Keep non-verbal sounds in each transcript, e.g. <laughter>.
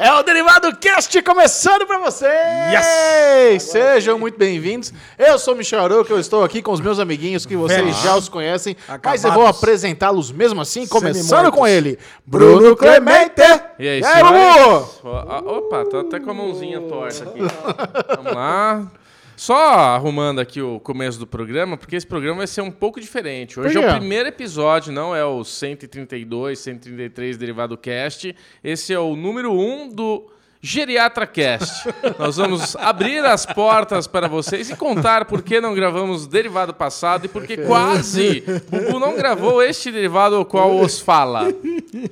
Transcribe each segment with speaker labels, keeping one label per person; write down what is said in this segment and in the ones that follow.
Speaker 1: É o Derivado Cast começando pra vocês! Yes! Sejam muito bem-vindos. Eu sou o Michel Arouca, eu estou aqui com os meus amiguinhos que vocês
Speaker 2: Velho.
Speaker 1: já os conhecem, mas
Speaker 2: Acabados.
Speaker 1: eu vou apresentá-los mesmo assim, começando com ele, Bruno Clemente!
Speaker 3: E aí,
Speaker 1: E aí? Bubu?
Speaker 3: Opa, tô até com a mãozinha torta aqui. Vamos lá. Só arrumando aqui o começo do programa, porque esse programa vai ser um pouco diferente. Hoje é o primeiro episódio, não é o 132, 133 Derivado Cast. Esse é o número 1 do Geriatra Cast. Nós vamos abrir as portas para vocês e contar por que não gravamos o derivado passado e por que quase Bubu não gravou este derivado ao qual os fala.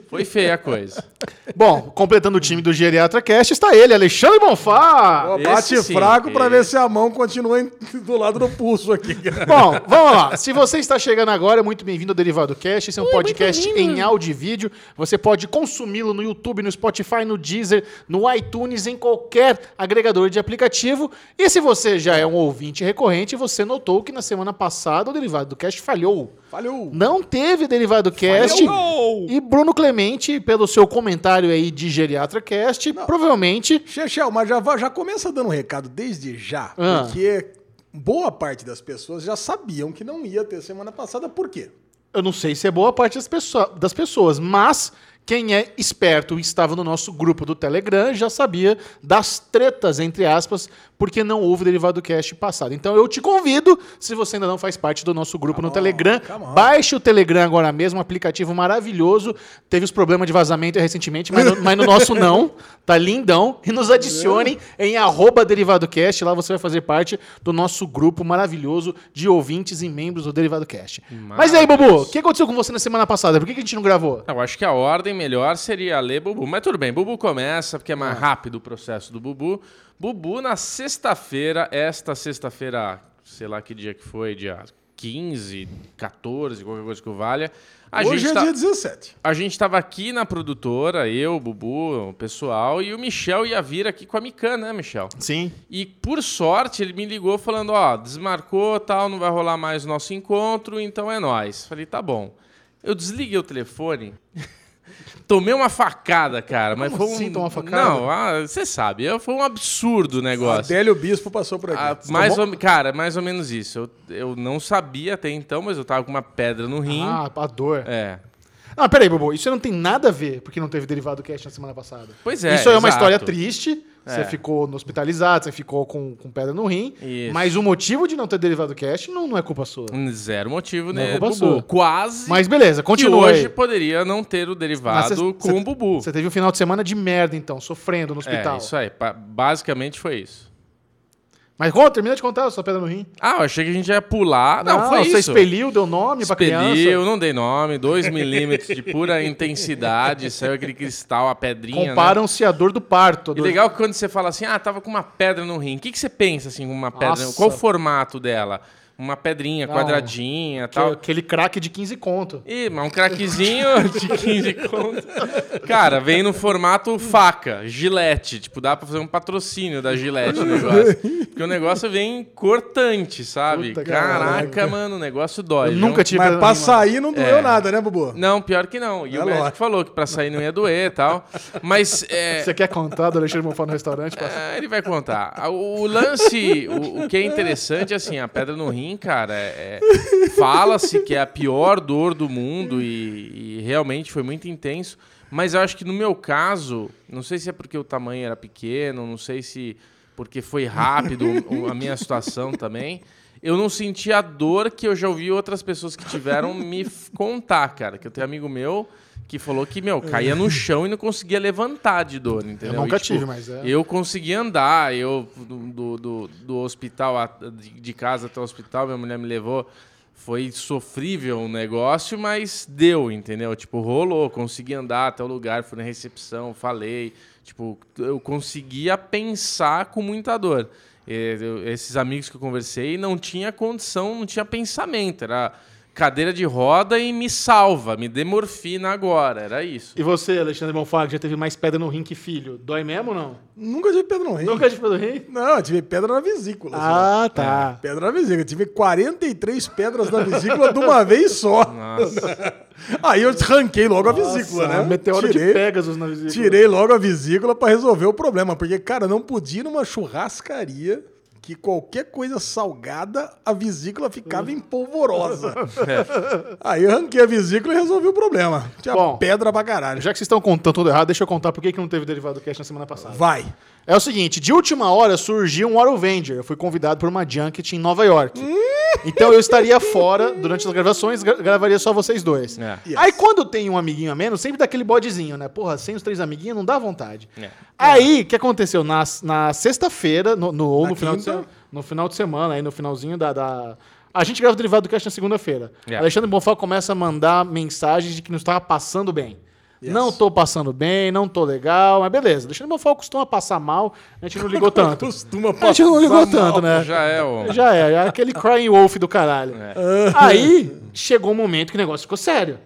Speaker 3: Foi feia a coisa.
Speaker 1: Bom, completando o time do Geriatra Cast está ele, Alexandre Bonfá!
Speaker 2: Bate
Speaker 3: sim,
Speaker 2: fraco pra
Speaker 3: esse.
Speaker 2: ver se a mão continua do lado do pulso aqui.
Speaker 1: Bom, vamos lá. Se você está chegando agora, é muito bem-vindo ao Derivado Cast. Esse é um podcast em áudio e vídeo. Você pode consumi-lo no YouTube, no Spotify, no Deezer, no iTunes, em qualquer agregador de aplicativo. E se você já é um ouvinte recorrente, você notou que na semana passada o Derivado Cast falhou.
Speaker 2: Falhou.
Speaker 1: Não teve Derivado Cast. E Bruno Clemente, pelo seu comentário aí de Geriatra Cast, provavelmente
Speaker 2: Chechel, mas já, já começa dando um recado desde já,
Speaker 1: Ah.
Speaker 2: porque boa parte das pessoas já sabiam que não ia ter semana passada. Por quê?
Speaker 1: Eu não sei se é boa parte das, pesso- das pessoas, mas quem é esperto e estava no nosso grupo do Telegram já sabia das tretas, entre aspas, porque não houve derivado cast passado. Então eu te convido, se você ainda não faz parte do nosso grupo no
Speaker 2: on,
Speaker 1: Telegram,
Speaker 2: come
Speaker 1: baixe o Telegram agora mesmo, um aplicativo maravilhoso. Teve os problemas de vazamento recentemente, mas no, <laughs> mas no nosso não. Tá lindão. E nos adicione em arroba derivadocast. Lá você vai fazer parte do nosso grupo maravilhoso de ouvintes e membros do Derivado Cast. Mas e aí, Bubu, o que aconteceu com você na semana passada? Por que, que a gente não gravou?
Speaker 3: Eu acho que a ordem melhor seria ler Bubu. Mas tudo bem, Bubu começa, porque é mais rápido o processo do Bubu. Bubu, na sexta-feira, esta sexta-feira, sei lá que dia que foi, dia 15, 14, qualquer coisa que valha. A
Speaker 2: Hoje
Speaker 3: gente
Speaker 2: é
Speaker 3: tá-
Speaker 2: dia 17.
Speaker 3: a gente estava aqui na produtora, eu, o Bubu, o pessoal, e o Michel ia vir aqui com a Mikan, né, Michel?
Speaker 1: Sim.
Speaker 3: E por sorte ele me ligou falando, ó, desmarcou, tal, não vai rolar mais o nosso encontro, então é nóis. Falei, tá bom. Eu desliguei o telefone, <laughs> tomei uma facada, cara, mas
Speaker 1: Como
Speaker 3: foi um
Speaker 1: assim, uma facada?
Speaker 3: Não, ah, você sabe, eu- foi um absurdo o negócio.
Speaker 2: Adélio Bispo passou por aqui.
Speaker 3: Ah, mais ou, cara, mais ou menos isso. Eu, eu não sabia até então, mas eu tava com uma pedra no rim.
Speaker 1: Ah, a dor.
Speaker 3: É.
Speaker 1: Ah, peraí, Bubu, isso não tem nada a ver porque não teve derivado cast na semana passada.
Speaker 3: Pois é,
Speaker 1: Isso é uma
Speaker 3: exato.
Speaker 1: história triste. Você
Speaker 3: É.
Speaker 1: ficou no hospitalizado, você ficou com, com pedra no rim.
Speaker 3: Isso.
Speaker 1: Mas o motivo de não ter derivado cast não, não é culpa sua.
Speaker 3: Zero motivo,
Speaker 1: Não é
Speaker 3: né?
Speaker 1: culpa
Speaker 3: Bubu?
Speaker 1: sua.
Speaker 3: Quase.
Speaker 1: Mas beleza,
Speaker 3: que
Speaker 1: continua
Speaker 3: hoje
Speaker 1: aí.
Speaker 3: poderia não ter o derivado
Speaker 1: cê-
Speaker 3: com
Speaker 1: cê-
Speaker 3: o Bubu.
Speaker 1: Você teve um final de semana de merda, então, sofrendo no hospital.
Speaker 3: É, isso aí. Basicamente foi isso.
Speaker 1: Mas conta, termina de contar a sua pedra no rim.
Speaker 3: Ah, eu achei que a gente ia pular. Não, foi
Speaker 1: você
Speaker 3: isso.
Speaker 1: expeliu, deu nome pra criança.
Speaker 3: Expeliu, não dei nome, 2 milímetros de pura <laughs> intensidade, saiu aquele cristal, a pedrinha, né?
Speaker 1: Comparam-se a dor do parto. a
Speaker 3: E
Speaker 1: dor-
Speaker 3: legal que quando você fala assim, ah, tava com uma pedra no rim. O que, que você pensa, assim, com uma pedra?
Speaker 1: Nossa.
Speaker 3: Qual o formato dela? Uma pedrinha
Speaker 1: Não.
Speaker 3: quadradinha e
Speaker 1: que-
Speaker 3: tal.
Speaker 1: Aquele craque de 15 conto.
Speaker 3: Ih, mas um craquezinho <laughs> de 15 conto. Cara, vem no formato faca, gilete. Tipo, dá pra fazer um patrocínio da gilete o negócio. Porque o negócio vem cortante, sabe?
Speaker 1: Puta,
Speaker 3: Caraca,
Speaker 1: caraca.
Speaker 3: mano, o negócio dói.
Speaker 1: Eu
Speaker 3: viu?
Speaker 1: nunca tive
Speaker 2: Mas pra
Speaker 1: no
Speaker 2: sair não doeu
Speaker 3: É.
Speaker 2: nada, né, Bubu?
Speaker 3: Não, pior que não. E
Speaker 2: É
Speaker 3: o médico
Speaker 2: lógico.
Speaker 3: falou que pra sair não ia doer e tal. Mas é,
Speaker 1: Você quer contar do Alexandre Bonfá no restaurante? Passa-
Speaker 3: é, ele vai contar. Ah, O, o lance, o, o que é interessante, assim, a pedra no rim, cara, é- é- fala-se que é a pior dor do mundo e, e realmente foi muito intenso. Mas eu acho que no meu caso, não sei se é porque o tamanho era pequeno, não sei se porque foi rápido <laughs> a minha situação também. Eu não senti a dor que eu já ouvi outras pessoas que tiveram me contar, cara. Que eu tenho amigo meu que falou que, meu, caía no chão e não conseguia levantar de dor, entendeu?
Speaker 1: Eu nunca
Speaker 3: E, tipo,
Speaker 1: tive, mas é.
Speaker 3: Eu consegui andar, eu do, do, do- hospital, a- de, casa até o hospital, minha mulher me levou. Foi sofrível o negócio, mas deu, entendeu? Tipo, rolou, consegui andar até o lugar, fui na recepção, falei. Tipo, eu conseguia pensar com muita dor. Eh, eu- esses amigos que eu conversei não tinha condição, não tinha pensamento. Era cadeira de roda e me salva, me dê morfina agora. Era isso.
Speaker 1: E você, Alexandre Bonfá, que já teve mais pedra no rim que filho, dói mesmo ou não?
Speaker 2: Nunca tive pedra no rim.
Speaker 1: Nunca tive pedra no rim?
Speaker 2: Não, eu tive pedra na vesícula. só.
Speaker 1: Ah, tá.
Speaker 2: Pedra na vesícula. Eu tive 43 pedras na vesícula de uma vez só.
Speaker 3: Nossa. <laughs>
Speaker 2: Aí eu arranquei logo a vesícula,
Speaker 1: Nossa,
Speaker 2: né?
Speaker 1: Meteoro
Speaker 2: Tirei-
Speaker 1: de Pegasus na vesícula.
Speaker 2: Tirei logo a vesícula pra resolver o problema. Porque, cara, não podia ir numa churrascaria que qualquer coisa salgada, a vesícula ficava empolvorosa. <laughs> Aí eu arranquei a vesícula e resolvi o problema. Tinha
Speaker 1: Bom,
Speaker 2: pedra pra caralho.
Speaker 1: Já que vocês estão contando tudo errado, deixa eu contar por que que não teve derivado cast na semana passada.
Speaker 2: Vai.
Speaker 1: É o seguinte, de última hora surgiu um Autovenger. Eu fui convidado por uma junket em Nova York. Então eu estaria fora durante as gravações, gra- gravaria só vocês dois.
Speaker 3: É.
Speaker 2: Yes.
Speaker 1: Aí quando tem um amiguinho a menos, sempre dá aquele bodezinho, né? Porra, sem os três amiguinhos não dá vontade.
Speaker 3: É.
Speaker 1: Aí, o que aconteceu? Na, na sexta-feira, no, no- ou no final, de, no final de semana, aí no finalzinho da... da- A gente grava o Derivado do Cast na segunda-feira.
Speaker 3: É.
Speaker 1: Alexandre Bonfá começa a mandar mensagens de que não estava passando bem.
Speaker 2: Yes.
Speaker 1: Não tô passando bem, não tô legal, mas beleza. Alexandre Bonfá costuma passar mal, a gente não ligou <laughs> tanto.
Speaker 2: Costuma
Speaker 1: A gente não ligou
Speaker 2: passar mal.
Speaker 1: tanto, né?
Speaker 3: Já é o.
Speaker 1: Já é, é aquele crying wolf do caralho.
Speaker 3: É. <laughs>
Speaker 1: Aí chegou um momento que o negócio ficou sério.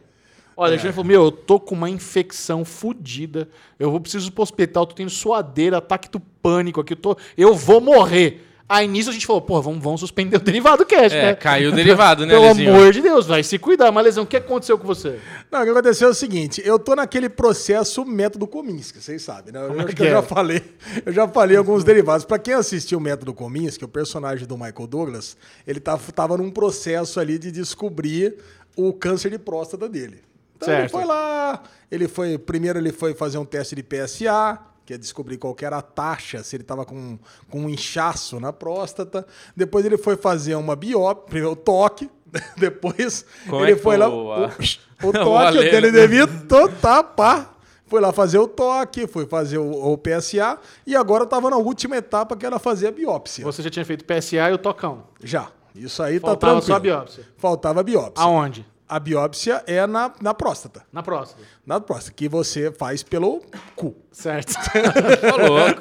Speaker 1: Olha, a gente falou: Meu, eu tô com uma infecção fodida. Eu vou preciso ir pro hospital, tô tendo suadeira, ataque do pânico aqui. Eu, tô, eu vou morrer. Aí nisso a gente falou: Pô, vamos, vamos suspender o derivado cash,
Speaker 3: É,
Speaker 1: né?
Speaker 3: caiu o <laughs> derivado, né,
Speaker 1: Pelo
Speaker 3: Lezinho?
Speaker 1: amor de Deus, vai se cuidar. Mas, Lesão, o que aconteceu com você?
Speaker 2: Não, o que aconteceu é o seguinte, eu tô naquele processo método Kominsky, vocês sabem, né? Eu
Speaker 1: Como é
Speaker 2: acho
Speaker 1: que
Speaker 2: que eu
Speaker 1: é?
Speaker 2: já falei, eu já falei alguns derivados. Pra quem assistiu o método Kominsky, o personagem do Michael Douglas, ele tava, tava num processo ali de descobrir o câncer de próstata dele. Então ele
Speaker 1: Certo.
Speaker 2: foi lá, ele foi, primeiro ele foi fazer um teste de PSA, que é descobrir qual que era a taxa, se ele estava com, com um inchaço na próstata. Depois ele foi fazer uma biópsia, primeiro o toque, <laughs> depois
Speaker 3: Como
Speaker 2: ele
Speaker 3: é
Speaker 2: foi lá,
Speaker 3: o-
Speaker 2: o,
Speaker 3: a- <laughs>
Speaker 2: o <laughs>
Speaker 3: o
Speaker 2: toque
Speaker 3: Ale,
Speaker 2: dele
Speaker 3: né?
Speaker 2: devido, tá, pá. Foi lá fazer o toque, foi fazer o, o PSA e agora estava na última etapa que era fazer a biópsia.
Speaker 1: Você já tinha feito PSA e o tocão.
Speaker 2: Já. Isso aí
Speaker 1: Faltava
Speaker 2: tá tranquilo.
Speaker 1: só a biópsia.
Speaker 2: Faltava a biópsia.
Speaker 1: Aonde?
Speaker 2: A biópsia é na, na próstata.
Speaker 1: Na próxima.
Speaker 2: Na próstata, que você faz pelo cu.
Speaker 1: Certo. <laughs>
Speaker 3: Tô louco.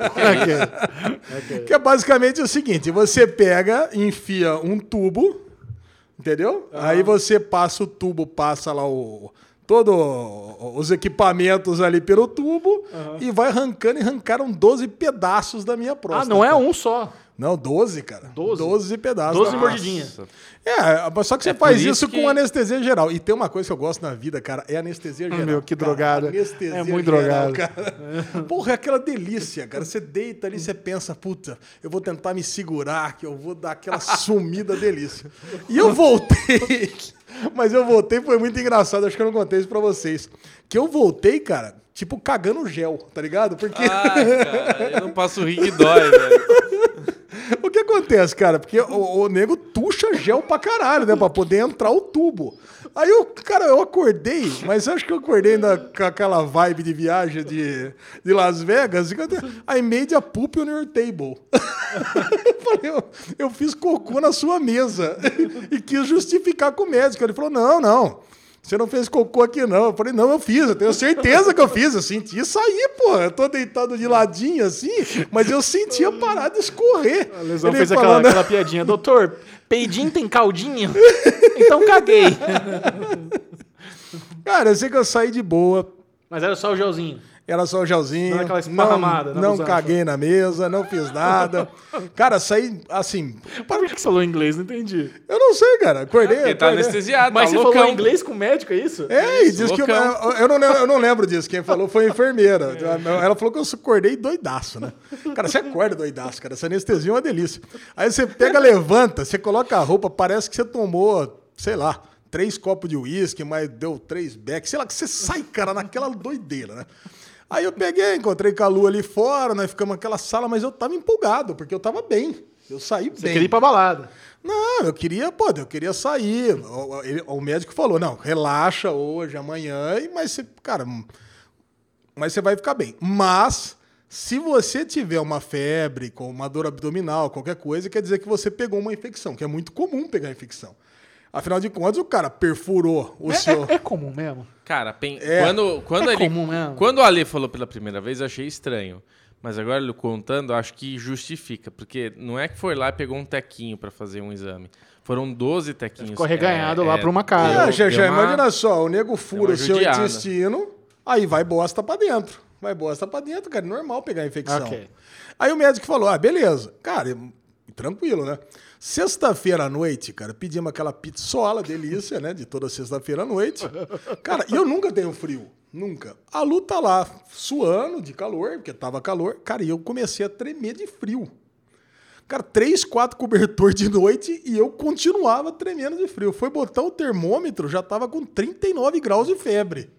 Speaker 1: ok.
Speaker 2: Que é basicamente o seguinte: você pega, enfia um tubo, entendeu? Aí você passa o tubo, passa lá o. Todos os equipamentos ali pelo tubo e vai arrancando e arrancaram 12 pedaços da minha
Speaker 1: Ah,
Speaker 2: próstata.
Speaker 1: não é um só.
Speaker 2: Não, 12, cara.
Speaker 1: 12?
Speaker 2: 12 pedaços.
Speaker 1: 12
Speaker 2: da
Speaker 1: mordidinhas.
Speaker 2: É, mas só que você
Speaker 3: É
Speaker 2: faz
Speaker 3: isso
Speaker 2: isso,
Speaker 3: que-
Speaker 2: com anestesia geral. E tem uma coisa que eu gosto na vida, cara, é anestesia geral.
Speaker 1: meu, que drogado.
Speaker 2: Anestesia
Speaker 1: É muito
Speaker 2: geral,
Speaker 1: drogado.
Speaker 2: cara. <laughs> Porra, é aquela delícia, cara. Você deita ali, você pensa, puta, eu vou tentar me segurar, que eu vou dar aquela <laughs> sumida delícia. E eu voltei, <laughs> mas eu voltei, foi muito engraçado, acho que eu não contei isso pra vocês. Que eu voltei, cara, tipo, cagando gel, tá ligado? Porque...
Speaker 3: Ah, cara, eu não passo rir que dói, velho. <laughs>
Speaker 2: O que acontece, cara? Porque o, o nego tuxa gel pra caralho, né? Pra poder entrar o tubo. Aí eu, cara, eu acordei, mas acho que eu acordei ainda com aquela vibe de viagem de, de Las Vegas. E I made a poop on your table. <laughs> eu falei, eu, eu fiz cocô na sua mesa. <laughs> e quis justificar com o médico. Ele falou: não, não. Você não fez cocô aqui, não. Eu falei, não, eu fiz, eu tenho certeza que eu fiz. Eu senti isso aí, porra. Eu tô deitado de ladinho assim, mas eu sentia parar de escorrer.
Speaker 1: A lesão
Speaker 2: Ele
Speaker 1: fez aquela,
Speaker 2: falando,
Speaker 1: aquela piadinha. Doutor, peidinho tem caldinho? Então caguei. <laughs>
Speaker 2: Cara, eu sei que eu saí de boa.
Speaker 1: Mas era só o gelzinho.
Speaker 2: Era só o gelzinho.
Speaker 1: Dando aquela esparramada
Speaker 2: Não, não caguei na mesa, não fiz nada. <laughs> Cara, saí assim.
Speaker 1: Por que você falou inglês? Não entendi.
Speaker 2: Eu não sei, cara. Acordei.
Speaker 3: Porque tá
Speaker 2: acordei.
Speaker 3: anestesiado,
Speaker 1: Mas
Speaker 3: tá
Speaker 1: você
Speaker 3: loucão.
Speaker 1: falou inglês com médico, é isso?
Speaker 2: É, e
Speaker 3: Isso,
Speaker 2: diz que eu, eu, não, lembro- eu não lembro disso. Quem falou foi a enfermeira. <laughs> Ela falou que eu acordei doidaço, né? Cara, você acorda doidaço, cara. Essa anestesia é uma delícia. Aí você pega, levanta, você coloca a roupa, parece que você tomou, sei lá, três copos de uísque, mas deu três becks. Sei lá, que você sai, cara, naquela doideira, né? Aí eu peguei, encontrei com a Lu ali fora, nós ficamos naquela sala, mas eu tava empolgado, porque eu tava bem. Eu saí
Speaker 1: Você
Speaker 2: bem.
Speaker 1: queria ir pra balada.
Speaker 2: Não, eu queria, pô, eu queria sair. O, ele- o médico falou, não, relaxa hoje, amanhã, mas você, cara, mas você vai ficar bem. Mas, se você tiver uma febre, com uma dor abdominal, qualquer coisa, quer dizer que você pegou uma infecção, que é muito comum pegar infecção. Afinal de contas, o cara perfurou o seu...
Speaker 1: É, é comum mesmo.
Speaker 3: Cara, pen-
Speaker 2: É.
Speaker 3: quando, quando
Speaker 1: É
Speaker 3: ele.
Speaker 1: comum mesmo.
Speaker 3: Quando o Ale falou pela primeira vez, eu achei estranho. Mas agora, ele contando, acho que justifica. Porque não é que foi lá e pegou um tequinho para fazer um exame. Foram 12 tequinhos.
Speaker 1: Ficou reganhado lá pra uma cara.
Speaker 3: deu-
Speaker 2: É, Xexé,
Speaker 3: deu uma-
Speaker 2: imagina só, o nego fura o seu intestino, aí vai bosta pra dentro. Vai bosta pra dentro, cara, é normal pegar infecção.
Speaker 1: Ok.
Speaker 2: Aí o médico falou, ah, beleza. Cara, tranquilo, né? Sexta-feira à noite, cara, pedimos aquela pizzola delícia, né? De toda sexta-feira à noite. Cara, e eu nunca tenho frio. Nunca. A Lu tá lá suando de calor, porque tava calor. Cara, e eu comecei a tremer de frio. Cara, três, quatro cobertor de noite e eu continuava tremendo de frio. Foi botar o termômetro, já tava com 39 graus de febre.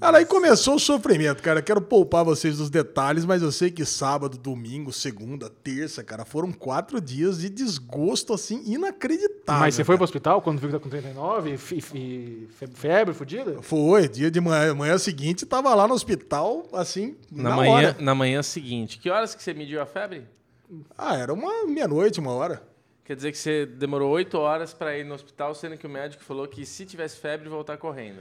Speaker 2: Cara, aí começou o sofrimento, cara. Quero poupar vocês dos detalhes, mas eu sei que sábado, domingo, segunda, terça, cara, foram quatro dias de desgosto, assim, inacreditável.
Speaker 1: Mas você foi pro hospital quando viu que tá com 39? Fi- fi- fe- febre, fudida?
Speaker 2: Foi, dia de manhã, manhã seguinte, tava lá no hospital, assim,
Speaker 3: Na,
Speaker 2: na,
Speaker 3: manhã,
Speaker 2: hora.
Speaker 3: na manhã seguinte. Que horas que você mediu a febre?
Speaker 2: Ah, era uma meia-noite, uma hora.
Speaker 3: Quer dizer que você demorou 8 horas para ir no hospital, sendo que o médico falou que se tivesse febre, voltar correndo.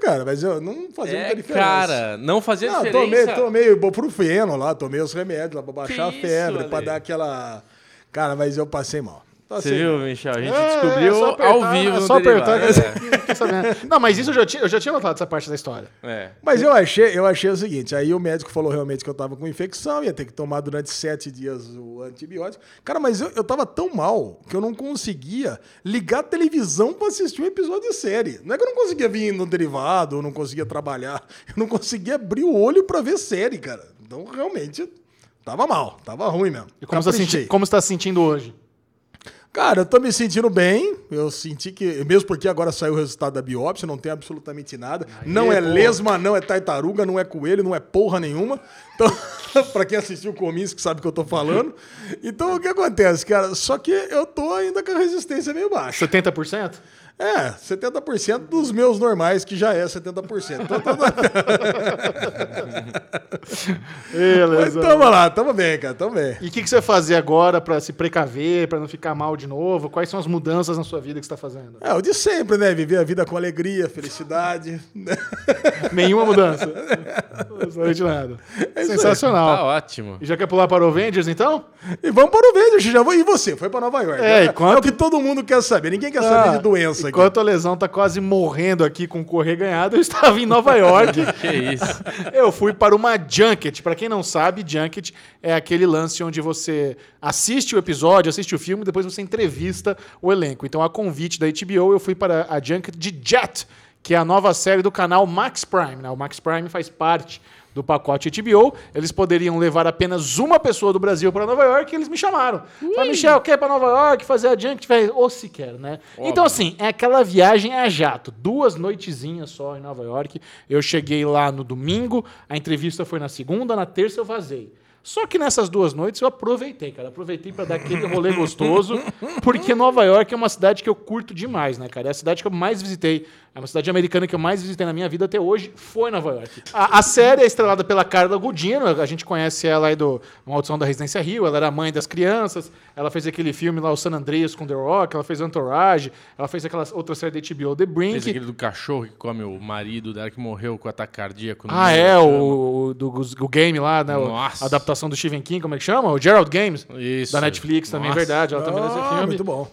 Speaker 2: Cara, mas eu não fazia
Speaker 3: É,
Speaker 2: muita diferença.
Speaker 3: cara, não fazia
Speaker 2: Não,
Speaker 3: diferença.
Speaker 2: tomei, tomei ibuprofeno lá, tomei os remédios lá pra baixar
Speaker 3: Que
Speaker 2: a febre,
Speaker 3: isso,
Speaker 2: pra
Speaker 3: Ale?
Speaker 2: dar aquela. Cara, mas eu passei mal.
Speaker 3: Você
Speaker 2: Passei
Speaker 3: viu, Michel? A gente
Speaker 1: É,
Speaker 3: descobriu
Speaker 1: é apertar,
Speaker 3: ao vivo
Speaker 1: É só apertar. Que- sabendo. Não, mas isso eu já, tinha, eu já tinha notado essa parte da história.
Speaker 3: É.
Speaker 2: Mas eu achei, eu achei o seguinte, aí o médico falou realmente que eu tava com infecção, ia ter que tomar durante sete dias o antibiótico. Cara, mas eu, eu tava tão mal que eu não conseguia ligar a televisão pra assistir um episódio de série. Não é que eu não conseguia vir no derivado, eu não conseguia trabalhar, eu não conseguia abrir o olho pra ver série, cara. Então, realmente, tava mal, tava ruim mesmo.
Speaker 1: E como você, tá senti- como você tá se sentindo hoje?
Speaker 2: Cara, eu tô me sentindo bem. Eu senti que, mesmo porque agora saiu o resultado da biópsia, não tem absolutamente nada. não é
Speaker 1: porra.
Speaker 2: lesma, não é tartaruga, não é coelho, não é porra nenhuma. Então, <laughs> pra quem assistiu o Cominsky sabe o que eu tô falando. Então, o que acontece, cara? Só que eu tô ainda com a resistência meio baixa.
Speaker 1: 70%?
Speaker 2: É, 70% dos meus normais, que já é 70%. Então, tá... <laughs> Mas
Speaker 1: Beleza.
Speaker 2: tamo lá, tamo bem, cara, tamo bem.
Speaker 1: E o que, que você vai fazer agora pra se precaver, pra não ficar mal de novo? Quais são as mudanças na sua vida que você tá fazendo?
Speaker 2: É, o de sempre, né? Viver a vida com alegria, felicidade. <laughs>
Speaker 1: Nenhuma mudança. <laughs> Absolutamente nada.
Speaker 2: É.
Speaker 1: Sensacional.
Speaker 3: Tá ótimo.
Speaker 1: E já quer pular para o Avengers, então?
Speaker 2: E vamos para o Vegas, já vou. E você? Foi para Nova York?
Speaker 1: É,
Speaker 2: é,
Speaker 1: enquanto-
Speaker 2: é o que todo mundo quer saber. Ninguém quer saber
Speaker 1: Ah,
Speaker 2: de doença aqui.
Speaker 1: Enquanto a lesão tá quase morrendo aqui com o correr ganhado, eu estava em Nova York. <laughs>
Speaker 3: Que isso.
Speaker 1: Eu fui para uma junket. Para quem não sabe, junket é aquele lance onde você assiste o episódio, assiste o filme, depois você entrevista o elenco. Então, a convite da HBO, eu fui para a junket de Jet, que é a nova série do canal Max Prime. né? O Max Prime faz parte do pacote HBO. Eles poderiam levar apenas uma pessoa do Brasil para Nova York e eles me chamaram. Falaram, Michel, quer ir para Nova York fazer a? Falei, Ou se quer, né? Então, assim, é aquela viagem a jato. Duas noitezinhas só em Nova York. Eu cheguei lá no domingo, a entrevista foi na segunda, na terça eu vazei. Só que nessas duas noites eu aproveitei, cara. Aproveitei para dar aquele rolê gostoso, porque Nova York é uma cidade que eu curto demais, né, cara? É a cidade que eu mais visitei, é uma cidade americana que eu mais visitei na minha vida até hoje, foi Nova York. A, a série é estrelada pela Carla Gudino, a gente conhece ela aí do Maldição da Residência Rio, ela era a mãe das crianças, ela fez aquele filme lá, o San Andreas com The Rock, ela fez Entourage, ela fez aquela outra série da HBO, The
Speaker 3: Fez
Speaker 1: Brink.
Speaker 3: aquele do cachorro que come o marido dela que morreu com ataque cardíaco. no
Speaker 1: Ah, é, o, o do o game lá, né?
Speaker 3: Nossa.
Speaker 1: A adaptação do Stephen King, como é que chama? O Gerald Games.
Speaker 3: Isso.
Speaker 1: Da Netflix também, é
Speaker 3: Nossa.
Speaker 1: verdade. Ela também nesse
Speaker 2: Ah,
Speaker 1: filme.
Speaker 2: muito bom.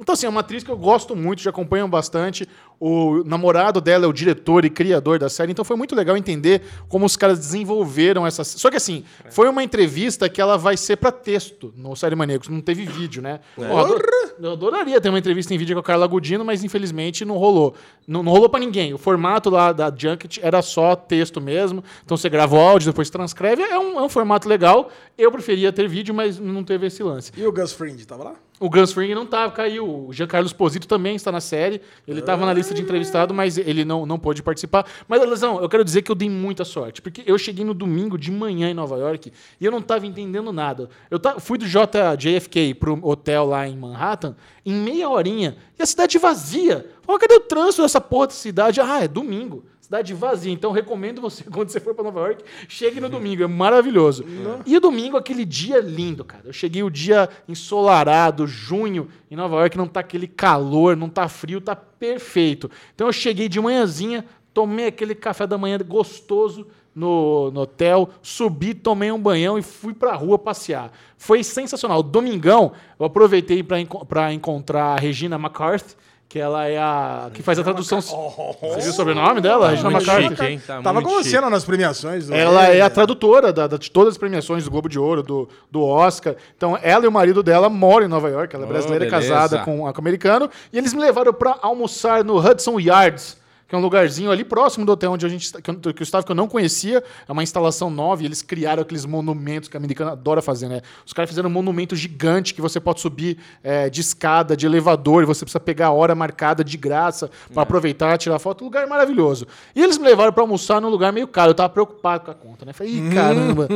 Speaker 1: Então, assim, é uma atriz que eu gosto muito, já acompanho bastante. O namorado dela é o diretor e criador da série, então foi muito legal entender como os caras desenvolveram essa. Só que, assim, foi uma entrevista que ela vai ser pra texto no Série Maníacos, não teve vídeo, né? Pô, eu ador- eu adoraria ter uma entrevista em vídeo com a Carla Gudino, mas infelizmente não rolou. Não, não rolou pra ninguém. O formato lá da Junket era só texto mesmo, então você grava o áudio, depois transcreve. É um, é um formato legal. Eu preferia ter vídeo, mas não teve esse lance.
Speaker 2: E o Gus Fring, tava lá?
Speaker 1: O Gus Fring não tava, caiu. O Giancarlo Esposito também está na série. Ele estava na lista de entrevistado, mas ele não, não pôde participar. Mas, Lesão, eu quero dizer que eu dei muita sorte. Porque eu cheguei no domingo de manhã em Nova York e eu não estava entendendo nada. Eu fui do JFK pro hotel lá em Manhattan em meia horinha e a cidade vazia. Falei, cadê o trânsito dessa porra da cidade? Ah, é domingo. Cidade vazia. Então, recomendo você, <laughs> quando você for para Nova York, chegue no domingo. É maravilhoso. E o domingo, aquele dia lindo, cara. Eu cheguei o dia ensolarado, junho, em Nova York. Não tá aquele calor, não tá frio, tá perfeito. Então, eu cheguei de manhãzinha, tomei aquele café da manhã gostoso, no, no hotel, subi, tomei um banhão e fui pra rua passear. Foi sensacional. Domingão, eu aproveitei pra enco- encontrar a Regina McCarthy, que ela é a. que faz a tradução. Você viu o sobrenome dela? Regina
Speaker 3: muito
Speaker 1: McCarthy.
Speaker 3: chique, hein? Tá
Speaker 2: Tava
Speaker 3: chique.
Speaker 2: você nas premiações. do
Speaker 1: Ela é
Speaker 2: Emmy,
Speaker 1: a tradutora da- da- de todas as premiações do Globo de Ouro, do, do Oscar. Então, ela e o marido dela moram em Nova York. Ela é
Speaker 3: Oh,
Speaker 1: brasileira,
Speaker 3: beleza.
Speaker 1: casada com um americano. E eles me levaram pra almoçar no Hudson Yards, que é um lugarzinho ali próximo do hotel onde a gente que eu, que eu estava, que eu não conhecia. É uma instalação nova e eles criaram aqueles monumentos que a americana adora fazer, né? Os caras fizeram um monumento gigante que você pode subir é, de escada, de elevador, e você precisa pegar a hora marcada de graça para aproveitar, tirar foto. Um lugar maravilhoso. E eles me levaram para almoçar num lugar meio caro. Eu tava preocupado com a conta, né? Falei, ih, <laughs> caramba.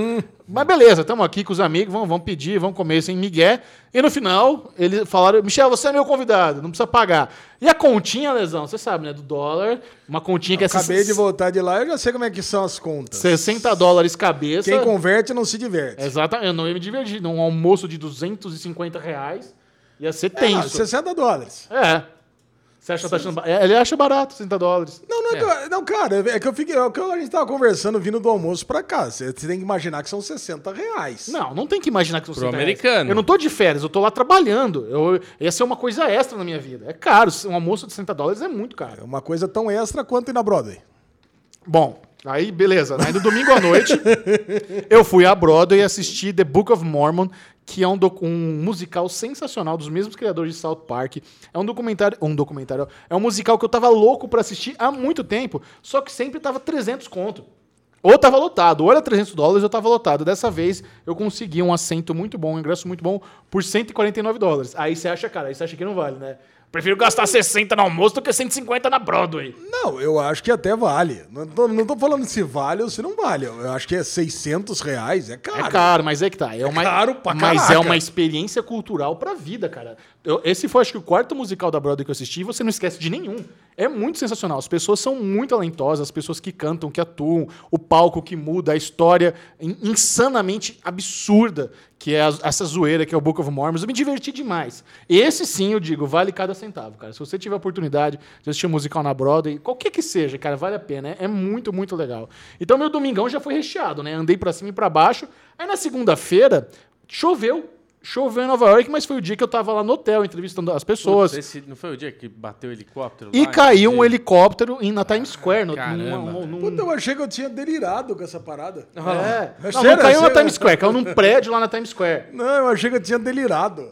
Speaker 1: Mas beleza, estamos aqui com os amigos, vamos, vamos pedir, vamos comer sem migué. E no final, eles falaram, Michel, você é meu convidado, não precisa pagar. E a continha, Lesão, você sabe, né? Do dólar, uma continha que é
Speaker 2: Acabei de voltar de lá, eu já sei como é que são as contas.
Speaker 1: 60 dólares cabeça.
Speaker 2: Quem converte não se diverte.
Speaker 1: Exatamente, eu não ia me divertir. Num almoço de 250 reais, ia ser
Speaker 2: É, não,
Speaker 1: tenso.
Speaker 2: 60 dólares.
Speaker 1: É. Você acha que tá achando ba- é, Ele acha barato, 60 dólares.
Speaker 2: Não, não, é. que eu- não, cara, é que eu fiquei. É que a gente tava conversando vindo do almoço pra cá. Você tem que imaginar que são 60 reais.
Speaker 1: Não, não tem que imaginar que são
Speaker 3: Pro
Speaker 1: 60 reais.
Speaker 3: americano.
Speaker 1: Eu não tô de férias, eu tô lá trabalhando. Eu, ia ser uma coisa extra na minha vida. É caro, um almoço de 60 dólares é muito caro.
Speaker 2: É uma coisa tão extra quanto ir na Broadway.
Speaker 1: Bom, aí beleza. Aí no domingo à noite, <laughs> eu fui à Broadway assistir The Book of Mormon, que é um, um musical sensacional dos mesmos criadores de South Park. É um documentário, um documentário, é um musical que eu tava louco pra assistir há muito tempo, só que sempre tava 300 conto. Ou tava lotado, ou era 300 dólares ou tava lotado. Dessa vez eu consegui um assento muito bom, um ingresso muito bom, por 149 dólares. Aí você acha, cara, aí você acha que não vale, né? Prefiro gastar 60 no almoço do que 150 na Broadway.
Speaker 2: Não, eu acho que até vale. Não tô, não tô falando se vale ou se não vale. Eu acho que é 600 reais. É caro.
Speaker 1: É caro, mas é que tá. É, uma,
Speaker 2: caro pra
Speaker 1: Mas
Speaker 2: caraca.
Speaker 1: é uma experiência cultural pra vida, cara. Eu- esse foi, acho que, o quarto musical da Broadway que eu assisti e você não esquece de nenhum. É muito sensacional. As pessoas são muito talentosas, as pessoas que cantam, que atuam, o palco que muda, a história in- insanamente absurda que é essa zoeira que é o Book of Mormon. Eu me diverti demais. Esse sim, eu digo, vale cada centavo, cara. Se você tiver a oportunidade de assistir um musical na Broadway, qualquer que seja, cara, vale a pena. É, é muito, muito legal. Então, meu domingão já foi recheado, né? Andei pra cima e pra baixo. Aí, na segunda-feira, choveu. Choveu em Nova York, mas foi o dia que eu tava lá no hotel entrevistando as pessoas.
Speaker 3: Putz, esse não foi o dia que bateu o helicóptero
Speaker 1: E
Speaker 3: lá,
Speaker 1: caiu um helicóptero em- na Times Square. No,
Speaker 3: Caramba.
Speaker 1: num- num-
Speaker 2: Puta, eu achei que eu tinha delirado com essa parada.
Speaker 1: É.
Speaker 2: É
Speaker 1: Não, não caiu
Speaker 2: é
Speaker 1: na? Times Square, caiu num prédio lá na Times Square.
Speaker 2: Não, eu achei que eu tinha delirado.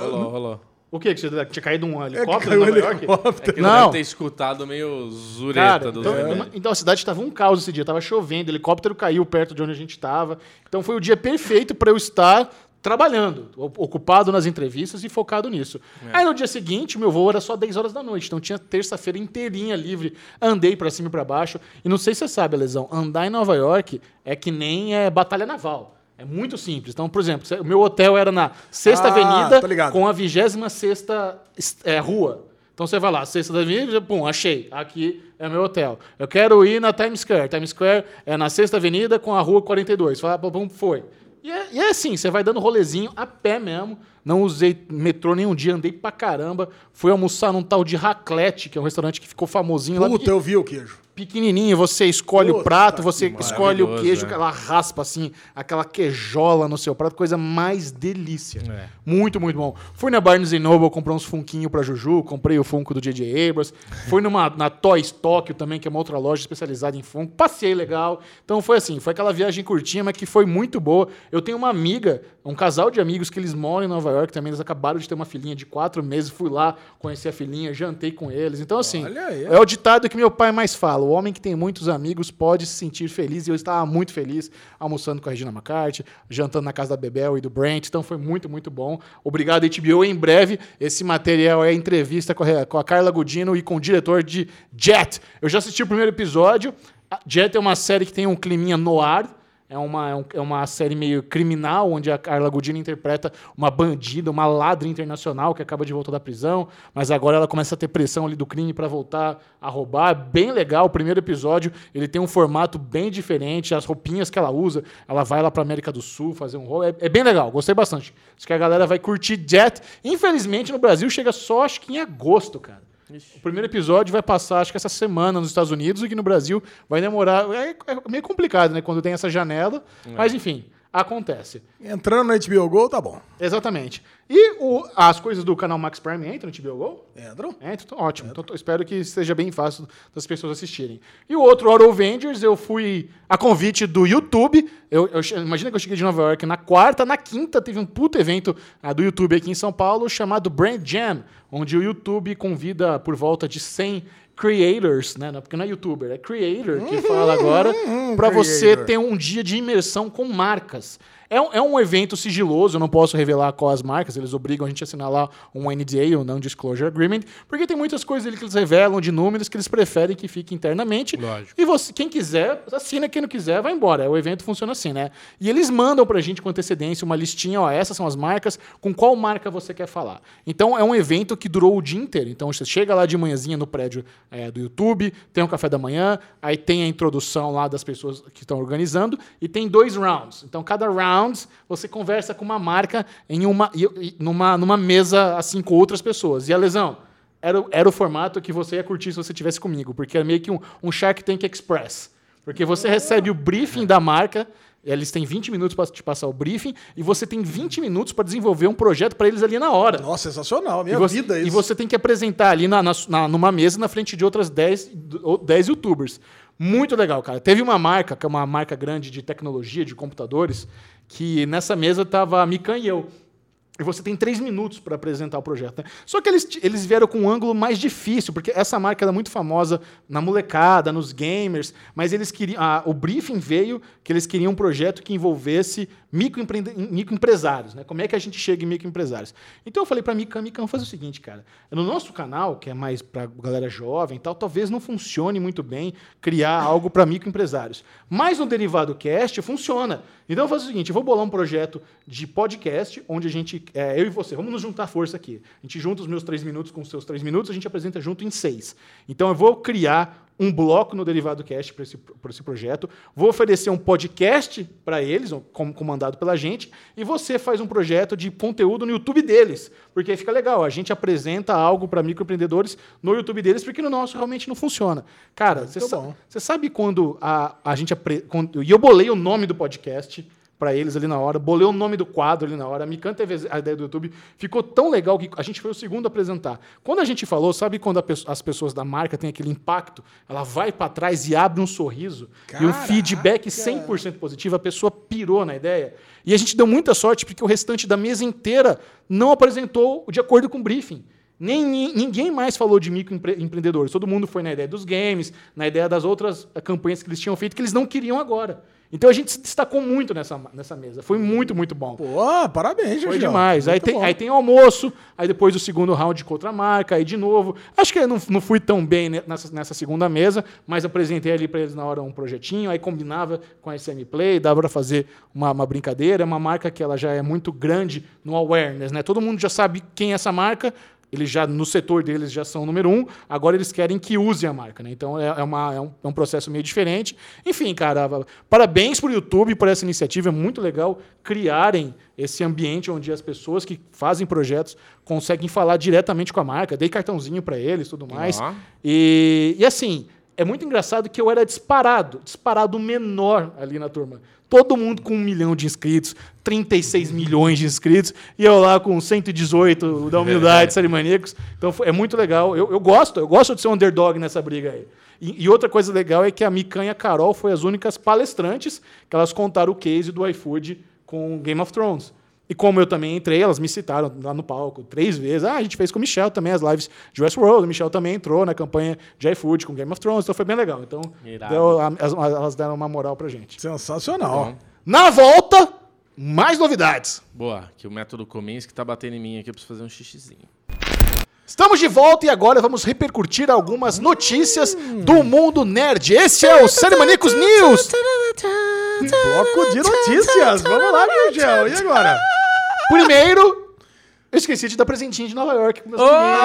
Speaker 3: Rolou, rolou.
Speaker 1: O quê? Que você tinha caído um helicóptero
Speaker 2: caiu
Speaker 1: em
Speaker 2: um
Speaker 1: Nova York?
Speaker 2: helicóptero.
Speaker 3: É que
Speaker 1: Não.
Speaker 3: não. deve ter escutado meio zureta
Speaker 1: Cara,
Speaker 3: do
Speaker 1: então,
Speaker 3: é.
Speaker 1: então a cidade estava um caos esse dia, tava chovendo, o helicóptero caiu perto de onde a gente estava. Então foi o dia perfeito para eu estar trabalhando, ocupado nas entrevistas e focado nisso.
Speaker 3: É.
Speaker 1: Aí no dia seguinte, meu voo era só 10 horas da noite, então tinha terça-feira inteirinha livre. Andei para cima e para baixo. E não sei se você sabe, Lesão, andar em Nova York é que nem é batalha naval. É muito simples. Então, por exemplo, o meu hotel era na Sexta
Speaker 2: Ah,
Speaker 1: Avenida com a 26 é, rua. Então você vai lá, Sexta Avenida, pum, achei. Aqui é meu hotel. Eu quero ir na Times Square. Times Square é na Sexta Avenida com a rua 42. Fala, pum, foi. E é, e é assim, você vai dando rolezinho a pé mesmo. Não usei metrô nenhum dia, andei pra caramba. Fui almoçar num tal de Raclette, que é um restaurante que ficou famosinho lá.
Speaker 2: Puta, eu vi o queijo.
Speaker 1: Pequenininho, você escolhe o
Speaker 2: Puta
Speaker 1: prato, você escolhe o queijo,
Speaker 3: é.
Speaker 1: ela raspa assim, aquela queijola no seu prato, coisa mais delícia.
Speaker 3: É.
Speaker 1: Muito, muito bom. Fui na Barnes Noble, comprei uns funquinhos pra Juju, comprei o funko do J.J. Abrams. <laughs> Fui numa, na Toys Tóquio também, que é uma outra loja especializada em funko. Passei legal. Então foi assim, foi aquela viagem curtinha, mas que foi muito boa. Eu tenho uma amiga, um casal de amigos que eles moram em Nova York também, eles acabaram de ter uma filhinha de quatro meses, fui lá, conheci a filhinha, jantei com eles. Então assim, é o ditado que meu pai mais fala, o homem que tem muitos amigos pode se sentir feliz, e eu estava muito feliz almoçando com a Regina McCarthy, jantando na casa da Bebel e do Brent, então foi muito, muito bom. Obrigado, HBO. Em breve, esse material é entrevista com a, com a Carla Gudino e com o diretor de Jet. Eu já assisti o primeiro episódio. A Jet é uma série que tem um climinha noir, é uma, é é uma série meio criminal, onde a Carla Gudino interpreta uma bandida, uma ladra internacional que acaba de voltar da prisão, mas agora ela começa a ter pressão ali do crime para voltar a roubar. É Bem legal. O primeiro episódio ele tem um formato bem diferente, as roupinhas que ela usa, ela vai lá para América do Sul fazer um rolo. É, é bem legal, gostei bastante. Acho que a galera vai curtir Jet. Infelizmente no Brasil chega só acho que em agosto, cara. O primeiro episódio vai passar, acho que essa semana nos Estados Unidos, e que no Brasil vai demorar. É, é meio complicado, né? Quando tem essa janela. Mas enfim, acontece.
Speaker 2: Entrando no HBO Go, tá bom.
Speaker 1: Exatamente. E o- as coisas do canal Max Prime entram no HBO Go?
Speaker 2: Entram?
Speaker 1: É, então, ótimo. Então, tô- espero que seja bem fácil das pessoas assistirem. E o outro, Auto Avengers, eu fui a convite do YouTube. Eu, eu imagina que eu cheguei de Nova York na quarta, na quinta teve um puto evento ah, do YouTube aqui em São Paulo chamado Brand Jam, onde o YouTube convida por volta de 100 creators, né? Porque não é youtuber, é creator que fala agora, para você ter um dia de imersão com marcas. É um, é um evento sigiloso, eu não posso revelar quais marcas, eles obrigam a gente a assinar lá um NDA, um Non-Disclosure Agreement, porque tem muitas coisas ali que eles revelam de números que eles preferem que fique internamente.
Speaker 3: Lógico.
Speaker 1: E você, quem quiser, assina, quem não quiser, vai embora. O evento funciona assim, né? E eles mandam pra gente com antecedência uma listinha, ó, essas são as marcas, com qual marca você quer falar. Então é um evento que durou o dia inteiro. Então você chega lá de manhãzinha no prédio é, do YouTube, tem um café da manhã, aí tem a introdução lá das pessoas que estão organizando, e tem dois rounds. Então cada round você conversa com uma marca em uma, e- e- numa, numa mesa assim com outras pessoas. E a lesão, era, o- era o formato que você ia curtir se você tivesse comigo, porque é meio que um, um Shark Tank Express. Porque você recebe o briefing da marca, eles têm 20 minutos para te passar o briefing, e você tem 20 minutos para desenvolver um projeto para eles ali na hora.
Speaker 2: Nossa, sensacional.
Speaker 1: E
Speaker 2: Minha
Speaker 1: você,
Speaker 2: vida é
Speaker 1: e
Speaker 2: isso.
Speaker 1: você tem que apresentar ali na, na- numa mesa na frente de outras 10, ou 10 youtubers. Muito legal, cara. Teve uma marca, que é uma marca grande de tecnologia, de computadores, que nessa mesa tava a Mikan e eu. E você tem três minutos para apresentar o projeto. né? Só que eles, eles vieram com um ângulo mais difícil, porque essa marca era muito famosa na molecada, nos gamers, mas eles queriam. o briefing veio que eles queriam um projeto que envolvesse microempreende- microempresários. Né? Como é que a gente chega em microempresários? Então eu falei para Mikan, Mikan, faz o seguinte, cara. No nosso canal, que é mais para galera jovem e tal, talvez não funcione muito bem criar algo para microempresários. Mas no Derivado Cast funciona. Então eu faço o seguinte: eu vou bolar um projeto de podcast onde a gente, é, eu e você, vamos nos juntar força aqui. A gente junta os meus três minutos com os seus três minutos, a gente apresenta junto em seis. Então eu vou criar um bloco no Derivado Cast para esse, pra esse projeto, vou oferecer um podcast para eles, com- comandado pela gente, e você faz um projeto de conteúdo no YouTube deles, porque aí fica legal. A gente apresenta algo para microempreendedores no YouTube deles, porque no nosso realmente não funciona. Cara, você sa- sabe quando a, a gente. quando- e eu bolei o nome do podcast para eles ali na hora, bolei o nome do quadro ali na hora. A Mikan teve a ideia do YouTube. Ficou tão legal que a gente foi o segundo a apresentar. Quando a gente falou, sabe quando pesso- as pessoas da marca têm aquele impacto? Ela vai para trás e abre um sorriso. E um
Speaker 2: Caraca!
Speaker 1: feedback 100% positivo. A pessoa pirou na ideia. E a gente deu muita sorte porque o restante da mesa inteira não apresentou de acordo com o briefing. Nem, ni- ninguém mais falou de microempreendedores. Todo mundo foi na ideia dos games, na ideia das outras eh, campanhas que eles tinham feito, que eles não queriam agora. Então a gente se destacou muito nessa, nessa mesa. Foi muito, muito bom.
Speaker 2: Pô, parabéns,
Speaker 1: Foi demais. Aí tem, aí tem almoço, aí depois o segundo round com outra marca, aí de novo. Acho que eu não, não fui tão bem ne- nessa, nessa segunda mesa, mas apresentei ali para eles na hora um projetinho, aí combinava com a SM Play, dava para fazer uma, uma brincadeira. É uma marca que ela já é muito grande no awareness, né? Todo mundo já sabe quem é essa marca. Eles já, no setor deles, já são número um. Agora eles querem que use a marca, né? Então é, é uma, é, um, é um processo meio diferente. Enfim, cara, parabéns pro YouTube por essa iniciativa. É muito legal criarem esse ambiente onde as pessoas que fazem projetos conseguem falar diretamente com a marca. Dei cartãozinho para eles tudo mais.
Speaker 3: Ó.
Speaker 1: E, e assim, é muito engraçado que eu era disparado, disparado menor ali na turma. Todo mundo com um milhão de inscritos, 36 milhões de inscritos, e eu lá com 118 da humildade, <laughs> série maníacos. Então é muito legal. Eu, eu gosto, eu gosto de ser um underdog nessa briga aí. E, e outra coisa legal é que a Mikan e a Carol foi as únicas palestrantes que elas contaram o case do iFood com Game of Thrones. E como eu também entrei, elas me citaram lá no palco três vezes. Ah, a gente fez com o Michel também as lives de Westworld. O Michel também entrou na campanha de iFood com Game of Thrones, então foi bem legal. Então deu- elas deram uma moral pra gente.
Speaker 2: Sensacional.
Speaker 3: Bom.
Speaker 1: Na volta, mais novidades.
Speaker 3: Boa, que o método Kominsky tá batendo em mim aqui, eu preciso fazer um xixizinho.
Speaker 1: Estamos de volta e agora vamos repercutir algumas notícias do mundo nerd. Esse é o Série Maníacos News. <laughs>
Speaker 2: Bloco de notícias. Vamos lá, Gurgel. E agora?
Speaker 1: Primeiro, eu esqueci de dar presentinho de Nova York para meus
Speaker 3: Oh!
Speaker 1: meninos.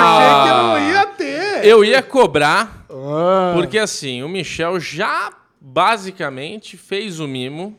Speaker 2: Achei que não ia ter.
Speaker 3: Eu ia cobrar,
Speaker 1: Ah.
Speaker 3: porque assim, o Michel já basicamente fez o mimo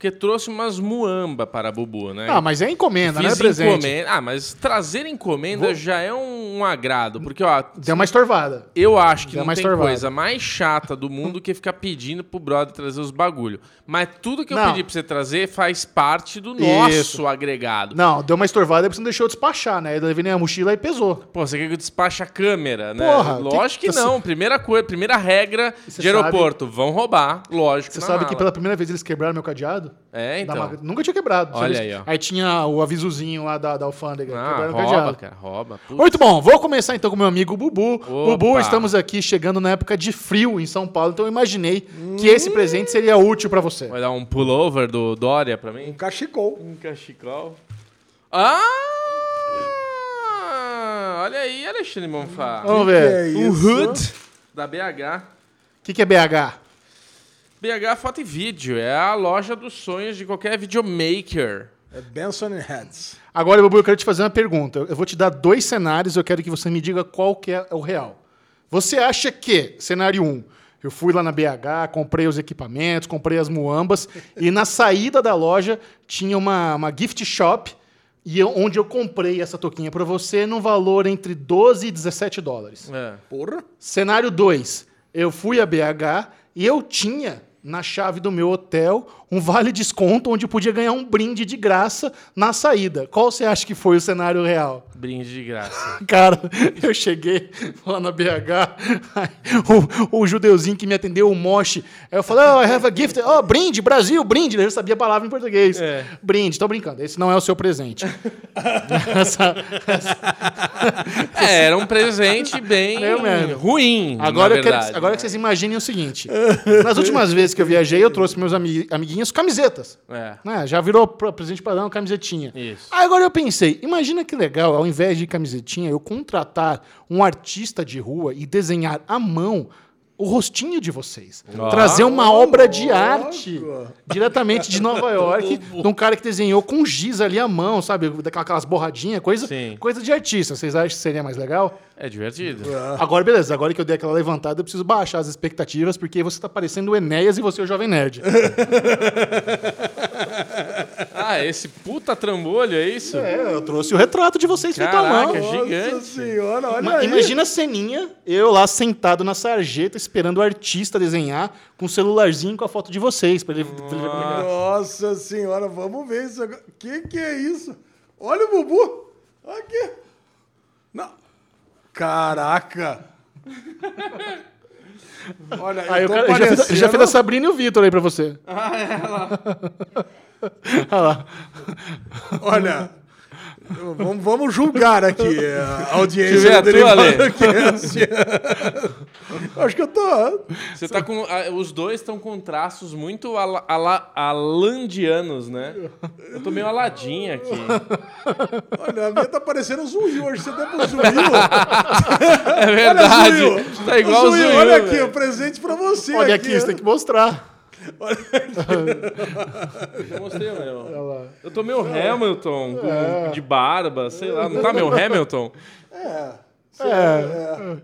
Speaker 3: porque trouxe umas muamba para a Bubu, né?
Speaker 1: Ah, mas é encomenda, é
Speaker 3: Fiz
Speaker 1: presente.
Speaker 3: encomenda. Ah, mas trazer encomenda já é um, um agrado, porque ó,
Speaker 1: Deu uma estorvada.
Speaker 3: eu acho que
Speaker 1: Deu
Speaker 3: não
Speaker 1: uma
Speaker 3: tem
Speaker 1: estorvada.
Speaker 3: coisa mais chata do mundo que ficar pedindo pro brother trazer os bagulho. Mas tudo que eu
Speaker 1: Não.
Speaker 3: pedi pra você trazer faz parte do nosso
Speaker 1: Isso.
Speaker 3: agregado.
Speaker 1: Não, deu uma estorvada porque você não deixou despachar, né? Eu levei na mochila e pesou.
Speaker 3: Pô, você quer que eu despache a câmera, né?
Speaker 1: Porra,
Speaker 3: lógico que,
Speaker 1: que-
Speaker 3: não. Primeira coisa, primeira regra
Speaker 1: Você
Speaker 3: de aeroporto, vão roubar, lógico.
Speaker 1: Você sabe que
Speaker 3: mala.
Speaker 1: pela primeira vez eles quebraram meu cadeado?
Speaker 3: É,
Speaker 1: Da
Speaker 3: então.
Speaker 1: marca- Nunca tinha quebrado.
Speaker 3: Olha
Speaker 1: Eles-
Speaker 3: aí, ó.
Speaker 1: Aí tinha o avisozinho lá da, da alfândega.
Speaker 3: Ah,
Speaker 1: quebraram
Speaker 3: rouba,
Speaker 1: cadeado.
Speaker 3: cara, rouba. Putz.
Speaker 1: Muito bom, vou começar então com meu amigo Bubu.
Speaker 3: Opa.
Speaker 1: Bubu, estamos aqui chegando na época de frio em São Paulo, então eu imaginei que esse presente seria útil pra você.
Speaker 3: Vai dar um pullover do Dória pra mim?
Speaker 2: Um cachecol.
Speaker 3: Um cachecol. Ah! Olha aí, Alexandre Monfá.
Speaker 1: Vamos
Speaker 2: Que
Speaker 1: ver.
Speaker 2: é
Speaker 3: Um hood da BH.
Speaker 1: O que, que é BH?
Speaker 3: BH Foto e Vídeo. É a loja dos sonhos de qualquer videomaker.
Speaker 2: É Benson and Heads.
Speaker 1: Agora, Bubu, eu quero te fazer uma pergunta. Eu vou te dar dois cenários, eu quero que você me diga qual que é o real. Você acha que, cenário 1, um, eu fui lá na BH, comprei os equipamentos, comprei as muambas, e na saída da loja tinha uma, uma gift shop, e eu- onde eu comprei essa toquinha para você num valor entre 12 e 17 dólares.
Speaker 3: É.
Speaker 2: Porra.
Speaker 1: Cenário 2. Eu fui a BH e eu tinha na chave do meu hotel um vale desconto onde podia ganhar um brinde de graça na saída. Qual você acha que foi o cenário real?
Speaker 3: Brinde de graça. <laughs>
Speaker 1: Cara, eu cheguei lá na BH, <laughs> o, o judeuzinho que me atendeu, o Moshi, aí eu falei, oh, I have a gift, oh, brinde, Brasil, brinde, eu sabia a palavra em português.
Speaker 3: É.
Speaker 1: Brinde, tô brincando, esse não é o seu presente. <laughs> Essa-
Speaker 3: É, era um presente bem
Speaker 1: mesmo.
Speaker 3: ruim.
Speaker 1: Agora, quero, agora
Speaker 3: né?
Speaker 1: que vocês imaginem o seguinte: nas últimas vezes que eu viajei, eu trouxe meus ami- amiguinhos camisetas.
Speaker 3: É.
Speaker 1: Né? Já virou presente padrão camisetinha.
Speaker 3: Isso.
Speaker 1: Aí agora eu pensei, imagina que legal, ao invés de camisetinha, eu contratar um artista de rua e desenhar à mão o rostinho de vocês.
Speaker 3: Ah.
Speaker 1: Trazer uma obra de arte diretamente de Nova <laughs> York, de um cara que desenhou com giz ali à mão, sabe? Daquelas borradinhas, coisa,
Speaker 3: Sim.
Speaker 1: coisa de artista. Vocês acham que seria mais legal?
Speaker 3: É divertido.
Speaker 1: Agora, beleza. Agora que eu dei aquela levantada, eu preciso baixar as expectativas, porque você tá parecendo o Enéas e você é o Jovem Nerd. <laughs>
Speaker 3: Ah, esse puta trambolho, é isso?
Speaker 1: é, eu trouxe o retrato de vocês feito à mão.
Speaker 3: Caraca, gigante.
Speaker 2: Nossa senhora, olha
Speaker 1: Ima-
Speaker 2: aí.
Speaker 1: Imagina a ceninha, eu lá sentado na sarjeta, esperando o artista desenhar com um celularzinho com a foto de vocês. Pra ele, pra ele pegar.
Speaker 2: Nossa senhora, vamos ver isso agora. Que que é isso? Olha o Bubu. Aqui. Não. Caraca. Olha,
Speaker 1: Aí
Speaker 2: eu
Speaker 1: o
Speaker 2: tô
Speaker 1: cara, ele já, fez, ele já fez a
Speaker 2: parecendo-
Speaker 1: Sabrina e o Vitor aí pra você. <laughs>
Speaker 2: Olha, vamos, vamos julgar aqui a audiência
Speaker 3: a
Speaker 2: do
Speaker 3: tua, Ale.
Speaker 2: Cast. Acho que eu tô...
Speaker 3: Você tá com. ah, Os dois estão com traços muito ala, ala- alandianos, né? Eu tô meio aladinho aqui.
Speaker 2: Olha, a minha tá parecendo um Zuiu. Hoje você deu pro Zuiu. <laughs>
Speaker 3: É verdade.
Speaker 2: Zuiu.
Speaker 3: Tá igual o
Speaker 2: Zuiu. Olha aqui,
Speaker 3: velho.
Speaker 2: o presente pra você.
Speaker 1: Olha aqui, você tem que mostrar.
Speaker 3: Eu mostrei meu. Eu tô meio Hamilton, com- de barba, sei lá. Não tá meu Hamilton?
Speaker 2: É.
Speaker 1: É.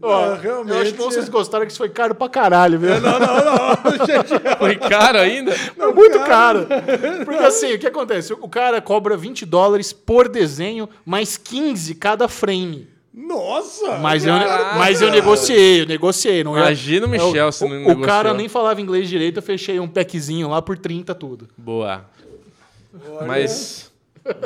Speaker 1: Ó,
Speaker 2: Ó,
Speaker 1: Eu acho
Speaker 2: realmente.
Speaker 1: que vocês gostaram que isso foi caro pra caralho, viu?
Speaker 2: Não, não, não. Gente, <laughs>
Speaker 3: Foi caro ainda?
Speaker 1: É muito caro. Porque assim, o que acontece? O cara cobra 20 dólares por desenho, mais 15 cada frame.
Speaker 2: Nossa!
Speaker 1: Mas eu,
Speaker 3: Caraca.
Speaker 1: mas eu negociei, eu negociei. Não é-
Speaker 3: Imagina o Michel
Speaker 1: o-
Speaker 3: se não
Speaker 1: o,
Speaker 3: negociou.
Speaker 1: cara nem falava inglês direito, eu fechei um packzinho lá por 30 tudo.
Speaker 3: Boa. Mas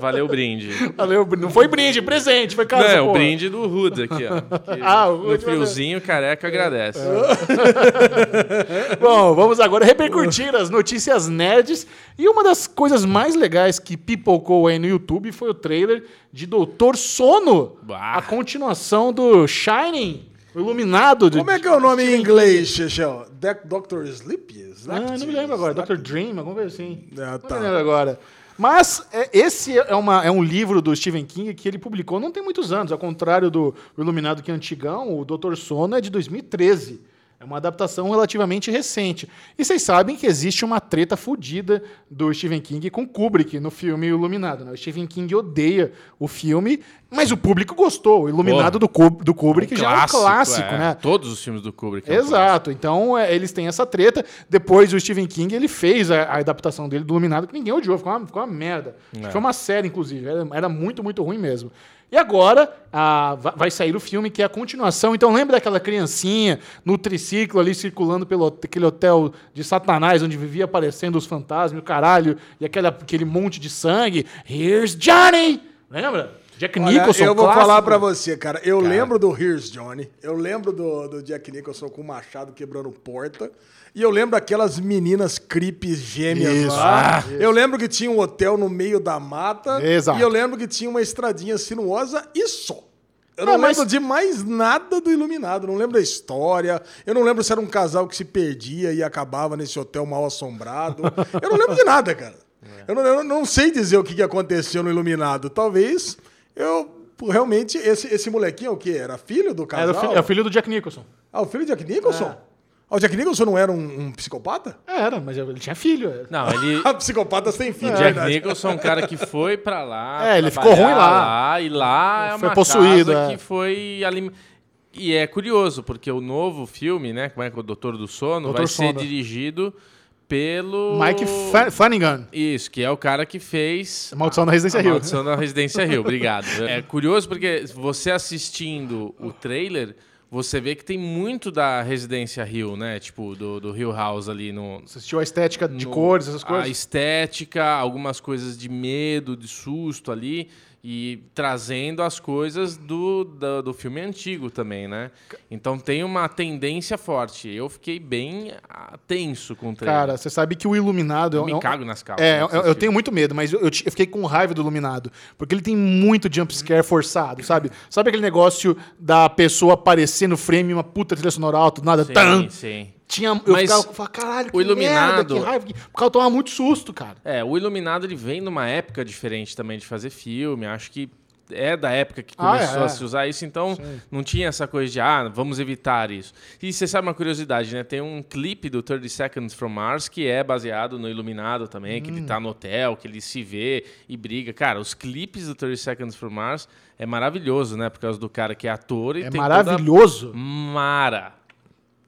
Speaker 3: valeu o brinde.
Speaker 1: Valeu, não foi brinde, presente, foi caro.
Speaker 3: Não, é o brinde do Hood aqui, ó. <laughs>
Speaker 1: Ah, o
Speaker 3: no friozinho, careca agradece. <laughs>
Speaker 1: Bom, vamos agora repercutir as notícias nerds. E uma das coisas mais legais que pipocou aí no YouTube foi o trailer de Doutor Sono,
Speaker 3: Bah.
Speaker 1: a continuação do Shining, o Iluminado. de-
Speaker 2: Como é que é o nome em inglês, Chechel? Dr. Sleep?
Speaker 1: Ah, não me lembro agora. Dr. Dream, alguma coisa assim.
Speaker 2: Ah,
Speaker 1: Não
Speaker 2: tá.
Speaker 1: me lembro agora. Mas é, esse é, uma- é um livro do Stephen King que ele publicou não tem muitos anos, ao contrário do Iluminado que é antigão, o Doutor Sono é de 2013. É uma adaptação relativamente recente. E vocês sabem que existe uma treta fodida do Stephen King com Kubrick no filme Iluminado. Né? O Stephen King odeia o filme Mas o público gostou. O Iluminado do, do Kubrick já é um clássico,
Speaker 3: é.
Speaker 1: né?
Speaker 3: Todos os filmes do Kubrick. é um clássico.
Speaker 1: Exato. Então, é, eles têm essa treta. Depois, o Stephen King, ele fez a, a adaptação dele do Iluminado, que ninguém odiou. Ficou uma, ficou uma merda.
Speaker 3: É.
Speaker 1: Foi uma série, inclusive. Era, era muito, muito ruim mesmo. E agora, a- va- vai sair o filme, que é a continuação. Então, lembra daquela criancinha no triciclo ali, circulando pelo aquele hotel de Satanás, onde vivia aparecendo os fantasmas, e o caralho, e aquela, aquele monte de sangue? Here's Johnny! Lembra? Jack
Speaker 2: Olha,
Speaker 1: Nicholson,
Speaker 2: eu vou
Speaker 1: clássico.
Speaker 2: falar pra você, cara. Eu lembro do Here's Johnny. Eu lembro do, do Jack Nicholson com o machado quebrando porta. E eu lembro aquelas meninas creeps gêmeas
Speaker 1: Isso,
Speaker 2: lá.
Speaker 1: ah,
Speaker 2: eu lembro que tinha um hotel no meio da mata.
Speaker 1: Exato.
Speaker 2: E eu lembro que tinha uma estradinha sinuosa e só. Eu não
Speaker 1: mas-
Speaker 2: lembro de mais nada do Iluminado. Não lembro da história. Eu não lembro se era um casal que se perdia e acabava nesse hotel mal assombrado. <laughs> Eu não lembro de nada, cara. Eu, não, eu não sei dizer o que que aconteceu no Iluminado. Talvez eu realmente. Esse, esse molequinho é o quê? Era filho do casal?
Speaker 1: Era o, fi- é o filho do Jack Nicholson.
Speaker 2: Ah, o filho de Jack Nicholson?
Speaker 1: É.
Speaker 2: Ah, o Jack Nicholson não era um, um psicopata?
Speaker 1: Era, mas ele tinha filho. é.
Speaker 3: Não, ele. <laughs>
Speaker 2: Psicopatas têm filho, é
Speaker 3: Jack
Speaker 2: verdade.
Speaker 3: Nicholson é um cara que foi pra lá.
Speaker 1: É, ele ficou ruim lá.
Speaker 3: E lá é
Speaker 1: Foi
Speaker 3: uma
Speaker 1: possuído,
Speaker 3: casa
Speaker 1: é.
Speaker 3: que foi. alim- E é curioso, porque o novo filme, né? Como é que é o Doutor do Sono,
Speaker 1: Doutor
Speaker 3: vai ser
Speaker 1: Sono.
Speaker 3: dirigido pelo.
Speaker 1: Mike Flanagan.
Speaker 3: Isso, que é o cara que fez.
Speaker 1: Maldição da Residência
Speaker 3: a
Speaker 1: Hill.
Speaker 3: Maldição da Residência Rio, <laughs> obrigado. É curioso porque você assistindo o trailer, você vê que tem muito da Residência Rio, né? Tipo, do, do Hill House ali no.
Speaker 1: Você assistiu a estética de
Speaker 3: no-
Speaker 1: cores, essas
Speaker 3: A
Speaker 1: coisas?
Speaker 3: estética, algumas coisas de medo, de susto ali. E trazendo as coisas do, do, do filme antigo também, né? Então tem uma tendência forte. Eu fiquei bem ah, tenso com o trailer.
Speaker 1: Cara, você sabe que o Iluminado... é
Speaker 3: eu
Speaker 1: um-
Speaker 3: me
Speaker 1: é
Speaker 3: cago nas calças.
Speaker 1: É,
Speaker 3: né,
Speaker 1: eu, eu tenho muito medo, mas eu, eu eu fiquei com raiva do Iluminado. Porque ele tem muito jumpscare forçado, sabe? Sabe aquele negócio da pessoa aparecer no frame uma puta trilha sonora alta, nada?
Speaker 3: Sim, sim.
Speaker 1: Tinha, eu
Speaker 3: Mas
Speaker 1: ficava, eu falava, caralho, que
Speaker 3: o Iluminado-
Speaker 1: merda, que raiva. que-" Porque eu tomava muito susto, cara.
Speaker 3: É, o Iluminado ele vem numa época diferente também de fazer filme. Acho que é da época que
Speaker 1: Ah,
Speaker 3: começou
Speaker 1: é.
Speaker 3: a se usar isso, então não tinha essa coisa de, ah, vamos evitar isso. E você sabe uma curiosidade, né? Tem um clipe do 30 Seconds from Mars que é baseado no Iluminado também, que ele
Speaker 1: Hum.
Speaker 3: tá no hotel, que ele se vê e briga. Cara, os clipes do 30 Seconds from Mars é maravilhoso, né? Por causa do cara que é ator e
Speaker 1: É
Speaker 3: tem
Speaker 1: maravilhoso.
Speaker 3: Mara.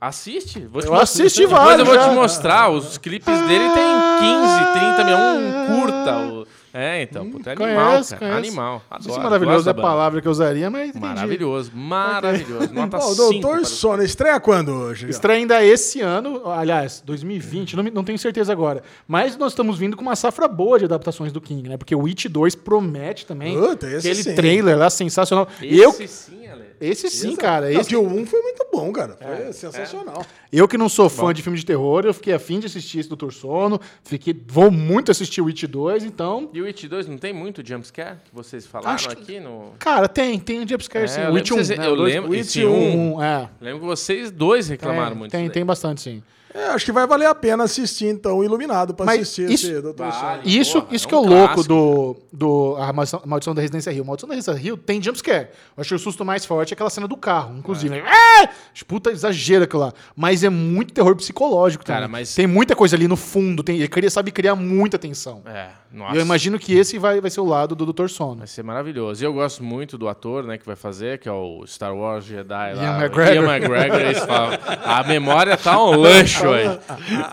Speaker 3: Assiste. Vou te
Speaker 1: Eu
Speaker 3: mostrar.
Speaker 1: assisti
Speaker 3: Depois
Speaker 1: vários
Speaker 3: eu vou
Speaker 1: já.
Speaker 3: te mostrar. Os clipes dele tem 15, 30 mil. Um curta. o- É, então. Puta, é animal,
Speaker 1: Conheço,
Speaker 3: cara.
Speaker 1: conheço.
Speaker 3: Animal.
Speaker 1: Não sei
Speaker 3: Adoro,
Speaker 1: se maravilhoso é a palavra que eu usaria, mas entendi.
Speaker 3: Maravilhoso. Maravilhoso. Nota
Speaker 2: Ó, o
Speaker 3: 5
Speaker 2: Doutor Sono estreia quando hoje?
Speaker 1: Estreia ainda esse ano, aliás, 2020, não, não tenho certeza agora. Mas nós estamos vindo com uma safra boa de adaptações do King, né? Porque o It 2 promete também.
Speaker 2: Puta, esse
Speaker 1: aquele
Speaker 2: sim.
Speaker 1: trailer lá sensacional.
Speaker 3: Esse
Speaker 1: eu,
Speaker 3: sim, Ale.
Speaker 1: Esse sim, cara.
Speaker 2: Não,
Speaker 1: Esse,
Speaker 2: que o 1 foi muito bom, cara. Foi
Speaker 3: É.
Speaker 2: sensacional.
Speaker 1: eu que não sou fã de filme de terror, eu fiquei afim de assistir esse Doutor Sono. Fiquei, vou muito assistir o It 2, então.
Speaker 3: E o It 2 não tem muito jumpscare que vocês falaram
Speaker 1: Acho que-
Speaker 3: aqui no.
Speaker 1: Cara, tem, tem um jumpscare
Speaker 3: É,
Speaker 1: sim.
Speaker 3: eu
Speaker 1: O It 1.
Speaker 3: lembro que vocês-
Speaker 1: né?
Speaker 3: eu lembro-
Speaker 1: O It
Speaker 3: um-
Speaker 1: 1, é.
Speaker 3: Lembro que vocês dois reclamaram
Speaker 1: Tem,
Speaker 3: muito.
Speaker 1: tem, tem bastante, sim.
Speaker 2: É, acho que vai valer a pena assistir, então, Iluminado pra
Speaker 1: Mas
Speaker 2: assistir
Speaker 1: isso-
Speaker 2: esse Doutor Sono.
Speaker 3: Vale.
Speaker 1: Isso,
Speaker 3: Porra,
Speaker 1: isso
Speaker 3: é
Speaker 1: que é
Speaker 3: um
Speaker 1: o louco do, do a Maldição, Maldição da Residência Rio. Maldição da Residência Rio tem jumpscare. Eu achei o susto mais forte é aquela cena do carro, inclusive. É. Puta, exagera aquilo lá. Mas é muito terror psicológico
Speaker 3: Cara,
Speaker 1: também.
Speaker 3: mas-
Speaker 1: Tem muita coisa ali no fundo. Tem, ele queria, sabe criar muita tensão.
Speaker 3: É,
Speaker 1: E
Speaker 3: nossa.
Speaker 1: eu imagino que esse vai, vai ser o lado do Dr. Sono.
Speaker 3: Vai ser maravilhoso. E eu gosto muito do ator, né, que vai fazer, que é o Star Wars Jedi lá.
Speaker 1: Ian
Speaker 3: o
Speaker 1: McGregor.
Speaker 3: Ian McGregor, falam, a memória tá um lancho aí.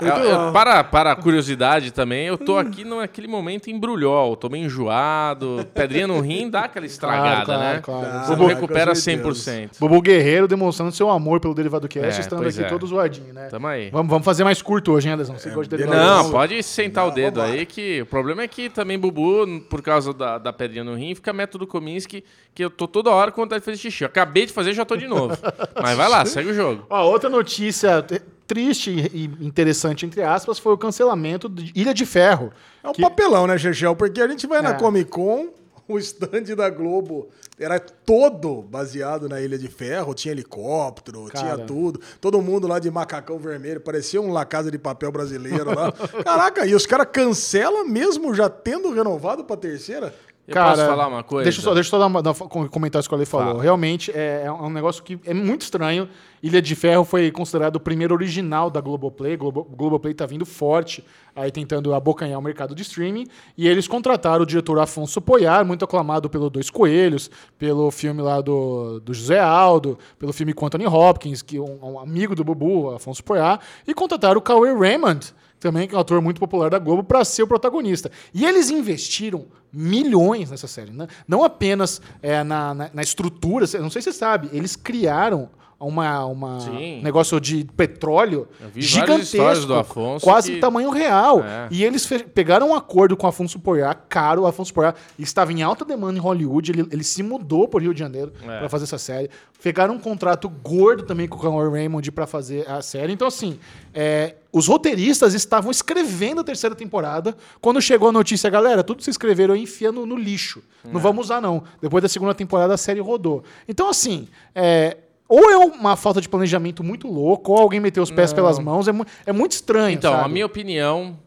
Speaker 3: Eu- eu- para, para a curiosidade também, eu tô aqui naquele momento embrulhol, tô meio enjoado, pedrinha no rim dá aquela estragada,
Speaker 1: claro,
Speaker 3: né?
Speaker 1: claro.
Speaker 3: Você não
Speaker 2: com
Speaker 3: recupera
Speaker 2: certeza.
Speaker 3: 100%.
Speaker 1: Bubu Guerreiro demonstrando seu amor pelo Derivado Cast,
Speaker 3: É,
Speaker 1: estando aqui
Speaker 3: é.
Speaker 1: todo zoadinho, né?
Speaker 3: Tamo aí.
Speaker 1: Vamos, vamos fazer mais curto hoje, hein, Anderson? Você gosta de Derivado
Speaker 3: Não, pode sentar o dedo aí, que o problema é que também Bubu, por causa da, da pedrinha no rim, fica método Kominsky, que eu tô toda hora com vontade de fazer xixi. Eu acabei de fazer já tô de novo. <laughs> Mas vai lá, segue o jogo.
Speaker 1: Ó, outra notícia triste e interessante, entre aspas, foi o cancelamento de Ilha de Ferro.
Speaker 2: É um
Speaker 1: Que-
Speaker 2: papelão, né, Chechel? Porque a gente vai na
Speaker 1: É.
Speaker 2: Comic Con, <laughs> o stand da Globo era todo baseado na Ilha de Ferro, tinha helicóptero,
Speaker 1: Cara.
Speaker 2: tinha tudo. Todo mundo lá de macacão vermelho, parecia um La Casa de Papel brasileiro lá. Caraca, e os caras cancelam mesmo já tendo renovado pra terceira?
Speaker 3: Eu
Speaker 1: Cara,
Speaker 3: posso falar uma coisa?
Speaker 1: Deixa eu só, deixa eu só dar uma, dar um comentário isso que o Ale falou.
Speaker 3: Fala.
Speaker 1: Realmente é, é um negócio que é muito estranho. Ilha de Ferro foi considerado o primeiro original da Globoplay. Globo, Globoplay tá vindo forte, aí tentando abocanhar o mercado de streaming. E eles contrataram o diretor Afonso Poyar, muito aclamado pelo Dois Coelhos, pelo filme lá do, do José Aldo, pelo filme com Anthony Hopkins, que é um, um amigo do Bubu, Afonso Poyar. E contrataram o Cauê Raymond, também que é um ator muito popular da Globo, para ser o protagonista. E eles investiram milhões nessa série. Né? Não apenas é, na, na, na estrutura, não sei se você sabe, eles criaram uma, uma
Speaker 3: Sim.
Speaker 1: negócio de petróleo gigantesco, quase
Speaker 3: que-
Speaker 1: tamanho real.
Speaker 3: É.
Speaker 1: E eles pegaram um acordo com o Afonso Poyar, caro. O Afonso Poyar estava em alta demanda em Hollywood, ele, ele se mudou para Rio de Janeiro
Speaker 3: É.
Speaker 1: para fazer essa série. Pegaram um contrato gordo também com o Conor Raymond para fazer a série. Então, assim, é, os roteiristas estavam escrevendo a terceira temporada. Quando chegou a notícia, galera, tudo que vocês escreveram enfia no, no lixo.
Speaker 3: É.
Speaker 1: Não vamos usar, não. Depois da segunda temporada, a série rodou. Então, assim, é, ou é uma falta de planejamento muito louco, ou alguém meteu os pés pelas mãos. É, mu- é muito estranho.
Speaker 3: Então,
Speaker 1: sabe?
Speaker 3: a minha opinião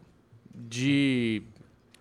Speaker 3: de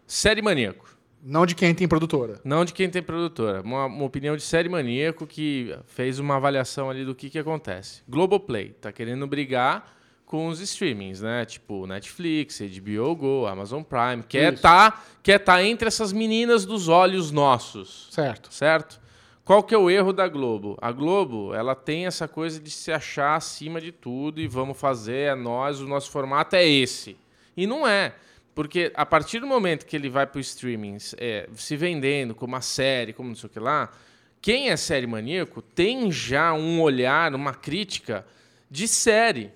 Speaker 3: série maníaco.
Speaker 1: Não de quem tem produtora.
Speaker 3: Não de quem tem produtora. Uma, uma opinião de série maníaco que fez uma avaliação ali do que, que acontece. Globoplay tá querendo brigar com os streamings, né? Tipo Netflix, HBO Go, Amazon Prime. Quer
Speaker 1: Isso.
Speaker 3: tá, quer tá entre essas meninas dos olhos nossos.
Speaker 1: Certo.
Speaker 3: certo? Qual que é o erro da Globo? A Globo, ela tem essa coisa de se achar acima de tudo e vamos fazer, é nós, o nosso formato é esse. E não é. Porque a partir do momento que ele vai para o streaming é, se vendendo como uma série, como não sei o que lá, quem é série maníaco tem já um olhar, uma crítica de série.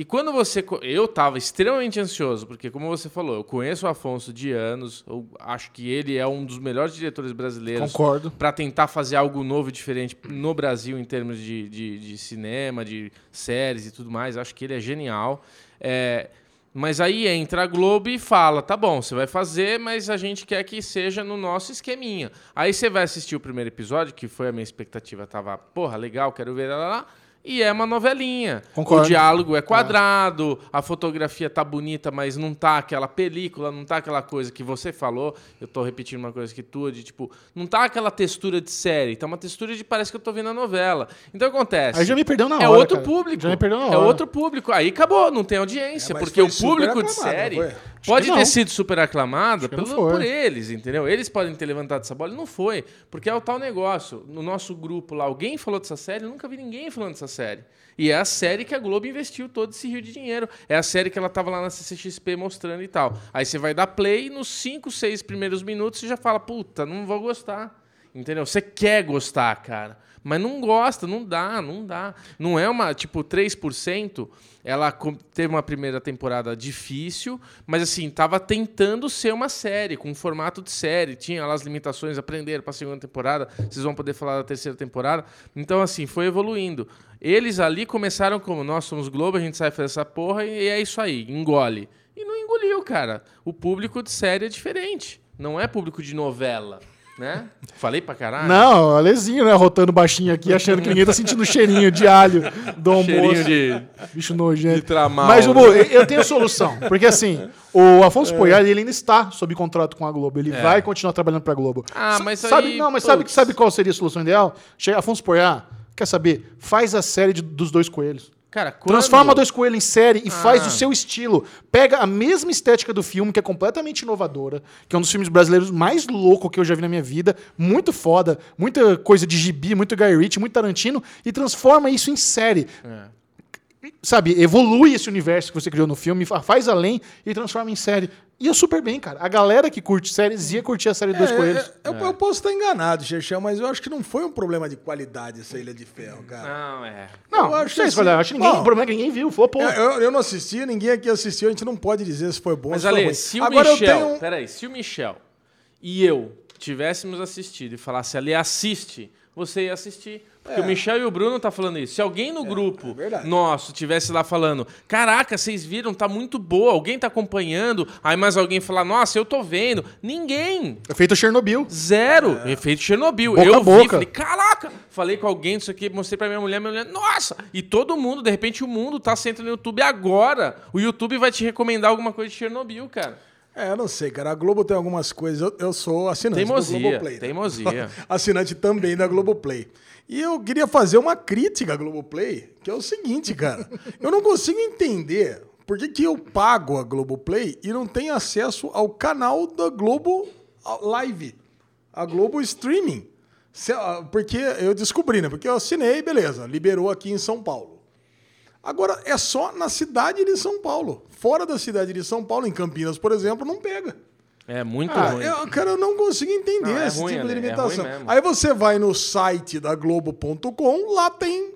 Speaker 3: E quando você. Eu estava extremamente ansioso, porque, como você falou, eu conheço o Afonso de anos, eu acho que ele é um dos melhores diretores brasileiros
Speaker 1: Concordo.
Speaker 3: para tentar fazer algo novo e diferente no Brasil em termos de, de, de cinema, de séries e tudo mais. Acho que ele é genial. É, mas aí entra a Globo e fala: tá bom, você vai fazer, mas a gente quer que seja no nosso esqueminha. Aí você vai assistir o primeiro episódio, que foi a minha expectativa, tava, porra, legal, quero ver lá, lá. E é uma novelinha.
Speaker 1: Concordo.
Speaker 3: O diálogo é quadrado, a fotografia tá bonita, mas não tá aquela película, não tá aquela coisa que você falou. Eu tô repetindo uma coisa que tua, de tipo, não tá aquela textura de série, tá uma textura de parece que eu tô vendo a novela. Então acontece.
Speaker 1: Aí já me perdeu na hora.
Speaker 3: é outro
Speaker 1: cara.
Speaker 3: público.
Speaker 1: Já me perdeu na hora.
Speaker 3: É outro público. Aí acabou, não tem audiência.
Speaker 2: É,
Speaker 3: porque o público de série? Pode ter sido super
Speaker 1: não
Speaker 3: pelo, por eles, entendeu? Eles podem ter levantado essa bola e não foi. Porque é o tal negócio. No nosso grupo lá, alguém falou dessa série, eu nunca vi ninguém falando dessa série. E é a série que a Globo investiu todo esse rio de dinheiro. É a série que ela tava lá na CCXP mostrando e tal. Aí você vai dar play e nos 5, 6 primeiros minutos você já fala, puta, não vou gostar. Entendeu? Você quer gostar, cara. Mas não gosta, não dá, não dá. Não é uma, tipo, 3%. Ela teve uma primeira temporada difícil, mas assim, tava tentando ser uma série, com um formato de série. Tinha lá as limitações, aprenderam para a segunda temporada. Vocês vão poder falar da terceira temporada. Então, assim, foi evoluindo. Eles ali começaram como, nós somos Globo, a gente sai fazer essa porra e é isso aí, engole. E não engoliu, cara. O público de série é diferente. Não é público de novela, né? Falei pra caralho.
Speaker 1: Não, Alezinho, né? Rotando baixinho aqui, achando que ninguém tá sentindo o cheirinho de alho do almoço.
Speaker 3: Cheirinho de...
Speaker 1: Bicho nojento.
Speaker 3: de tramal,
Speaker 1: Mas,
Speaker 3: né?
Speaker 1: Bubu, eu- eu tenho solução. Porque, assim, o Afonso Poyar, ele ainda está sob contrato com a Globo. Ele
Speaker 3: É.
Speaker 1: vai continuar trabalhando pra Globo.
Speaker 3: Ah,
Speaker 1: Sa-
Speaker 3: mas
Speaker 1: sabe,
Speaker 3: aí,
Speaker 1: Não, mas sabe, sabe qual seria a solução ideal? Chega, Afonso Poyar, quer saber? Faz a série de- dos dois coelhos.
Speaker 3: Cara, quando...
Speaker 1: Transforma Dois Coelhos em série e faz
Speaker 3: Ah.
Speaker 1: o seu estilo. Pega a mesma estética do filme, que é completamente inovadora, que é um dos filmes brasileiros mais loucos que eu já vi na minha vida. Muito foda, muita coisa de gibi, muito Guy Ritchie, muito Tarantino, e transforma isso em série.
Speaker 3: É.
Speaker 1: Sabe, evolui esse universo que você criou no filme, fa- faz além e transforma em série. E é super bem, cara. A galera que curte séries ia curtir a série Dois
Speaker 2: É,
Speaker 1: Coelhos.
Speaker 2: é, eu, eu posso estar enganado, Xexão, mas eu acho que não foi um problema de qualidade essa Ilha de Ferro, cara.
Speaker 3: Não, é.
Speaker 1: Não,
Speaker 2: eu
Speaker 1: não
Speaker 2: acho
Speaker 1: sei
Speaker 2: que assim-
Speaker 1: acho que ninguém,
Speaker 2: Bom,
Speaker 1: o problema é que ninguém viu, flopou.
Speaker 2: É, Eu, eu não assisti, ninguém aqui assistiu, a gente não pode dizer se foi bom
Speaker 3: Mas,
Speaker 2: se foi
Speaker 3: Ale,
Speaker 2: ruim.
Speaker 3: se o
Speaker 2: Agora
Speaker 3: Michel...
Speaker 2: eu tenho um...
Speaker 3: Peraí, se o Michel e eu tivéssemos assistido e falasse, Ale, assiste, você ia assistir. Porque
Speaker 2: É.
Speaker 3: o Michel e o Bruno tá falando isso. Se alguém no grupo
Speaker 2: é
Speaker 3: nosso tivesse lá falando, caraca, vocês viram, tá muito boa, alguém tá acompanhando, aí mais alguém falar, nossa, eu tô vendo. Ninguém.
Speaker 1: É feito Chernobyl.
Speaker 3: Zero. Efeito Chernobyl.
Speaker 1: Boca
Speaker 3: eu
Speaker 1: a
Speaker 3: vi,
Speaker 1: boca.
Speaker 3: falei, caraca! Falei com alguém disso aqui, mostrei pra minha mulher, minha mulher, nossa! E todo mundo, de repente, o mundo tá sentando no YouTube agora. O YouTube vai te recomendar alguma coisa de Chernobyl, cara.
Speaker 2: É, eu não sei, cara. A Globo tem algumas coisas. Eu, eu sou assinante do
Speaker 3: Teimosia,
Speaker 2: Globoplay. né?
Speaker 3: teimosia. <laughs>
Speaker 2: assinante também da Globoplay. E eu queria fazer uma crítica à Globoplay, que é o seguinte, cara. eu não consigo entender por que, que eu pago a Globoplay e não tenho acesso ao canal da Globo Live, a Globo Streaming. Ah, Porque eu descobri, né? Porque eu assinei, beleza, liberou aqui em São Paulo. Agora, é só na cidade de São Paulo. Fora da cidade de São Paulo, em Campinas, por exemplo, não pega.
Speaker 3: É muito
Speaker 2: Ah,
Speaker 3: ruim.
Speaker 2: eu, cara, eu não consigo entender
Speaker 3: Não, é
Speaker 2: esse
Speaker 3: ruim,
Speaker 2: tipo de
Speaker 3: é
Speaker 2: limitação.
Speaker 3: mesmo.
Speaker 2: Aí você vai no site da Globo.com, lá tem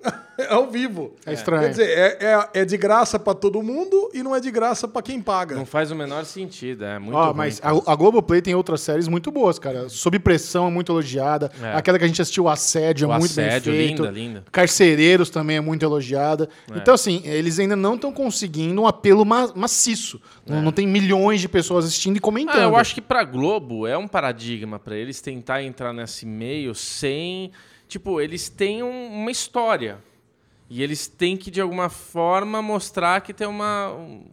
Speaker 2: ao vivo.
Speaker 1: É estranho.
Speaker 2: Quer dizer, é, é, é de graça pra todo mundo e não é de graça pra quem paga.
Speaker 3: Não faz o menor sentido, é muito
Speaker 1: Ó,
Speaker 3: ruim.
Speaker 1: mas a, a Globoplay tem outras séries muito boas, cara. Sob Pressão é muito elogiada.
Speaker 3: É.
Speaker 1: Aquela que a gente assistiu, Assédio,
Speaker 3: O
Speaker 1: é muito
Speaker 3: Assédio,
Speaker 1: bem feito.
Speaker 3: linda, linda.
Speaker 1: Carcereiros também é muito elogiada.
Speaker 3: É.
Speaker 1: Então, assim, eles ainda não estão conseguindo um apelo ma- maciço. Não, não tem milhões de pessoas assistindo e comentando.
Speaker 3: É. Ah, eu acho que pra Globo é um paradigma pra eles tentar entrar nesse meio sem. Tipo, eles têm um- uma história. E eles têm que, de alguma forma, mostrar que tem uma. um-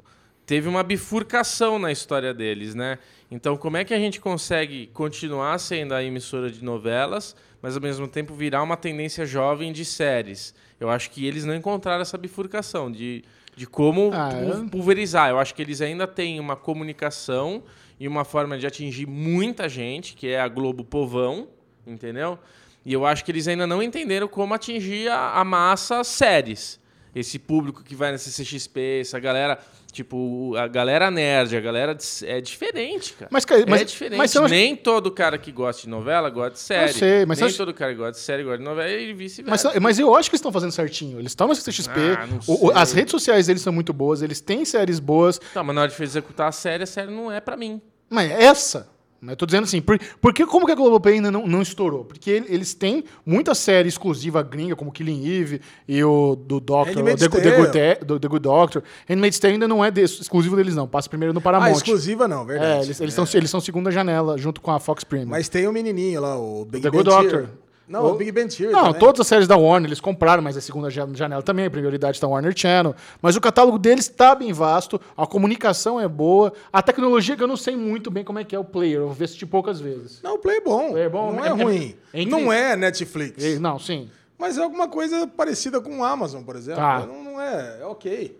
Speaker 3: teve uma bifurcação na história deles, né? Então, como é que a gente consegue continuar sendo a emissora de novelas, mas ao mesmo tempo virar uma tendência jovem de séries? Eu acho que eles não encontraram essa bifurcação de, de como
Speaker 1: Ah, eu-
Speaker 3: pulverizar. Eu acho que eles ainda têm uma comunicação e uma forma de atingir muita gente, que é a Globo Povão, entendeu? E eu acho que eles ainda não entenderam como atingir a, a massa séries. Esse público que vai na CCXP, essa galera, tipo, a galera nerd, a galera de- é diferente, cara.
Speaker 1: Mas, cara, mas-
Speaker 3: é diferente.
Speaker 1: mas acha-
Speaker 3: Nem todo cara que gosta de novela gosta de série.
Speaker 1: sei, mas
Speaker 3: Nem
Speaker 1: acha-
Speaker 3: todo cara que gosta de série gosta de novela e
Speaker 1: Mas,
Speaker 3: vice-versa.
Speaker 1: mas eu acho que eles estão fazendo certinho. Eles estão no CCXP.
Speaker 3: Ah,
Speaker 1: o- as redes sociais deles são muito boas. Eles têm séries boas.
Speaker 3: Tá, mas na hora de executar a série, a série não é pra mim.
Speaker 1: Mas essa. Eu tô dizendo assim, por, por que, como que a Globoplay ainda não, não estourou? Porque ele- eles têm muita série exclusiva gringa, como Killing Eve e o do Doctor, o The, Good- The. Good, do- The Good Doctor. Handmaid's Tale ainda não é desse- exclusivo deles, não. Passa primeiro no Paramount.
Speaker 2: Ah, exclusiva não, verdade.
Speaker 1: É, eles, eles, São, eles são segunda janela, junto com a Fox Premium.
Speaker 2: Mas tem o menininho lá, o Big
Speaker 1: The Good. Doctor.
Speaker 2: Não,
Speaker 1: O-
Speaker 2: Big Ben Theory
Speaker 1: Não,
Speaker 2: também.
Speaker 1: todas as séries da Warner eles compraram, mas a segunda ja- janela também, a prioridade está Warner Channel. Mas o catálogo deles está bem vasto, a comunicação é boa, a tecnologia que eu não sei muito bem como é que é o player, eu assisti poucas vezes.
Speaker 2: Não, o Play é bom.
Speaker 1: Play é bom,
Speaker 2: não
Speaker 1: é-
Speaker 2: é,
Speaker 1: é-
Speaker 2: ruim.
Speaker 1: é
Speaker 2: não é Netflix.
Speaker 1: Não, sim.
Speaker 2: Mas é alguma coisa parecida com o Amazon, por exemplo.
Speaker 1: Tá.
Speaker 2: Não, não é, é ok.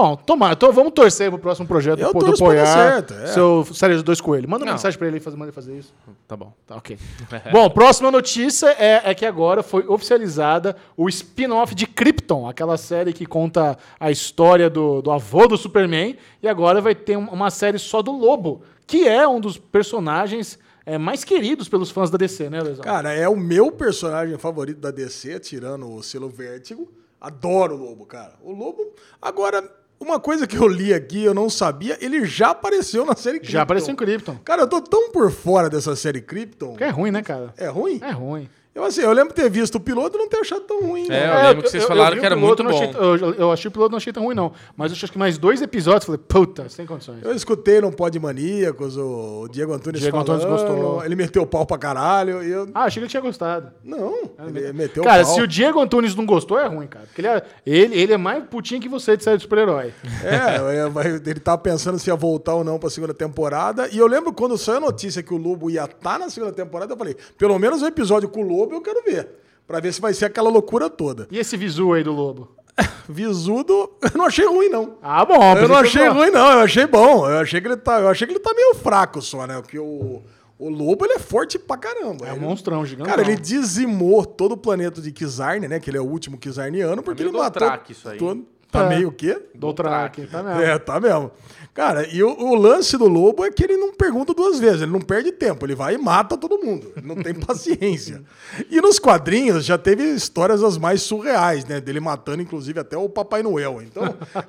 Speaker 1: Bom, tomara, então vamos torcer pro próximo projeto
Speaker 2: Eu
Speaker 1: do, do Poiar,
Speaker 2: certo, é.
Speaker 1: seu série dos dois coelhos. Manda uma
Speaker 3: Não.
Speaker 1: mensagem pra ele e faz, manda ele fazer isso.
Speaker 3: Tá bom.
Speaker 1: Tá, ok. <laughs> Bom, próxima notícia é, é que agora foi oficializada o spin-off de Krypton, aquela série que conta a história do, do avô do Superman, e agora vai ter um- uma série só do Lobo, que é um dos personagens é, mais queridos pelos fãs da DC, né, Lesão?
Speaker 2: Cara, é o meu personagem favorito da DC, tirando o selo Vértigo. Adoro o Lobo, cara. O Lobo. Agora, uma coisa que eu li aqui, eu não sabia, ele já apareceu na série Krypton.
Speaker 1: Já apareceu em Krypton.
Speaker 2: Cara, eu tô tão por fora dessa série Krypton.
Speaker 1: Que é ruim, né, cara?
Speaker 2: É ruim?
Speaker 1: É ruim.
Speaker 2: Eu, assim, eu lembro de ter visto o piloto e não ter achado tão ruim.
Speaker 3: É,
Speaker 2: não.
Speaker 3: eu lembro que vocês falaram
Speaker 1: vi
Speaker 3: que
Speaker 1: o
Speaker 3: era
Speaker 1: piloto,
Speaker 3: muito
Speaker 1: não achei- eu, eu achei o piloto, não achei tão ruim, não. Mas eu acho que mais dois episódios, falei, puta, sem condições.
Speaker 2: Eu escutei no Pod Maníacos o Diego Antunes
Speaker 1: Diego
Speaker 2: falando.
Speaker 1: Antunes gostou.
Speaker 2: Ele meteu o pau pra caralho. E eu...
Speaker 1: Ah, achei que ele tinha gostado.
Speaker 2: Não, ele meteu
Speaker 1: Cara,
Speaker 2: o pau.
Speaker 1: se o Diego Antunes não gostou, é ruim, cara. Porque ele é, ele, ele é mais putinho que você de série de super-herói.
Speaker 2: É, eu- eu- ele tava pensando se ia voltar ou não pra segunda temporada. E eu lembro quando saiu a notícia que o Lobo ia estar na segunda temporada, eu falei, pelo menos um episódio com o Lobo eu quero ver. Pra ver se vai ser aquela loucura toda.
Speaker 1: E esse visu aí do Lobo? <laughs>
Speaker 2: Visudo, eu não achei ruim, não.
Speaker 1: Ah, bom.
Speaker 2: Eu não achei
Speaker 1: eu-
Speaker 2: ruim, não. Eu achei bom. Eu achei que ele tá, eu achei que ele tá meio fraco só, né? Porque o, o Lobo, ele é forte pra caramba.
Speaker 1: É um
Speaker 2: Ele-
Speaker 1: monstrão gigante.
Speaker 2: Cara, ele dizimou todo o planeta de Kizarne, né? Que ele é o último Kizarniano, porque
Speaker 3: meio
Speaker 2: ele matou...
Speaker 3: Dothraki isso aí.
Speaker 2: todo- Tá
Speaker 1: É.
Speaker 2: meio o quê?
Speaker 1: Dothraki, tá mesmo.
Speaker 2: É, tá mesmo. Cara, e o, o lance do Lobo é que ele não pergunta duas vezes, ele não perde tempo, ele vai e mata todo mundo. Ele não tem <laughs> paciência. E nos quadrinhos já teve histórias as mais surreais, né? Dele matando, inclusive, até o Papai Noel. Então,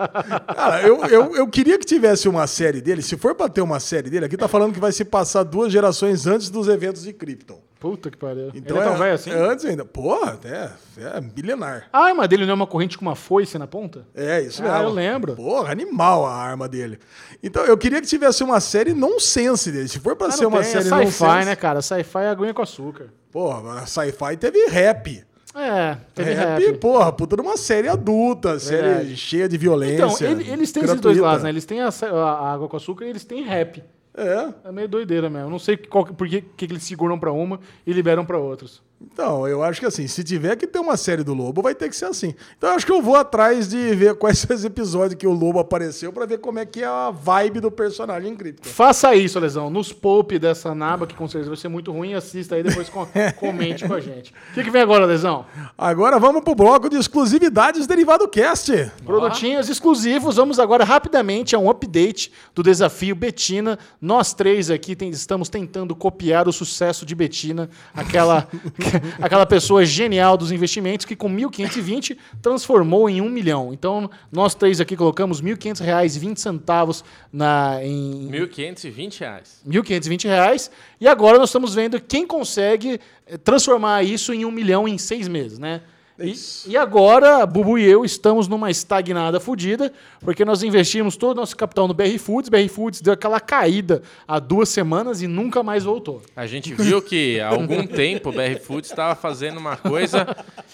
Speaker 2: <laughs> cara, eu, eu, eu queria que tivesse uma série dele. Se for pra ter uma série dele, aqui tá falando que vai se passar duas gerações antes dos eventos de Krypton.
Speaker 1: Puta que pariu.
Speaker 2: Então
Speaker 1: ele é tão velho assim?
Speaker 2: é antes ainda. Porra, é, é milenar.
Speaker 1: Ah, a arma dele não é uma corrente com uma foice na ponta?
Speaker 2: É, isso
Speaker 1: Ah,
Speaker 2: mesmo.
Speaker 1: eu lembro.
Speaker 2: Porra, animal a arma dele. Então, eu queria que tivesse uma série nonsense dele. Se for pra
Speaker 1: Ah,
Speaker 2: ser uma
Speaker 1: tem,
Speaker 2: série
Speaker 1: é
Speaker 2: nonsense...
Speaker 1: sci-fi, né, cara? Sci-fi é aguinha com açúcar.
Speaker 2: Porra, sci-fi teve rap.
Speaker 1: É, teve
Speaker 2: rap,
Speaker 1: rap.
Speaker 2: porra, puta de uma série adulta, série
Speaker 1: Verdade.
Speaker 2: cheia de
Speaker 1: Então,
Speaker 2: violência.
Speaker 1: ele- eles têm esses dois
Speaker 2: gratuita.
Speaker 1: lados, né? Eles têm a- a água com açúcar e eles têm rap.
Speaker 2: É.
Speaker 1: É meio doideira mesmo. Não sei qual, por que, que eles seguram pra uma e liberam pra outras.
Speaker 2: Então, eu acho que assim, se tiver que ter uma série do Lobo, vai ter que ser assim. Então, eu acho que eu vou atrás de ver quais são os episódios que o Lobo apareceu pra ver como é que é a vibe do personagem cripto.
Speaker 1: Faça isso, Lesão. Nos poupe dessa naba, que com certeza vai ser muito ruim. Assista aí, depois com- <laughs> comente com a gente. O que, que vem agora, Lesão?
Speaker 2: Agora vamos pro bloco de exclusividades derivado cast.
Speaker 1: Produtinhos exclusivos. Vamos agora rapidamente a um update do desafio Betina. Nós três aqui tem- estamos tentando copiar o sucesso de Betina, aquela, <laughs> <laughs> aquela pessoa genial dos investimentos que com 1.520 transformou em um milhão. Então, nós três aqui colocamos R$ 1.500,20 na, em,
Speaker 3: 1.520 reais.
Speaker 1: 1.520 reais. E agora nós estamos vendo quem consegue eh, transformar isso em um milhão em seis meses, né? E, e agora, Bubu e eu estamos numa estagnada fodida, porque nós investimos todo o nosso capital no BR Foods. BR Foods deu aquela caída há duas semanas e nunca mais voltou.
Speaker 3: A gente viu que há algum <laughs> tempo o BR Foods estava fazendo uma coisa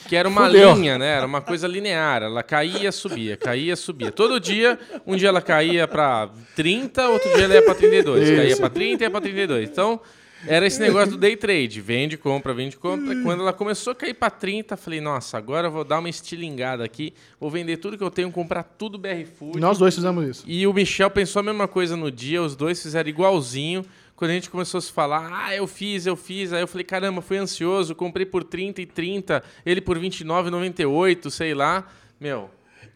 Speaker 3: que era uma
Speaker 1: Fudeu.
Speaker 3: linha, né? Era uma coisa linear. Ela caía, subia, caía, subia. Todo dia, um dia ela caía para 30, outro dia ela ia para 32. Caía
Speaker 1: Isso.
Speaker 3: para 30 e ia para 32. Então, era esse negócio do day trade. Vende, compra, vende, compra. Quando ela começou a cair para 30, falei, nossa, agora eu vou dar uma estilingada aqui. Vou vender tudo que eu tenho, comprar tudo BR Foods.
Speaker 1: Nós dois fizemos isso.
Speaker 3: E o Michel pensou a mesma coisa no dia, os dois fizeram igualzinho. Quando a gente começou a se falar, ah, eu fiz, eu fiz. Aí eu falei, caramba, fui ansioso, comprei por 30 e 30, ele por 29,98, sei lá. Meu,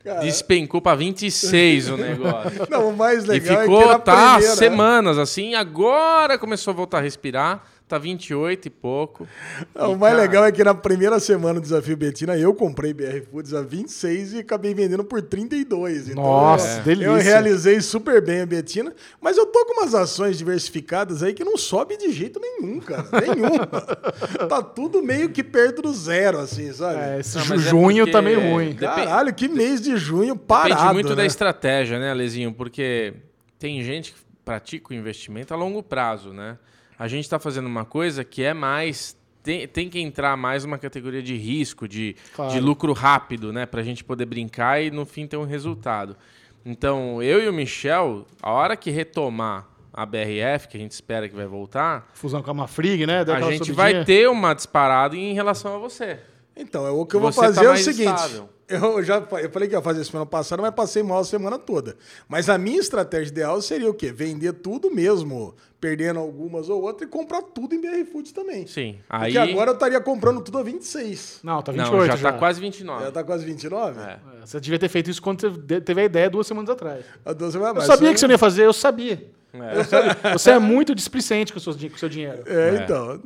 Speaker 2: Cara.
Speaker 3: despencou pra 26 o negócio. <laughs>
Speaker 2: Não, o mais
Speaker 3: e
Speaker 2: legal
Speaker 3: ficou,
Speaker 2: é que na
Speaker 3: tá,
Speaker 2: primeira,
Speaker 3: semanas assim. Agora começou a voltar a respirar, tá 28 e pouco.
Speaker 2: Não,
Speaker 3: E,
Speaker 2: o mais
Speaker 3: cara,
Speaker 2: legal é que na primeira semana do Desafio Betina, eu comprei BR Foods a 26 e acabei vendendo por 32. Então,
Speaker 1: Nossa,
Speaker 2: eu-
Speaker 1: delícia.
Speaker 2: Eu realizei super bem a Betina, mas eu tô com umas ações diversificadas aí que não sobe de jeito nenhum, cara. <laughs> Nenhum. tá tudo meio que perto do zero, assim, sabe?
Speaker 1: É, esse
Speaker 3: Não, é
Speaker 1: junho
Speaker 3: porque-
Speaker 1: tá meio ruim.
Speaker 2: Caralho, que mês de junho parado,
Speaker 3: Depende muito
Speaker 2: né?
Speaker 3: da estratégia, né, Alezinho? Porque tem gente que pratica o investimento a longo prazo, né? A gente está fazendo uma coisa que é mais. Tem, tem que entrar mais numa categoria de risco, de,
Speaker 1: Claro.
Speaker 3: de lucro rápido, né? Pra gente poder brincar e no fim ter um resultado. Então, eu e o Michel, a hora que retomar a BRF, que a gente espera que vai voltar,
Speaker 1: Fusão com a Mafrig, né?
Speaker 3: A gente
Speaker 1: subidinha.
Speaker 3: vai ter uma disparada em relação a você.
Speaker 2: Então, é o que eu vou
Speaker 3: Você tá
Speaker 2: fazer é o seguinte.
Speaker 3: estável.
Speaker 2: Eu já eu falei que ia fazer semana passada, mas passei mal a semana toda. Mas a minha estratégia ideal seria o quê? Vender tudo mesmo, perdendo algumas ou outras, e comprar tudo em BR Foods também.
Speaker 3: Sim.
Speaker 2: Porque
Speaker 3: Aí.
Speaker 2: agora eu estaria comprando tudo a 26.
Speaker 1: Não, tá 28
Speaker 3: não, já,
Speaker 1: já.
Speaker 3: tá quase 29.
Speaker 2: Já tá quase 29?
Speaker 3: É.
Speaker 1: É, Você devia ter feito isso quando você teve a ideia duas semanas atrás.
Speaker 2: A 12 vai
Speaker 1: Eu sabia que você não ia fazer, eu sabia.
Speaker 3: É.
Speaker 1: Você é muito displicente com o seu, com o seu dinheiro.
Speaker 2: É,
Speaker 3: É.
Speaker 2: então.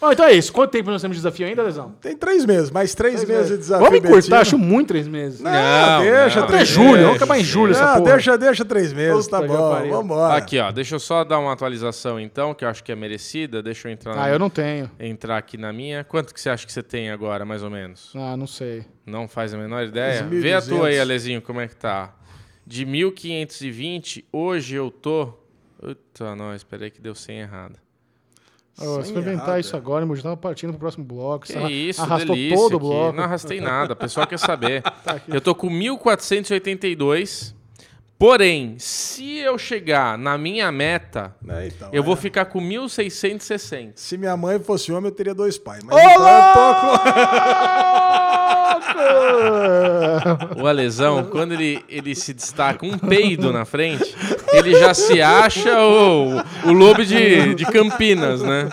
Speaker 1: Bom, então é isso. Quanto tempo nós temos de desafio ainda, Lesão?
Speaker 2: Tem três meses, mais três, meses de desafio.
Speaker 1: Vamos encurtar, acho muito três meses.
Speaker 2: Não,
Speaker 3: Não,
Speaker 2: deixa
Speaker 3: não.
Speaker 1: Até
Speaker 2: três
Speaker 1: julho,
Speaker 2: meses.
Speaker 1: vamos acabar em julho essa
Speaker 2: Não,
Speaker 1: porra.
Speaker 2: deixa, deixa três meses,
Speaker 1: Puta
Speaker 2: tá bom. Vambora.
Speaker 3: Aqui, ó, deixa eu só dar uma atualização então, que eu acho que é merecida. Deixa eu entrar,
Speaker 1: Ah,
Speaker 3: na-
Speaker 1: eu não tenho.
Speaker 3: entrar aqui na minha. Quanto que você acha que você tem agora, mais ou menos?
Speaker 1: Ah, não sei.
Speaker 3: Não faz a menor ideia?
Speaker 2: Uns
Speaker 3: Vê a
Speaker 2: 1.200.
Speaker 3: tua aí, Alezinho, como é que tá. De 1.520, hoje eu tô... Puta, não, esperei que deu 100 errado.
Speaker 1: Oh, se inventar isso agora, eu já tava partindo pro próximo bloco.
Speaker 3: Que
Speaker 1: arra-
Speaker 3: isso,
Speaker 1: arrastou
Speaker 3: delícia
Speaker 1: todo o
Speaker 3: aqui.
Speaker 1: bloco.
Speaker 3: Não arrastei nada, o pessoal quer saber. <laughs>
Speaker 1: Tá
Speaker 3: eu tô com 1.482, porém, se eu chegar na minha meta,
Speaker 2: É, então,
Speaker 3: eu
Speaker 2: é.
Speaker 3: vou ficar com 1.660.
Speaker 2: Se minha mãe fosse homem, eu teria dois pais. Mas então eu tô com...
Speaker 3: O Alesão, quando ele, ele se destaca um peido na frente, ele já se acha o, o lobo de, de Campinas, né?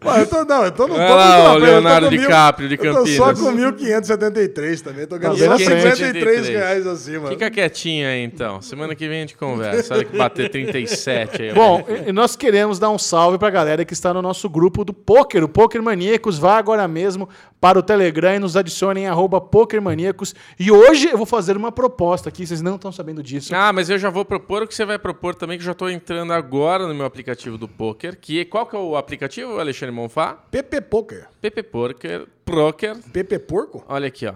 Speaker 2: Pô, eu tô, não, eu tô, não
Speaker 3: Olha lá, o Leonardo
Speaker 2: mil-
Speaker 3: DiCaprio de
Speaker 2: Eu tô só
Speaker 3: Campinas.
Speaker 2: com 1.573 também. Tô ganhando
Speaker 1: bem
Speaker 2: só
Speaker 1: na frente.
Speaker 2: 53 reais acima.
Speaker 3: Fica quietinho aí, então. Semana que vem a gente conversa. Olha que bater 37 aí.
Speaker 1: Bom, e- nós queremos dar um salve pra galera que está no nosso grupo do Poker, o Poker Maníacos. Vá agora mesmo para o Telegram e nos adicione em arroba Poker Maníacos. E hoje eu vou fazer uma proposta aqui, vocês não estão sabendo disso.
Speaker 3: Ah, mas eu já vou propor o que você vai propor também, que eu já estou entrando agora no meu aplicativo do poker. Que, qual que é o aplicativo, Alexandre Monfá?
Speaker 2: PP Poker.
Speaker 3: PP Poker. Poker.
Speaker 2: PP Porco?
Speaker 3: Olha aqui, ó.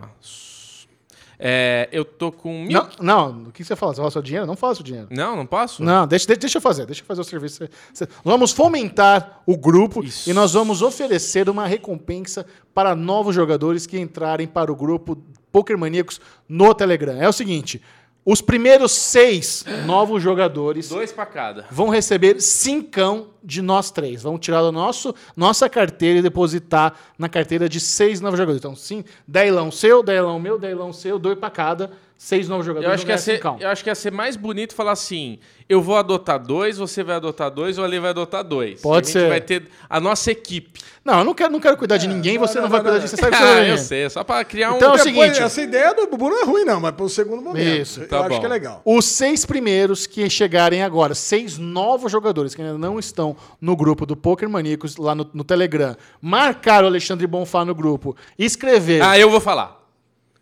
Speaker 3: É, eu tô com mil...
Speaker 1: Não, não, o que você fala? Você fala seu dinheiro? Não faça o dinheiro.
Speaker 3: Não, não posso?
Speaker 1: Não, deixa, deixa- eu fazer, deixa eu fazer o serviço. Nós vamos fomentar o grupo
Speaker 3: Isso.
Speaker 1: e nós vamos oferecer uma recompensa para novos jogadores que entrarem para o grupo Poker Maníacos no Telegram. É o seguinte: Os primeiros seis novos jogadores
Speaker 3: Dois pra cada.
Speaker 1: vão receber cincão de nós três. Vão tirar da nosso, nossa carteira e depositar na carteira de seis novos jogadores. Então, sim, deilão seu, deilão meu, deilão seu, dois pra cada, seis novos jogadores.
Speaker 3: Eu acho, que ia ser, eu acho que ia ser mais bonito falar assim: eu vou adotar dois, você vai adotar dois, o Ale vai adotar dois.
Speaker 1: Pode
Speaker 3: a
Speaker 1: ser.
Speaker 3: gente vai ter a nossa equipe.
Speaker 1: Não, eu não quero, não quero cuidar de ninguém, você não,
Speaker 2: não,
Speaker 1: vai
Speaker 2: não,
Speaker 1: cuidar
Speaker 2: não.
Speaker 1: de Você sabe <laughs>
Speaker 3: ah, eu sei, é só pra criar um.
Speaker 1: Então é o seguinte-
Speaker 2: essa ideia do Bubu não é ruim, não, mas pro segundo momento.
Speaker 1: Isso,
Speaker 2: eu
Speaker 3: tá
Speaker 2: acho
Speaker 3: bom.
Speaker 2: que é legal.
Speaker 1: Os seis primeiros que chegarem agora, seis novos jogadores que ainda não estão no grupo do Poker Maníacos lá no, no Telegram, marcar o Alexandre Bonfá no grupo, escrever
Speaker 3: Ah, eu vou falar.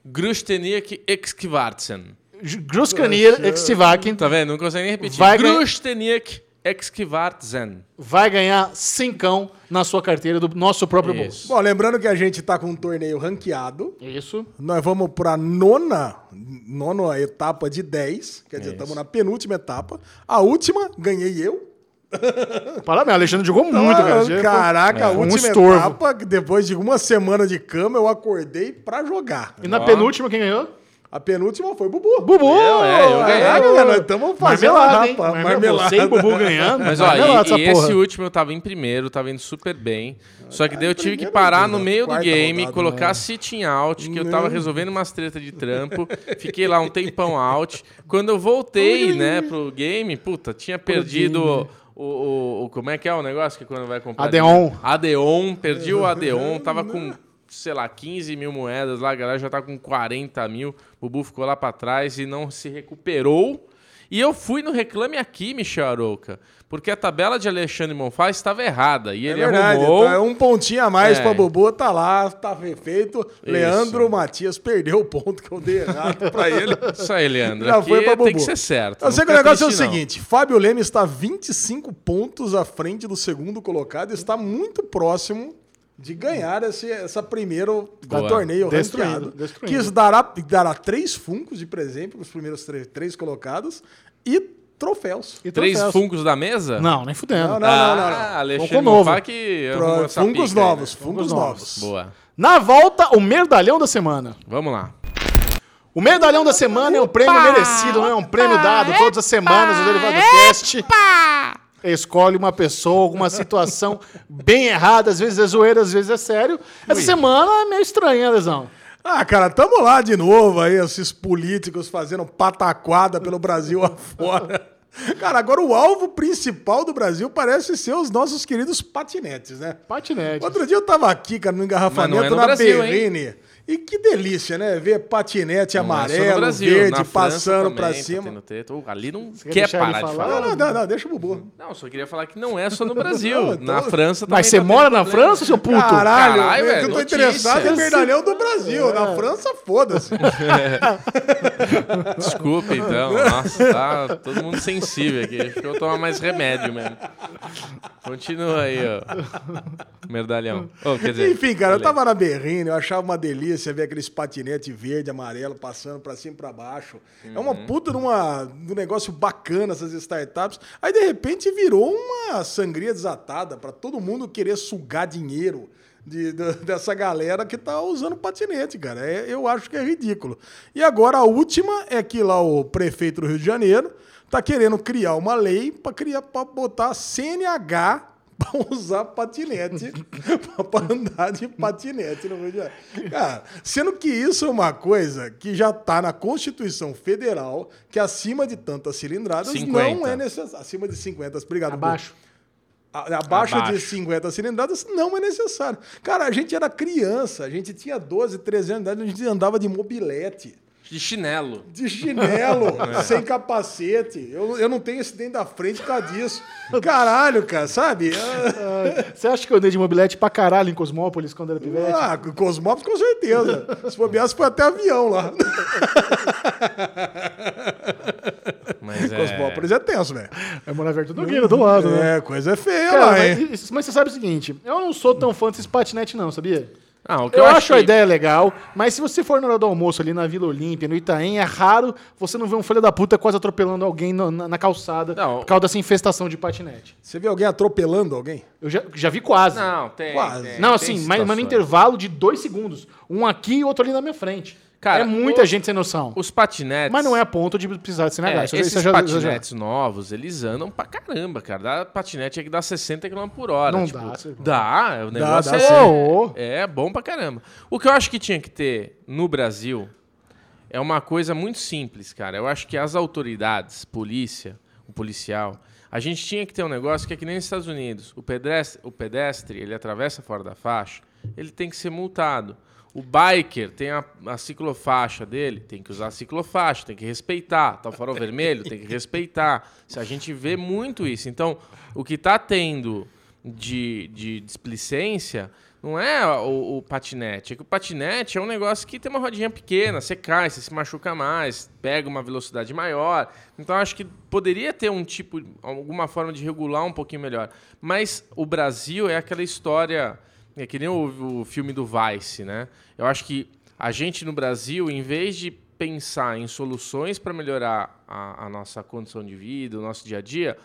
Speaker 3: Grusteniak Exkvartsen.
Speaker 1: Gruskranier Extivakin,
Speaker 3: Tá vendo? Não consegue nem repetir.
Speaker 1: Vai ganhar-
Speaker 3: Grusteniak Exkvartsen.
Speaker 1: vai ganhar cincão na sua carteira do nosso próprio bolso.
Speaker 3: Isso.
Speaker 2: Bom, lembrando que a gente tá com um torneio ranqueado.
Speaker 1: Isso.
Speaker 2: Nós vamos pra nona, nona etapa de 10. Quer dizer,
Speaker 3: Isso.
Speaker 2: estamos na penúltima etapa. A última, ganhei eu. <laughs>
Speaker 1: Parabéns, Alexandre jogou muito,
Speaker 2: Ah,
Speaker 1: cara. Já foi-
Speaker 2: Caraca, a
Speaker 1: um
Speaker 2: última
Speaker 1: estorvo.
Speaker 2: etapa, depois de uma semana de cama, eu acordei pra jogar.
Speaker 1: E na penúltima, quem ganhou?
Speaker 2: A penúltima foi Bubu.
Speaker 1: Bubu!
Speaker 3: Eu, é, eu ganhei.
Speaker 2: Caraca, cara, nós estamos fazendo
Speaker 1: Marmelada, hein? Marmelada. E Bubu ganhando.
Speaker 3: Mas ó,
Speaker 1: Marmelada
Speaker 3: e,
Speaker 1: essa
Speaker 3: e
Speaker 1: porra.
Speaker 3: esse último eu tava em primeiro, tava indo super bem. Só que daí eu tive que parar no meio do game,
Speaker 2: rodada,
Speaker 3: colocar sitting out, que eu tava resolvendo umas tretas de trampo. Fiquei lá um tempão out. Quando eu voltei, né, pro game, puta, tinha perdido o, o, o- Como é que é o negócio que quando vai comprar?
Speaker 1: Adeon.
Speaker 3: Adeon, perdi o Adeon, tava com, sei lá, 15 mil moedas lá, a galera já tá com 40 mil. O Bubu ficou lá pra trás e não se recuperou. E eu fui no Reclame Aqui, Michel Arouca, porque a tabela de Alexandre Monfá estava errada. E
Speaker 2: É
Speaker 3: ele
Speaker 2: verdade,
Speaker 3: arrumou.
Speaker 2: tá, um pontinho a mais
Speaker 3: É.
Speaker 2: pra Bubu, tá lá, tá feito. Leandro Matias perdeu o ponto que eu dei errado pra <laughs> ele.
Speaker 3: Isso aí, Leandro.
Speaker 2: Já
Speaker 3: Aqui
Speaker 2: foi pra
Speaker 3: tem
Speaker 2: Bubu.
Speaker 3: que ser certo.
Speaker 2: Eu
Speaker 3: não
Speaker 2: sei que o negócio é o
Speaker 3: triste, não.
Speaker 2: seguinte: Fábio Leme está 25 pontos à frente do segundo colocado e está muito próximo de ganhar esse, essa primeiro da
Speaker 3: Boa.
Speaker 2: torneio
Speaker 1: Destruindo,
Speaker 2: ranqueado.
Speaker 1: destruindo.
Speaker 2: Que isso dará, dará três funcos de presente para os primeiros três, três colocados e troféus.
Speaker 1: E
Speaker 3: Três
Speaker 1: troféus.
Speaker 3: funcos da mesa?
Speaker 1: Não, nem fudendo.
Speaker 2: Não, não, não, não.
Speaker 3: Ah, Alexandre
Speaker 1: Funko novo.
Speaker 3: Que
Speaker 2: Pro- Funcos
Speaker 3: pica aí,
Speaker 2: novos,
Speaker 3: né?
Speaker 2: funcos
Speaker 1: novos.
Speaker 2: novos.
Speaker 3: Boa.
Speaker 1: Na volta, o merdalhão da semana.
Speaker 3: Vamos lá.
Speaker 1: O medalhão da semana é um prêmio merecido, não é um prêmio dado todas as semanas o Derivado Cast. Escolhe uma pessoa, alguma situação <laughs> bem errada, às vezes é zoeira, às vezes é sério. Essa semana é meio estranha, hein, Lesão?
Speaker 2: Ah, cara, tamo lá de novo aí, esses políticos fazendo pataquada pelo Brasil <laughs> afora. Cara, agora o alvo principal do Brasil parece ser os nossos queridos patinetes, né?
Speaker 1: Patinete.
Speaker 2: Outro dia eu tava aqui, cara, no engarrafamento
Speaker 3: é no
Speaker 2: na
Speaker 3: Brasil, hein?
Speaker 2: Berrine. E que delícia, né? Ver patinete
Speaker 3: Não
Speaker 2: amarelo,
Speaker 3: Brasil,
Speaker 2: verde,
Speaker 3: na
Speaker 2: passando
Speaker 3: também,
Speaker 2: pra
Speaker 3: tá
Speaker 2: cima.
Speaker 3: Uh, ali não
Speaker 1: quer
Speaker 3: quer parar de
Speaker 1: falar?
Speaker 3: falar.
Speaker 2: Não, não, não, deixa o Bubu.
Speaker 3: Não, só queria falar que não é só no Brasil.
Speaker 2: Não, então-
Speaker 3: Na França também
Speaker 1: Mas você
Speaker 3: tá
Speaker 1: mora na. França, seu puto?
Speaker 2: Caralho,
Speaker 3: Caralho,
Speaker 2: eu
Speaker 3: velho,
Speaker 2: tô
Speaker 3: notícia.
Speaker 2: interessado em verdalhão do Brasil.
Speaker 1: É.
Speaker 2: Na França, foda-se. <laughs>
Speaker 3: Desculpa, então. Nossa, tá todo mundo sensível aqui. Acho que eu vou tomar mais remédio mesmo. Continua aí, ó. Merdalhão. Oh, quer dizer,
Speaker 2: Enfim, cara, eu tava na Berrine, eu achava uma delícia ver aqueles patinete verde, amarelo, passando pra cima e pra baixo. É uma
Speaker 3: Uhum.
Speaker 2: puta de, uma, de um negócio bacana essas startups. Aí, de repente, virou uma sangria desatada pra todo mundo querer sugar dinheiro de- da- <laughs> dessa galera que tá usando patinete, cara. É- eu acho que é ridículo. E agora, a última é que lá o prefeito do Rio de Janeiro tá querendo criar uma lei pra criar, para botar CNH <laughs> pra usar patinete, <laughs> pra andar de patinete no Rio de Janeiro. Cara, sendo que isso é uma coisa que já tá na Constituição Federal, que acima de tantas cilindradas
Speaker 3: 50.
Speaker 2: não é necessário. Acima de 50, obrigado.
Speaker 1: Abaixo.
Speaker 2: A- Abaixo, de
Speaker 3: Abaixo.
Speaker 2: 50 cilindradas não é necessário. Cara, a gente era criança, a gente tinha 12, 13 anos de idade, a gente andava de mobilete.
Speaker 3: De chinelo.
Speaker 2: De chinelo, <laughs> sem capacete. Eu, eu não tenho esse dente da frente por causa disso. Caralho, cara, sabe? <laughs>
Speaker 1: Você acha que eu andei de mobilete pra caralho em Cosmópolis quando era pivete?
Speaker 2: Ah, Cosmópolis com certeza. Se bobear, você foi até avião lá.
Speaker 3: Mas é...
Speaker 2: Cosmópolis é tenso, velho.
Speaker 1: É morar perto do Guina, do lado, né?
Speaker 2: É, coisa feia
Speaker 1: Cara,
Speaker 2: lá,
Speaker 1: mas,
Speaker 2: hein?
Speaker 1: mas você sabe o seguinte, eu não sou tão fã desses patinete não, sabia?
Speaker 3: Ah, o que
Speaker 1: Eu, acho a ideia legal, mas se você for na hora do almoço ali na Vila Olímpia, no Itaém, é raro você não ver um filho da puta quase atropelando alguém no- na, na calçada
Speaker 3: Não.
Speaker 1: por causa dessa infestação de patinete.
Speaker 2: Você viu alguém atropelando alguém?
Speaker 1: Eu já, já vi quase.
Speaker 3: Não, tem.
Speaker 2: Quase.
Speaker 3: tem,
Speaker 1: Não,
Speaker 3: tem
Speaker 1: assim, mas, mas no intervalo de dois segundos. Um aqui e outro ali na minha frente.
Speaker 3: Cara,
Speaker 1: é muita
Speaker 3: o-
Speaker 1: gente sem noção.
Speaker 3: Os patinetes.
Speaker 1: Mas não é a ponto de precisar de CNH.
Speaker 3: É, esses
Speaker 1: isso já-
Speaker 3: patinetes novos, eles andam pra caramba, cara. Dá patinete é que dá 60 km por hora.
Speaker 1: Não
Speaker 3: tipo,
Speaker 1: dá,
Speaker 3: Dá, o negócio
Speaker 2: dá
Speaker 3: é,
Speaker 2: sim.
Speaker 1: Ô, ô.
Speaker 3: é bom pra caramba. O que eu acho que tinha que ter no Brasil é uma coisa muito simples, cara. Eu acho que as autoridades, polícia, o policial, a gente tinha que ter um negócio que é que nem nos Estados Unidos. O pedestre, o pedestre ele atravessa fora da faixa, ele tem que ser multado. O biker tem a, a ciclofaixa dele, tem que usar a ciclofaixa, tem que respeitar. Tá o vermelho, tem que respeitar. Se a gente vê muito isso. Então, o que está tendo de, de displicência não é o, o patinete. É que o patinete é um negócio que tem uma rodinha pequena, você cai, você se machuca mais, pega uma velocidade maior. Então acho que poderia ter um tipo, alguma forma de regular um pouquinho melhor. Mas o Brasil é aquela história, é que nem o, o filme do Vice, né? Eu acho que a gente no Brasil, em vez de pensar em soluções para melhorar a, a nossa condição de vida, o nosso dia a dia,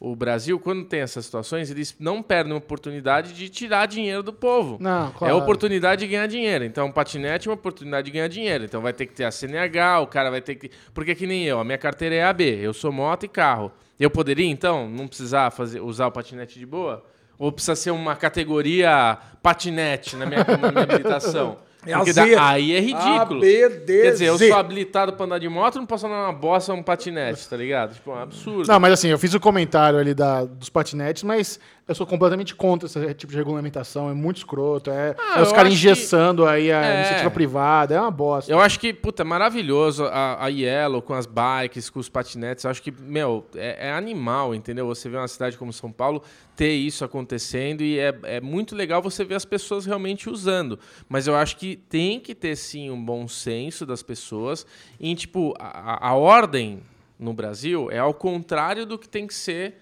Speaker 3: o Brasil, quando tem essas situações, eles não perdem a oportunidade de tirar dinheiro do povo.
Speaker 1: Não,
Speaker 3: É
Speaker 1: claro.
Speaker 3: a oportunidade de ganhar dinheiro. Então, o patinete é uma oportunidade de ganhar dinheiro. Então, vai ter que ter a CNH, o cara vai ter que. Porque que nem eu, a minha carteira é AB, eu sou moto e carro. Eu poderia, então, não precisar fazer, usar o patinete de boa? Ou precisa ser uma categoria patinete na minha, na minha habilitação? <laughs>
Speaker 2: É
Speaker 3: Porque da- aí é ridículo.
Speaker 2: A, B, D,
Speaker 3: Quer dizer, eu sou habilitado pra andar de moto, não posso andar numa bosta um patinete, tá ligado? Tipo, é um absurdo.
Speaker 1: Não, mas assim, eu fiz o comentário ali da, dos patinetes, mas eu sou completamente contra esse tipo de regulamentação. É muito escroto. É,
Speaker 3: Ah,
Speaker 1: é os caras engessando aí a
Speaker 3: É.
Speaker 1: iniciativa privada. É uma bosta.
Speaker 3: Eu acho que, puta, é maravilhoso a, a Yellow com as bikes, com os patinetes. Eu acho que, meu, é, é animal, entendeu? Você vê uma cidade como São Paulo ter isso acontecendo e é, é muito legal você ver as pessoas realmente usando. Mas eu acho que tem que ter, sim, um bom senso das pessoas em, tipo, a, a ordem no Brasil é ao contrário do que tem que ser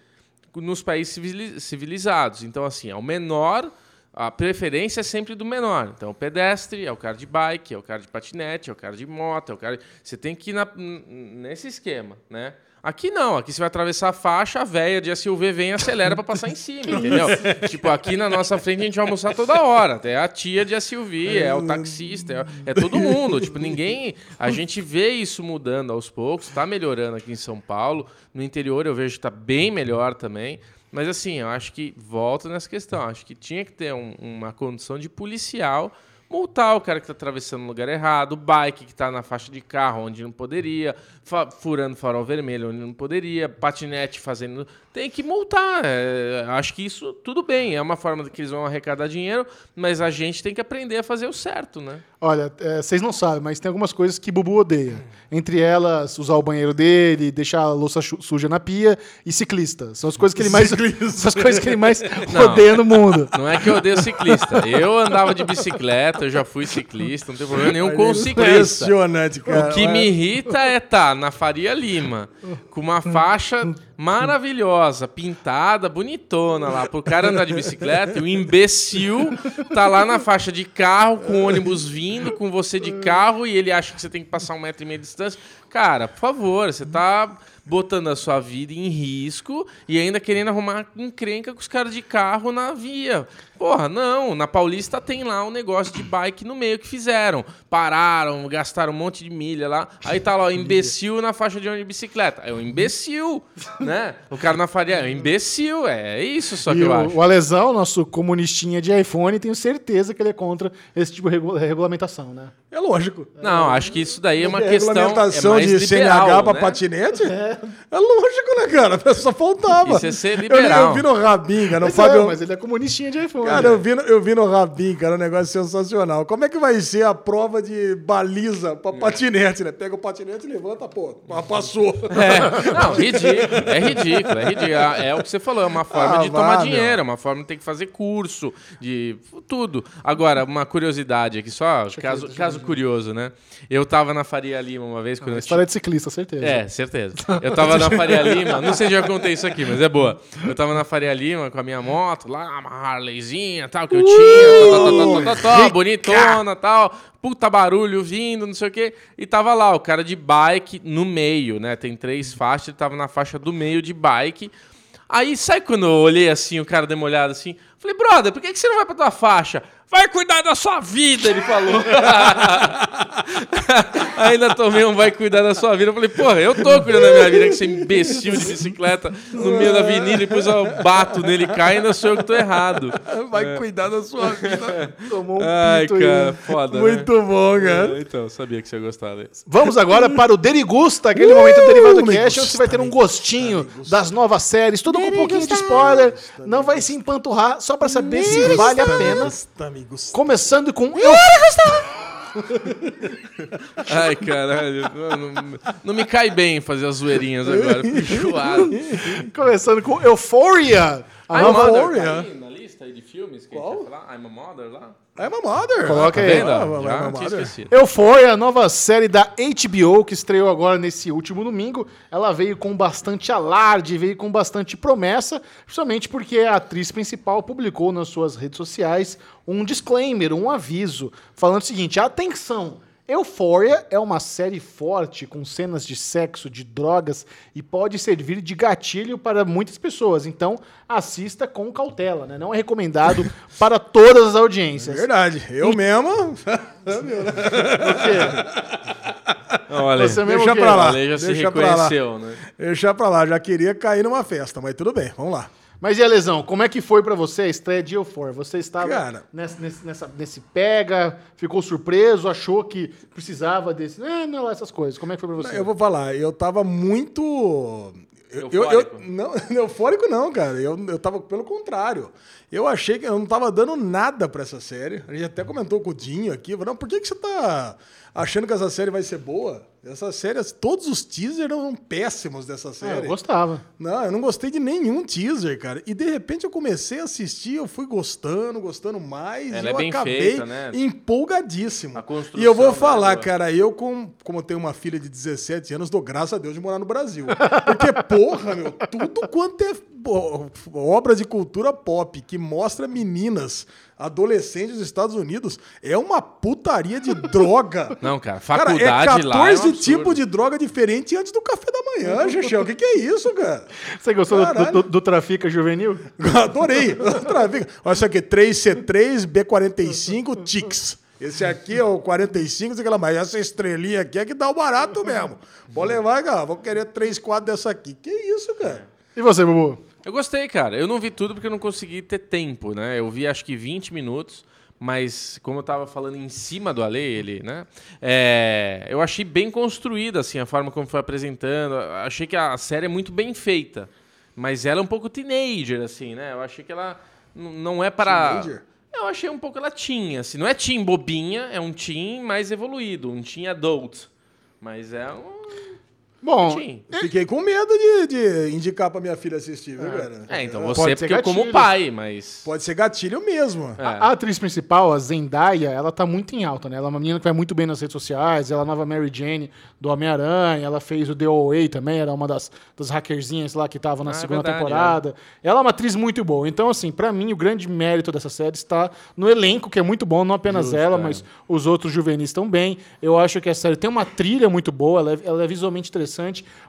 Speaker 3: nos países civili- civilizados. Então, assim, é o menor, a preferência é sempre do menor. Então, o pedestre é o cara de bike, é o cara de patinete, é o cara de moto, é o cara. Você tem que ir na- nesse esquema, né? Aqui não, aqui você vai atravessar a faixa, a véia de SUV vem e acelera para passar em cima, <laughs> entendeu? tipo, aqui na nossa frente a gente vai almoçar toda hora. É a tia de SUV, é o taxista, é, é todo mundo. Tipo, ninguém. A gente vê isso mudando aos poucos, tá melhorando aqui em São Paulo. No interior eu vejo que tá bem melhor também. Mas assim, eu acho que volta nessa questão. Acho que tinha que ter um- uma condição de policial multar o cara que está atravessando no lugar errado, o bike que está na faixa de carro onde não poderia, fa- furando farol vermelho onde não poderia, patinete fazendo. Tem que multar. É, acho que isso tudo bem. É uma forma que eles vão arrecadar dinheiro, mas a gente tem que aprender a fazer o certo, né?
Speaker 1: Olha, é, vocês não sabem, mas tem algumas coisas que Bubu odeia. Entre elas, usar o banheiro dele, deixar a louça suja na pia e ciclista. São as coisas que ele mais, <laughs> são as coisas que ele mais
Speaker 3: Não.
Speaker 1: odeia no mundo.
Speaker 3: Não é que eu odeio ciclista. Eu andava de bicicleta, eu já fui ciclista, não tem problema nenhum com ciclista.
Speaker 2: Impressionante, cara.
Speaker 3: O que me irrita é estar na Faria Lima com uma faixa maravilhosa, pintada, bonitona lá, pro cara andar de bicicleta e o imbecil tá lá na faixa de carro, com ônibus vindo, com você de carro e ele acha que você tem que passar um metro e meio de distância. Cara, por favor, você tá botando a sua vida em risco e ainda querendo arrumar encrenca com os caras de carro na via. Porra, não. Na Paulista tem lá um negócio de bike no meio que fizeram. Pararam, gastaram um monte de milha lá. Aí tá lá o imbecil na faixa de ônibus de bicicleta. É um imbecil, né? O cara na faria é um imbecil. É isso só que
Speaker 1: E
Speaker 3: eu
Speaker 1: o,
Speaker 3: acho.
Speaker 1: o Alesão, nosso comunistinha de iPhone, tenho certeza que ele é contra esse tipo de regu- regulamentação, né?
Speaker 2: É lógico.
Speaker 3: Não, acho que isso daí é uma
Speaker 2: a
Speaker 3: questão. É
Speaker 2: regulamentação
Speaker 3: mais
Speaker 2: de
Speaker 3: liberal,
Speaker 2: CNH pra
Speaker 3: né?
Speaker 2: patinete é. lógico, né, cara? <laughs> Só faltava.
Speaker 3: Isso é ser
Speaker 2: Eu-
Speaker 3: liberal.
Speaker 2: Eu, vi no Rabinga, no
Speaker 1: Mas,
Speaker 2: Fábio.
Speaker 1: é, mas ele é comunistinha de iPhone.
Speaker 2: Cara, eu vi, no, eu vi no Rabin, cara, um negócio sensacional. Como é que vai ser a prova de baliza pra patinete, né? Pega o patinete e levanta, pô, passou.
Speaker 3: É, não, ridículo, <laughs> é ridículo, é ridículo. É o que você falou, é uma forma
Speaker 2: Ah,
Speaker 3: de tomar
Speaker 2: vá,
Speaker 3: dinheiro, é uma forma de ter que fazer curso, de tudo. Agora, uma curiosidade aqui, só, caso, caso curioso, né? Eu tava na Faria Lima uma vez quando eu tinha.
Speaker 1: História de ciclista, certeza.
Speaker 3: É, certeza. Eu tava na Faria <laughs> Lima, não sei se eu já contei isso aqui, mas é boa. Eu tava na Faria Lima com a minha moto, lá, uma Harleyzinha tal, que eu tinha, tá, tá, tá, tá, tá, tá, bonitona tal, puta barulho vindo, não sei o quê. E tava lá, o cara de bike no meio, né? Tem três faixas, ele tava na faixa do meio de bike. Aí, sabe quando eu olhei assim, o cara olhada assim? Falei, brother, por que, que você não vai pra tua faixa? Vai cuidar da sua vida, ele falou. <laughs> Ainda tomei um vai cuidar da sua vida. Eu falei, porra, eu tô cuidando da minha vida com esse imbecil de bicicleta no meio da avenida, depois eu bato nele e cai, ainda sou eu que tô errado.
Speaker 2: Vai cuidar da sua vida.
Speaker 1: Tomou um
Speaker 3: Ai,
Speaker 1: pinto aí.
Speaker 3: cara, foda,
Speaker 2: Muito bom,
Speaker 3: né?
Speaker 2: cara.
Speaker 3: É, Então, eu sabia que você ia gostar desse.
Speaker 1: Vamos agora para o Derigusta, aquele
Speaker 2: Uh,
Speaker 1: momento do Derivado Cast, onde você vai ter um gostinho das novas séries, tudo com um pouquinho de spoiler. Não vai se empanturrar, só para saber se vale a pena.
Speaker 2: Gusta.
Speaker 1: Começando com eu,
Speaker 3: Ai, caralho. Não, não- não me cai bem fazer as zoeirinhas agora. Fico enjoado.
Speaker 1: começando com Euphoria. A
Speaker 3: I'm tá lista aí de filmes que a gente vai falar? I'm a Mother lá?
Speaker 2: I'm a mother.
Speaker 1: Coloca
Speaker 3: Tá
Speaker 1: aí.
Speaker 3: vendo?
Speaker 2: Ah,
Speaker 3: Já
Speaker 2: I'm a
Speaker 3: tinha
Speaker 2: mother.
Speaker 3: esquecido.
Speaker 1: Euphoria, a nova série da HBO que estreou agora nesse último domingo. Ela veio com bastante alarde, veio com bastante promessa, principalmente porque a atriz principal publicou nas suas redes sociais um disclaimer, um aviso, falando o seguinte: atenção! Euphoria é uma série forte com cenas de sexo, de drogas e pode servir de gatilho para muitas pessoas. Então, assista com cautela, né? Não é recomendado <laughs> para todas as audiências.
Speaker 2: Verdade. Eu mesmo. <laughs> <laughs>
Speaker 3: Não, olha,
Speaker 1: Você mesmo
Speaker 2: Deixa
Speaker 1: quê?
Speaker 2: pra lá.
Speaker 3: já se
Speaker 2: Deixa pra lá.
Speaker 3: reconheceu, né?
Speaker 2: Deixa pra lá. Já queria cair numa festa, mas tudo bem. Vamos lá.
Speaker 1: Mas e a lesão, como é que foi pra você a estreia de Eufor? Você estava
Speaker 2: Cara.
Speaker 1: nessa, nesse, nessa- nesse pega, ficou surpreso, achou que precisava desse. É, não, essas coisas. Como é que foi pra você?
Speaker 2: Eu vou falar, eu tava muito. Eu, eu, eu-
Speaker 3: Eufórico. <laughs>
Speaker 2: não, eufórico não, cara. Eu, eu tava pelo contrário. Eu achei que eu não tava dando nada pra essa série. A gente até comentou com o Dinho aqui. falou, Não, por que, que você tá achando que essa série vai ser boa? Essa série, todos os teasers eram péssimos dessa
Speaker 1: Ah,
Speaker 2: série.
Speaker 1: eu gostava.
Speaker 2: Não, eu não gostei de nenhum teaser, cara. E de repente eu comecei a assistir, eu fui gostando, gostando mais.
Speaker 3: Ela
Speaker 2: e
Speaker 3: é
Speaker 2: eu
Speaker 3: bem
Speaker 2: acabei
Speaker 3: feita, né?
Speaker 2: empolgadíssimo.
Speaker 3: A construção
Speaker 2: E eu vou
Speaker 3: dela
Speaker 2: falar,
Speaker 3: é boa.
Speaker 2: cara, eu, com, como eu tenho uma filha de 17 anos, dou graças a Deus de morar no Brasil. Porque, porra, meu, tudo quanto é obra de cultura pop que mostra meninas, adolescentes dos Estados Unidos, é uma putaria de droga.
Speaker 3: Não, cara,
Speaker 2: Cara,
Speaker 3: faculdade
Speaker 2: é
Speaker 3: lá é um
Speaker 2: 14
Speaker 3: absurdo.
Speaker 2: tipos de droga diferente antes do café da manhã, <laughs> Chechel. O que, que é isso, cara?
Speaker 1: Você gostou do,
Speaker 2: Caralho.
Speaker 1: do, do Trafica Juvenil? <laughs>
Speaker 2: Adorei. <laughs> Vez. Olha isso aqui, 3C3, B45, TIX. Esse aqui é o 45, sei lá, mas essa estrelinha aqui é que dá o barato mesmo. Vou levar, cara, vou querer 3, 4 dessa aqui. Que isso, cara?
Speaker 1: E você, Bubu?
Speaker 3: Eu gostei, cara. Eu não vi tudo porque eu não consegui ter tempo, né? Eu vi acho que 20 minutos, mas como eu tava falando em cima do Ale, ele, né? É, eu achei bem construída, assim, a forma como foi apresentando. Achei que a série é muito bem feita. Mas ela é um pouco teenager, assim, né? Eu achei que ela não é para.
Speaker 2: Teenager?
Speaker 3: Eu achei um pouco ela teen, assim. Não é teen bobinha, é um teen mais evoluído, um teen adult. Mas é um
Speaker 1: Bom,
Speaker 3: teen.
Speaker 2: Fiquei com medo de, de indicar pra minha filha assistir, viu, cara?
Speaker 3: É, então
Speaker 1: Pode
Speaker 3: você,
Speaker 1: ser
Speaker 3: porque eu como
Speaker 1: gatilho.
Speaker 3: pai, mas.
Speaker 2: Pode ser gatilho mesmo.
Speaker 3: É.
Speaker 1: a, a atriz principal, a Zendaya, ela tá muito em alta, né? Ela é uma menina que vai muito bem nas redes sociais, ela é a nova Mary Jane do Homem-Aranha, ela fez o The OA também, era uma das, das hackerzinhas lá que tava na
Speaker 3: Ah, é
Speaker 1: segunda
Speaker 3: verdade,
Speaker 1: temporada. Ela é uma atriz muito boa. Então, assim, pra mim, o grande mérito dessa série está no elenco, que é muito bom, não apenas
Speaker 3: Justo,
Speaker 1: ela,
Speaker 3: é.
Speaker 1: mas os outros juvenis também. Eu acho que a série tem uma trilha muito boa, ela é, ela é visualmente interessante,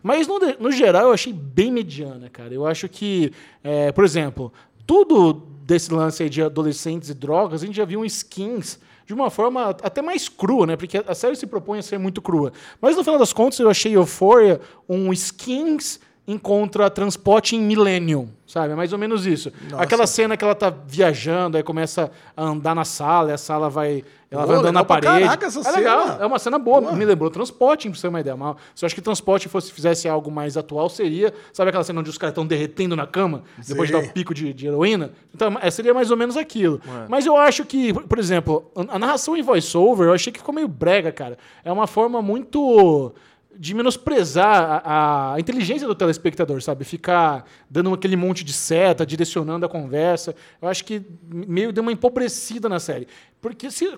Speaker 1: mas no, no geral eu achei bem mediana, cara. Eu acho que, é, por exemplo, tudo desse lance aí de adolescentes e drogas, a gente já viu skins de uma forma até mais crua, né? Porque a série se propõe a ser muito crua. Mas no final das contas, eu achei Euphoria um skins encontra transporte em Millennium, sabe? É mais ou menos isso.
Speaker 2: Nossa.
Speaker 1: Aquela cena que ela tá viajando, aí começa a andar na sala, e a sala vai. Ela
Speaker 2: Pô,
Speaker 1: vai andando na parede.
Speaker 2: caraca essa
Speaker 1: é
Speaker 2: cena.
Speaker 1: legal, é uma cena boa. Me lembrou transporte, pra você ter uma ideia. Mas se eu acho que transporte fosse, fizesse algo mais atual, seria. Sabe aquela cena onde os caras estão derretendo na cama, depois de
Speaker 2: Sim.
Speaker 1: dar o pico de, de heroína? Então, é, seria mais ou menos aquilo. Mas eu acho que, por- exemplo, a a narração em voice-over, eu achei que ficou meio brega, cara. É uma forma muito de menosprezar a, a inteligência do telespectador, sabe? Ficar dando aquele monte de seta, direcionando a conversa. Eu acho que meio deu uma empobrecida na série. Porque se.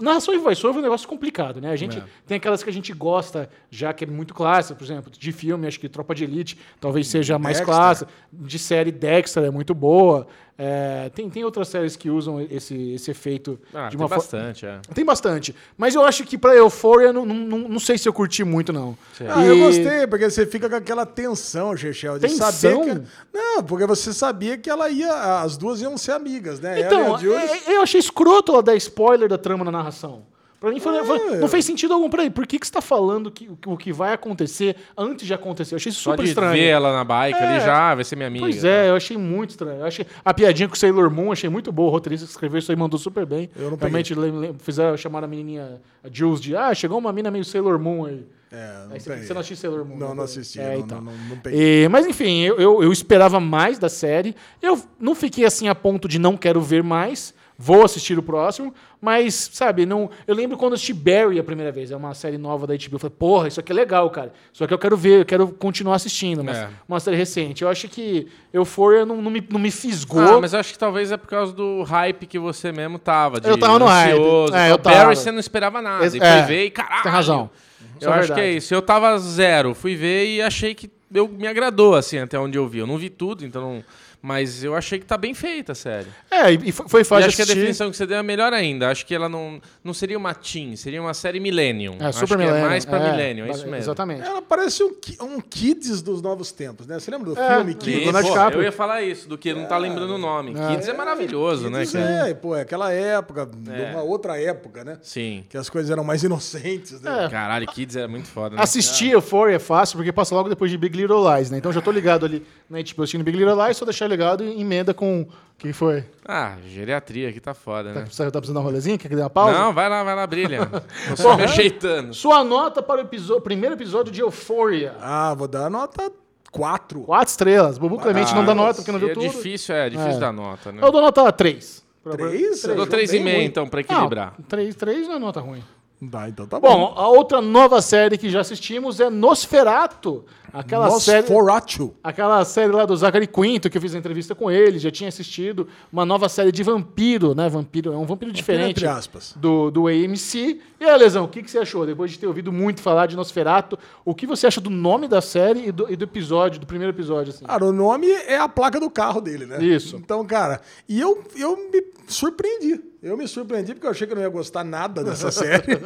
Speaker 1: Narração em voice-over é um negócio complicado, né? A gente
Speaker 3: É.
Speaker 1: tem aquelas que a gente gosta, já que é muito clássica, por exemplo, de filme, acho que Tropa de Elite talvez seja a mais
Speaker 2: Dexter.
Speaker 1: clássica. De série Dexter é muito boa. É, tem, tem outras séries que usam esse, esse efeito
Speaker 3: Ah,
Speaker 1: de
Speaker 3: tem
Speaker 1: uma forma.
Speaker 3: bastante, é.
Speaker 1: Tem bastante. Mas eu acho que pra Euphoria, não, não, não, não sei se eu curti muito, não.
Speaker 2: Ah,
Speaker 1: E-
Speaker 2: eu gostei, porque você fica com aquela tensão, Chechel, de
Speaker 1: Tensão?
Speaker 2: saber que... Não, porque você sabia que ela ia... As duas iam ser amigas, né? Ela e
Speaker 1: Então,
Speaker 2: a Jules.
Speaker 1: é- eu achei escroto ela dar spoiler da trama na narração. Pra mim foi- foi- não fez sentido algum. Peraí, por que, que você tá falando que, o que- o que vai acontecer antes de acontecer? Eu achei isso
Speaker 3: Só
Speaker 1: super
Speaker 3: de
Speaker 1: estranho.
Speaker 3: ver ela na bike ali
Speaker 1: É.
Speaker 3: já, vai ser minha amiga.
Speaker 1: Pois é, eu achei muito estranho. Eu achei a piadinha com o Sailor Moon, achei muito boa. O roteirista que escreveu isso aí mandou super bem.
Speaker 2: Eu não
Speaker 1: Realmente fizeram chamar a menininha a Jules de ah, chegou uma mina meio Sailor Moon aí.
Speaker 2: É, não
Speaker 1: você, você não assistiu Sailor Moon?
Speaker 2: Não,
Speaker 1: né?
Speaker 2: não assisti.
Speaker 1: É,
Speaker 2: não,
Speaker 1: então.
Speaker 2: não, não, não peguei.
Speaker 1: E- mas enfim, eu, eu, eu esperava mais da série. Eu não fiquei assim a ponto de não quero ver mais. Vou assistir o próximo, mas, sabe, não. Eu lembro quando eu assisti Barry a primeira vez, é uma série nova da HBO. Eu falei, porra, isso aqui é legal, cara. Só que eu quero ver, eu quero continuar assistindo. Mas
Speaker 3: É.
Speaker 1: uma série recente. Eu acho que Euphoria não, não, me, não me fisgou.
Speaker 3: Ah, mas eu acho que talvez é por causa do hype que você mesmo tava. De
Speaker 1: Eu tava no hype.
Speaker 3: ansioso.
Speaker 1: É, eu tava.
Speaker 3: Barry você não esperava nada.
Speaker 1: Ex-
Speaker 3: e
Speaker 1: é,
Speaker 3: foi ver e caralho.
Speaker 1: tem razão.
Speaker 3: Eu
Speaker 1: é
Speaker 3: acho que é
Speaker 1: verdade.
Speaker 3: isso. Eu tava zero. Fui ver e achei que eu, me agradou, assim, até onde eu vi. Eu não vi tudo, então não- Mas eu achei que tá bem feita a série.
Speaker 1: É, e foi,
Speaker 3: E
Speaker 1: fácil de
Speaker 3: acho que a definição que você deu é melhor ainda. Acho que ela não, não seria uma teen, seria uma série Millennium.
Speaker 1: É,
Speaker 3: acho
Speaker 1: super
Speaker 3: que
Speaker 1: Millennium.
Speaker 3: é mais pra
Speaker 1: é,
Speaker 3: Millennium, é isso mesmo.
Speaker 1: Exatamente.
Speaker 2: Ela parece um, um Kids dos novos tempos, né? Você lembra do
Speaker 1: É,
Speaker 2: filme. Kids?
Speaker 1: Leonardo
Speaker 3: pô, eu ia falar isso, do que não tá lembrando o nome. Kids é maravilhoso, né,
Speaker 2: Kids
Speaker 3: cara?
Speaker 2: É, pô, é aquela época,
Speaker 3: É.
Speaker 2: uma outra época, né?
Speaker 3: Sim.
Speaker 2: Que as coisas eram mais inocentes, né?
Speaker 1: É.
Speaker 3: Caralho, Kids é muito foda, né?
Speaker 1: Assistir Euphoria é fácil, porque passa logo depois de Big Little Lies, né? Então já tô ligado ali na HBO assistindo Big Little Lies, só deixar e emenda com... O que foi?
Speaker 3: Ah, geriatria aqui tá foda,
Speaker 1: Tá,
Speaker 3: né?
Speaker 1: tá precisando dar um rolezinho? Quer que dê uma pausa?
Speaker 3: Não, vai lá, vai lá, brilha. <laughs> Tô só me ajeitando.
Speaker 1: Sua nota para o episo- primeiro episódio de Euphoria.
Speaker 2: Ah, vou dar nota 4.
Speaker 1: Quatro estrelas. Bubu Clemente não dá nota porque não viu
Speaker 3: é
Speaker 1: tudo.
Speaker 3: difícil, é difícil
Speaker 1: É.
Speaker 3: dar nota, né?
Speaker 1: Eu dou nota 3.
Speaker 2: Três?
Speaker 3: Eu dou
Speaker 2: Bem
Speaker 3: 3,5
Speaker 2: ruim.
Speaker 3: então, pra equilibrar.
Speaker 1: 3, 3 não é nota ruim.
Speaker 2: Dá, então tá bom.
Speaker 1: Bom, a outra nova série que já assistimos é Nosferato. Aquela série...
Speaker 2: Nosferatu.
Speaker 1: Aquela série lá do Zachary Quinto, que eu fiz a entrevista com ele, já tinha assistido. Uma nova série de vampiro, né? Vampiro, é um vampiro diferente
Speaker 2: Entre aspas.
Speaker 1: do, do AMC. E aí, Lesão, o que, que você achou? Depois de ter ouvido muito falar de Nosferato, o que você acha do nome da série e do, e do episódio, do primeiro episódio? Assim?
Speaker 2: Cara, o nome é a placa do carro dele, né?
Speaker 1: Isso.
Speaker 2: Então, cara, e eu, eu me surpreendi. Eu me surpreendi porque eu achei que eu não ia gostar nada dessa <laughs> série.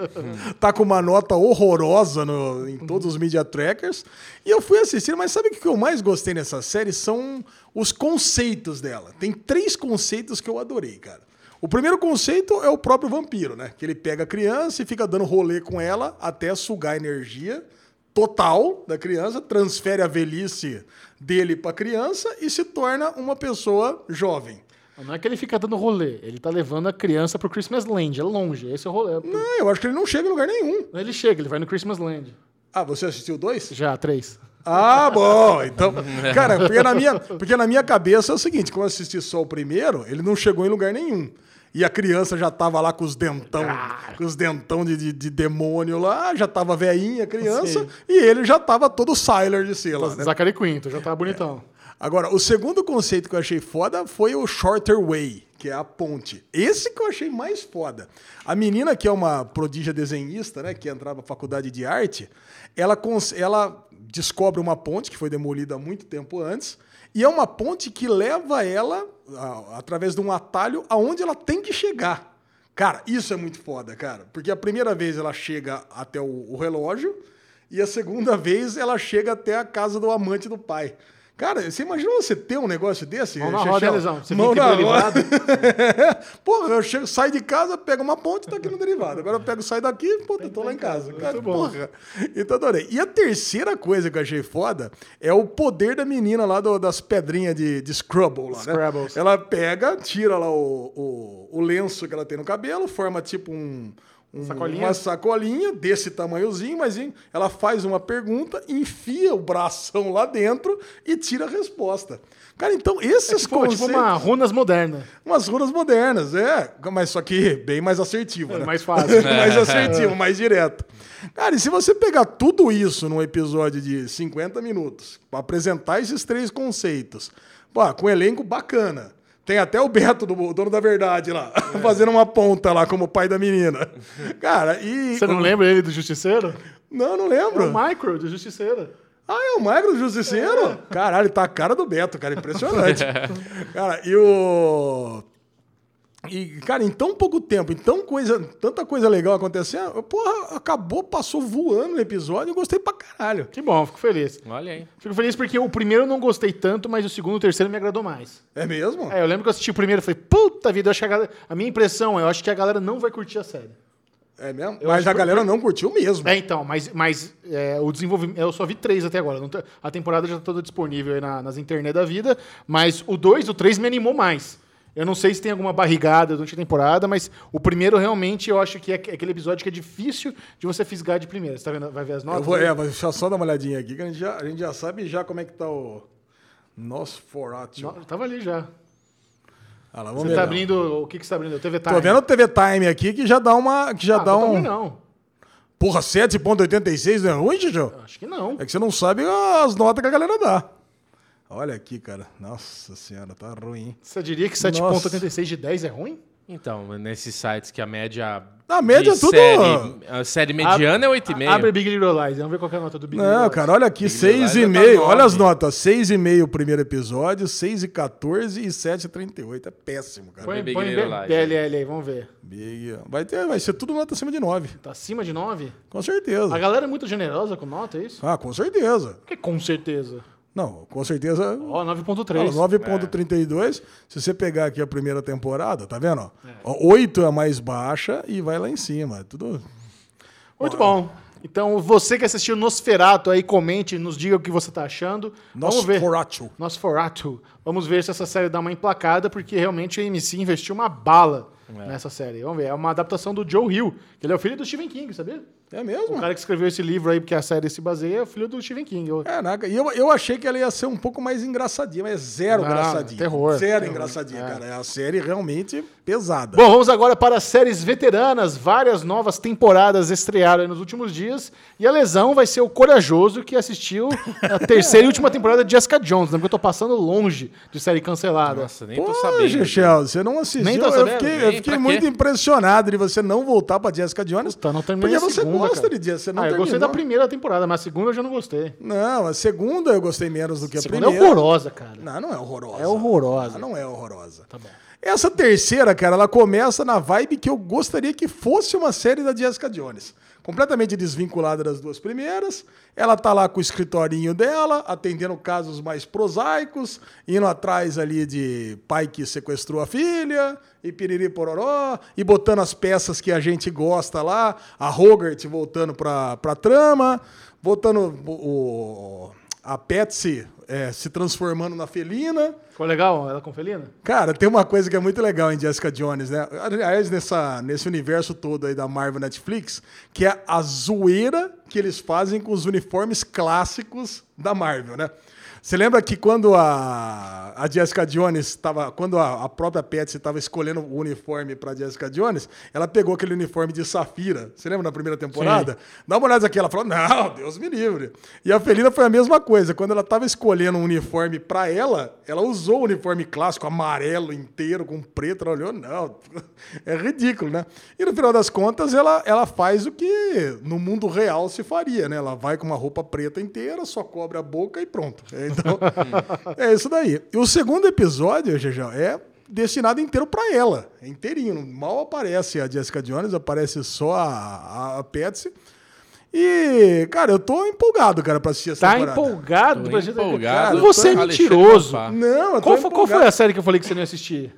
Speaker 2: tá com uma nota horrorosa no- em todos os media trackers. E eu fui assistir, mas sabe o que eu mais gostei nessa série? São os conceitos dela. Tem três conceitos que eu adorei, cara. O primeiro conceito é o próprio vampiro, né? Que ele pega a criança e fica dando rolê com ela até sugar a energia total da criança, transfere a velhice dele para a criança e se torna uma pessoa jovem.
Speaker 1: Não é que ele fica dando rolê, ele tá levando a criança pro Christmas Land, é longe, esse é o rolê.
Speaker 2: Não, eu acho que ele não chega em lugar nenhum.
Speaker 1: Ele chega, ele vai no Christmas Land.
Speaker 2: Ah, você assistiu dois?
Speaker 1: Já, três.
Speaker 2: Ah, bom. Então, <laughs> cara, porque na minha, porque na minha cabeça é o seguinte, quando eu assisti só o primeiro, ele não chegou em lugar nenhum. E a criança já tava lá com os dentão, com os dentão de, de, de demônio lá, já tava veinha a criança,
Speaker 1: Sim.
Speaker 2: e ele já tava todo Siler de lá, né?
Speaker 1: Zachary Quinto, já tá bonitão.
Speaker 2: Agora, o segundo conceito que eu achei foda foi o Shorter Way, que é a ponte. Esse que eu achei mais foda. A menina, que é uma prodígia desenhista, né, que entrava na faculdade de arte, ela, ela descobre uma ponte que foi demolida há muito tempo antes, e é uma ponte que leva ela, a- através de um atalho, aonde ela tem que chegar. Cara, isso é muito foda, cara. Porque a primeira vez ela chega até o, o relógio, e a segunda <laughs> vez ela chega até a casa do amante do pai. Cara, você imagina você ter um negócio desse?
Speaker 1: Mão na
Speaker 2: Chechel?
Speaker 1: roda, hein, Lesão? Você
Speaker 2: Mão na roda. <laughs> Porra, eu chego, saio de casa, pego uma ponte e tá aqui no derivado. Agora eu pego, saio daqui, pô, eu tô lá em casa. Cara, porra. Então adorei. E a terceira coisa que eu achei foda é o poder da menina lá do- das pedrinhas de, de Scrabble lá, né? Ela pega, tira lá o, o, o lenço que ela tem no cabelo, forma tipo um.
Speaker 1: Sacolinha.
Speaker 2: Uma sacolinha desse tamanhozinho, mas ela faz uma pergunta, enfia o bração lá dentro e tira a resposta. Cara, então esses
Speaker 1: Tipo, tipo
Speaker 2: conceitos...
Speaker 1: uma runas moderna.
Speaker 2: Umas runas modernas, é. Mas só que bem mais assertivo, né?
Speaker 1: mais <laughs> fácil.
Speaker 2: mais assertivo, mais direto. Cara, e se você pegar tudo isso num episódio de 50 minutos, pra apresentar esses três conceitos, pô, com um elenco bacana. Tem até o Beto, do o dono da verdade lá, <laughs> fazendo uma ponta lá como pai da menina. <laughs> Cara, e.
Speaker 1: Você não lembra ele do Justiceiro?
Speaker 2: Não, não
Speaker 1: É
Speaker 2: lembro.
Speaker 1: o Micro, do Justiceiro.
Speaker 2: Ah, é o Magro do Justiceiro? Caralho, tá a cara do Beto, cara. Impressionante. <laughs> cara, e o. E, cara, em tão pouco tempo, em tão coisa, tanta coisa legal acontecendo, porra, acabou, passou voando o episódio, eu gostei pra caralho.
Speaker 1: Que bom, fico feliz.
Speaker 3: Olha aí.
Speaker 1: Fico feliz porque o primeiro eu não gostei tanto, mas o segundo e o terceiro me agradou mais.
Speaker 2: É mesmo?
Speaker 1: É, eu lembro que eu assisti o primeiro e falei, puta vida, eu acho que a, galera, a minha impressão é, eu acho que a galera não vai curtir a série.
Speaker 2: É mesmo?
Speaker 1: Eu
Speaker 2: Mas a
Speaker 1: que-
Speaker 2: galera não curtiu mesmo.
Speaker 1: É, então, mas, mas é, o desenvolvimento. Eu só vi três até agora. tá- A temporada já tá toda disponível aí na- nas internet da vida. Mas o 2 e o 3 me animou mais. Eu não sei se tem alguma barrigada durante a temporada, mas o primeiro realmente eu acho que é aquele episódio que é difícil de você fisgar de primeira. Você tá vendo? Vai ver as
Speaker 2: Eu
Speaker 1: notas?
Speaker 2: vou,
Speaker 1: aí?
Speaker 2: é, mas deixa eu só dar uma olhadinha aqui, que a gente já, a gente já sabe já como é que tá o Nosferatu.
Speaker 1: No- Tava ali já.
Speaker 2: Ah, lá, vamos
Speaker 1: Você
Speaker 2: ver.
Speaker 1: tá
Speaker 2: lá.
Speaker 1: abrindo. O que, que você tá abrindo? O TV Time.
Speaker 2: Tô vendo o TV Time aqui que já dá uma. Que já
Speaker 1: Ah,
Speaker 2: dá um.
Speaker 1: ruim, não.
Speaker 2: Porra, 7,86 não é ruim, Jojo?
Speaker 1: Acho que não.
Speaker 2: É que você não sabe as notas que a galera dá. Olha aqui, cara. Nossa senhora, tá ruim. hein?
Speaker 1: Você diria que 7,86 de 10 é ruim?
Speaker 3: Então, nesses sites que a média.
Speaker 2: A média é tudo-
Speaker 3: Série, a série mediana é 8,5.
Speaker 1: Abre Big Little Lies. Vamos ver qual é a nota do Big Little
Speaker 2: Não,
Speaker 1: Lies.
Speaker 2: cara, olha aqui,
Speaker 3: Big Little Lies
Speaker 2: 6,5.
Speaker 3: tá
Speaker 2: olha as notas. 6,5 o primeiro episódio, 6,14 e 7,38. É péssimo, cara.
Speaker 1: Põe,
Speaker 3: Big
Speaker 1: põe
Speaker 3: Little
Speaker 1: B-
Speaker 3: Lies,
Speaker 1: BLL aí, vamos ver.
Speaker 2: Big. Vai, ter, vai ser tudo nota acima de 9.
Speaker 1: Tá acima de 9?
Speaker 2: Com certeza.
Speaker 1: A galera é muito generosa com nota, é isso?
Speaker 2: Ah, com certeza.
Speaker 1: Que com certeza.
Speaker 2: Não, com certeza.
Speaker 1: Ó,
Speaker 2: Ah,
Speaker 1: 9.3.
Speaker 2: 9.32, se você pegar aqui a primeira temporada, tá vendo? ó? Ó, 8 é a mais baixa e vai lá em cima. é Tudo.
Speaker 1: Muito bom. Então, você que assistiu Nosferato aí, comente, nos diga o que você tá achando. Vamos ver.
Speaker 2: Nosferatu.
Speaker 1: Nosferatu. Vamos ver se essa série dá uma emplacada, porque realmente a AMC investiu uma bala nessa série. Vamos ver. É uma adaptação do Joe Hill, que ele é o filho do Stephen King, sabia?
Speaker 2: É mesmo?
Speaker 1: O cara que escreveu esse livro aí, porque a série se baseia, é o filho do Stephen King. Eu-
Speaker 2: Caraca, e eu, eu achei que ela ia ser um pouco mais engraçadinha, mas é zero
Speaker 1: Não,
Speaker 2: engraçadinha.
Speaker 1: terror,
Speaker 2: Zero
Speaker 1: terror,
Speaker 2: engraçadinha,
Speaker 1: é.
Speaker 2: cara. É a série realmente pesada.
Speaker 1: Bom, vamos agora para as séries veteranas. Várias novas temporadas estrearam aí nos últimos dias. E a lesão vai ser o corajoso que assistiu a <laughs> terceira e última temporada de Jessica Jones, né? Porque eu tô passando longe de série cancelada.
Speaker 3: Nossa, nem tô
Speaker 2: Pô,
Speaker 3: sabendo.
Speaker 2: Chechel, você não assistiu.
Speaker 1: Nem
Speaker 2: eu
Speaker 1: sabendo?
Speaker 2: fiquei, eu fiquei muito
Speaker 3: quê?
Speaker 2: impressionado de você não voltar pra Jessica Jones.
Speaker 1: Tá, não terminei
Speaker 2: Porque você
Speaker 1: segunda,
Speaker 2: gosta
Speaker 1: cara.
Speaker 2: de Jessica, você não
Speaker 1: ah, eu gostei da primeira temporada, mas a segunda eu já não gostei.
Speaker 2: Não, a segunda eu gostei menos do que a,
Speaker 1: A segunda é
Speaker 2: primeira.
Speaker 1: horrorosa, cara.
Speaker 2: Não, não é horrorosa.
Speaker 1: É horrorosa.
Speaker 2: Ah, não é horrorosa.
Speaker 1: Tá bom.
Speaker 2: Essa terceira, cara, ela começa na vibe que eu gostaria que fosse uma série da Jessica Jones. Completamente desvinculada das duas primeiras. Ela tá lá com o escritorinho dela, atendendo casos mais prosaicos, indo atrás ali de pai que sequestrou a filha, e piriri pororó, e botando as peças que a gente gosta lá, a Hogarth voltando pra, pra trama, botando o, o- a Patsy é, se transformando na felina.
Speaker 1: Ficou legal ela com Felina?
Speaker 2: Cara, tem uma coisa que é muito legal em Jessica Jones, né? Aliás, nessa, nesse universo todo aí da Marvel Netflix, que é a zoeira que eles fazem com os uniformes clássicos da Marvel, né? Você lembra que quando a, a Jessica Jones estava. Quando a, a própria Patsy estava escolhendo o uniforme para Jessica Jones, ela pegou aquele uniforme de safira. Você lembra na primeira temporada? Dá uma olhada aqui. Ela falou: Não, Deus me livre. E a Felina foi a mesma coisa. Quando ela estava escolhendo um uniforme para ela, ela usou o uniforme clássico, amarelo inteiro, com preto. Ela olhou: Não, <laughs> é ridículo, né? E no final das contas, ela, ela faz o que no mundo real se faria, né? Ela vai com uma roupa preta inteira, só cobre a boca e pronto. Então, é isso daí. E o segundo episódio, Jejão, é destinado inteiro para ela. É inteirinho. Mal aparece a Jessica Jones, aparece só a, a, a Patsy. E, cara, eu tô empolgado, cara, pra assistir essa
Speaker 1: Tá
Speaker 2: temporada.
Speaker 1: empolgado?
Speaker 3: Tô empolgado.
Speaker 1: Cara, Você é mentiroso.
Speaker 2: Não, eu tô
Speaker 1: Qual, foi, qual
Speaker 2: empolgado.
Speaker 1: foi a série que eu falei que você não ia assistir?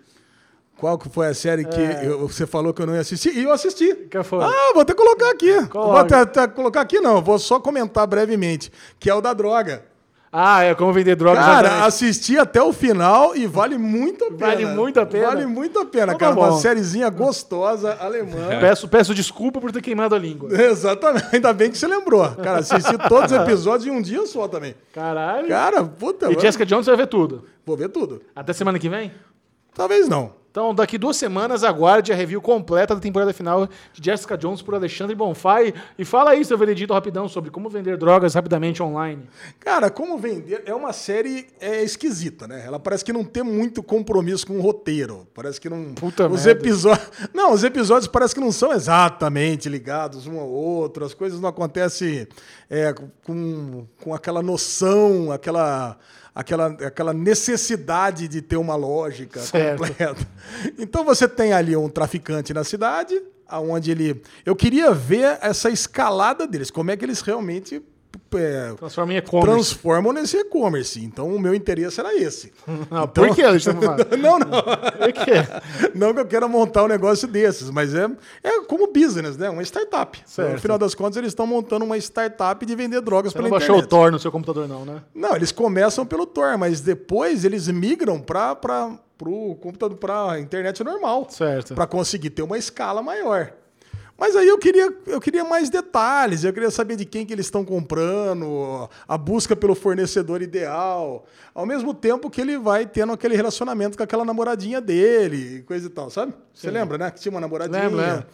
Speaker 2: Qual que foi a série que eu- você falou que eu não ia assistir? E eu assisti.
Speaker 1: Que foi?
Speaker 2: Ah, vou até colocar aqui. Vou
Speaker 1: Coloca.
Speaker 2: até, até colocar aqui, não. Vou só comentar brevemente. Que é o da droga.
Speaker 1: Ah, é como vender drogas.
Speaker 2: Cara,
Speaker 1: exatamente.
Speaker 2: assisti até o final e vale muito a pena.
Speaker 1: Vale muito a pena?
Speaker 2: Vale muito a pena,
Speaker 1: Então
Speaker 2: cara.
Speaker 1: tá
Speaker 2: Uma sériezinha gostosa, alemã. <laughs>
Speaker 1: Peço, peço desculpa por ter queimado a língua. <laughs>
Speaker 2: Exatamente. Ainda bem que você lembrou. Cara, assisti todos os <laughs> episódios em um dia só também.
Speaker 1: Caralho.
Speaker 2: Cara, puta.
Speaker 1: e
Speaker 2: mano.
Speaker 1: Jessica Jones vai ver tudo.
Speaker 2: Vou ver tudo.
Speaker 1: Até semana que vem?
Speaker 2: Talvez não.
Speaker 1: Então, daqui duas semanas, aguarde a review completa da temporada final de Jessica Jones por Alexandre Bonfai. E fala aí, seu veredito, rapidão, sobre como vender drogas rapidamente online.
Speaker 2: Cara, como vender é uma série é, esquisita, né? Ela parece que não tem muito compromisso com o roteiro. Parece que não.
Speaker 1: Puta
Speaker 2: os
Speaker 1: merda.
Speaker 2: episódios. <laughs> Não, os episódios parece que não são exatamente ligados um ao outro. As coisas não acontecem é, com, com aquela noção, aquela. Aquela, aquela necessidade de ter uma lógica
Speaker 1: Certo.
Speaker 2: completa. Então você tem ali um traficante na cidade, aonde ele. Eu queria ver essa escalada deles, como é que eles realmente é,
Speaker 1: Transforma em e-commerce.
Speaker 2: transformam nesse e-commerce. Então o meu interesse era esse. <laughs>
Speaker 1: Ah, por que? Falar. <laughs>
Speaker 2: não, não.
Speaker 1: Por quê? <laughs>
Speaker 2: Não que eu queira montar um negócio desses, mas é, é como business, né? Uma startup.
Speaker 1: Certo.
Speaker 2: No final das contas, eles estão montando uma startup de vender drogas
Speaker 1: Você
Speaker 2: pela
Speaker 1: não baixou o
Speaker 2: internet.
Speaker 1: Tor no seu computador, não, né?
Speaker 2: Não, eles começam pelo Tor, mas depois eles migram para o computador, para internet normal.
Speaker 1: Certo.
Speaker 2: Para conseguir ter uma escala maior. Mas aí eu queria, eu queria mais detalhes, eu queria saber de quem que eles estão comprando, a busca pelo fornecedor ideal, ao mesmo tempo que ele vai tendo aquele relacionamento com aquela namoradinha dele, e coisa e tal, sabe? Você lembra, né? Que tinha uma namoradinha.
Speaker 1: Lembro, lembro.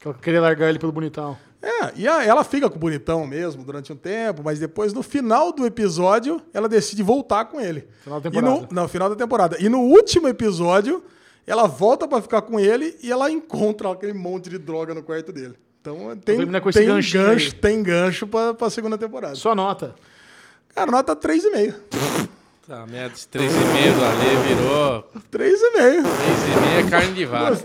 Speaker 1: Que eu queria largar ele pelo bonitão.
Speaker 2: É, e ela fica com o bonitão mesmo durante um tempo, mas depois, no final do episódio, ela decide voltar com ele.
Speaker 1: Final da
Speaker 2: E
Speaker 1: temporada.
Speaker 2: no, não, final da temporada. E no último episódio, ela volta pra ficar com ele e ela encontra aquele monte de droga no quarto dele. Então tem, tem gancho,
Speaker 1: aí.
Speaker 2: tem gancho pra, pra segunda temporada.
Speaker 1: Sua nota.
Speaker 2: Cara, nota 3,5.
Speaker 3: Tá, merda, esse 3,5 do Ale virou
Speaker 2: 3,5.
Speaker 3: 3,5 é carne de vaca.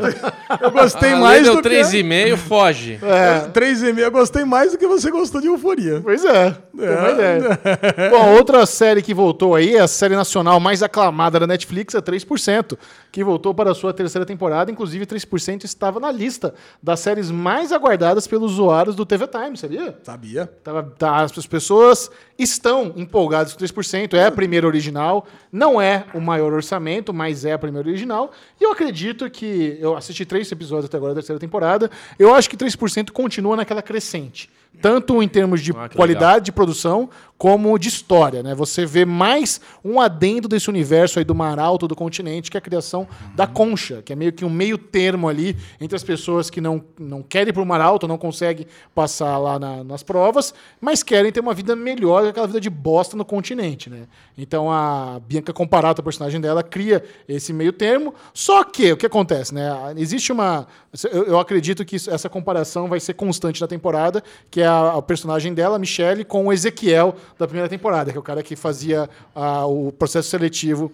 Speaker 2: Eu gostei mais do que...
Speaker 3: 3,5, foge.
Speaker 1: É.
Speaker 2: 3,5. Eu gostei mais do que você gostou de Euforia.
Speaker 1: Pois é,
Speaker 2: É.
Speaker 1: ideia. <laughs> Bom, outra série que voltou aí, a série nacional mais aclamada da Netflix, é 3%, que voltou para a sua terceira temporada. Inclusive, 3% estava na lista das séries mais aguardadas pelos usuários do TV Time, sabia?
Speaker 2: Sabia?
Speaker 1: Tava, tá, as pessoas estão empolgadas com 3%. É a primeira original. Não é o maior orçamento, mas é a primeira original. E eu acredito que. Eu assisti três episódios até agora da terceira temporada. Eu acho que 3% continua naquela crescente. Tanto em termos de
Speaker 3: Ah,
Speaker 1: qualidade de produção, como de história. Né? Você vê mais um adendo desse universo aí do mar alto do continente, que é a criação da concha, que é meio que um meio termo ali entre as pessoas que não, não querem ir para o mar alto, não conseguem passar lá na- nas provas, mas querem ter uma vida melhor que aquela vida de bosta no continente. Né? Então a Bianca Comparato, a personagem dela, cria esse meio termo. Só que o que acontece? Né? Existe uma. Eu, eu acredito que isso- essa comparação vai ser constante na temporada, que é a, a personagem dela, a Michelle, com o Ezequiel da primeira temporada, que é o cara que fazia ah, o processo seletivo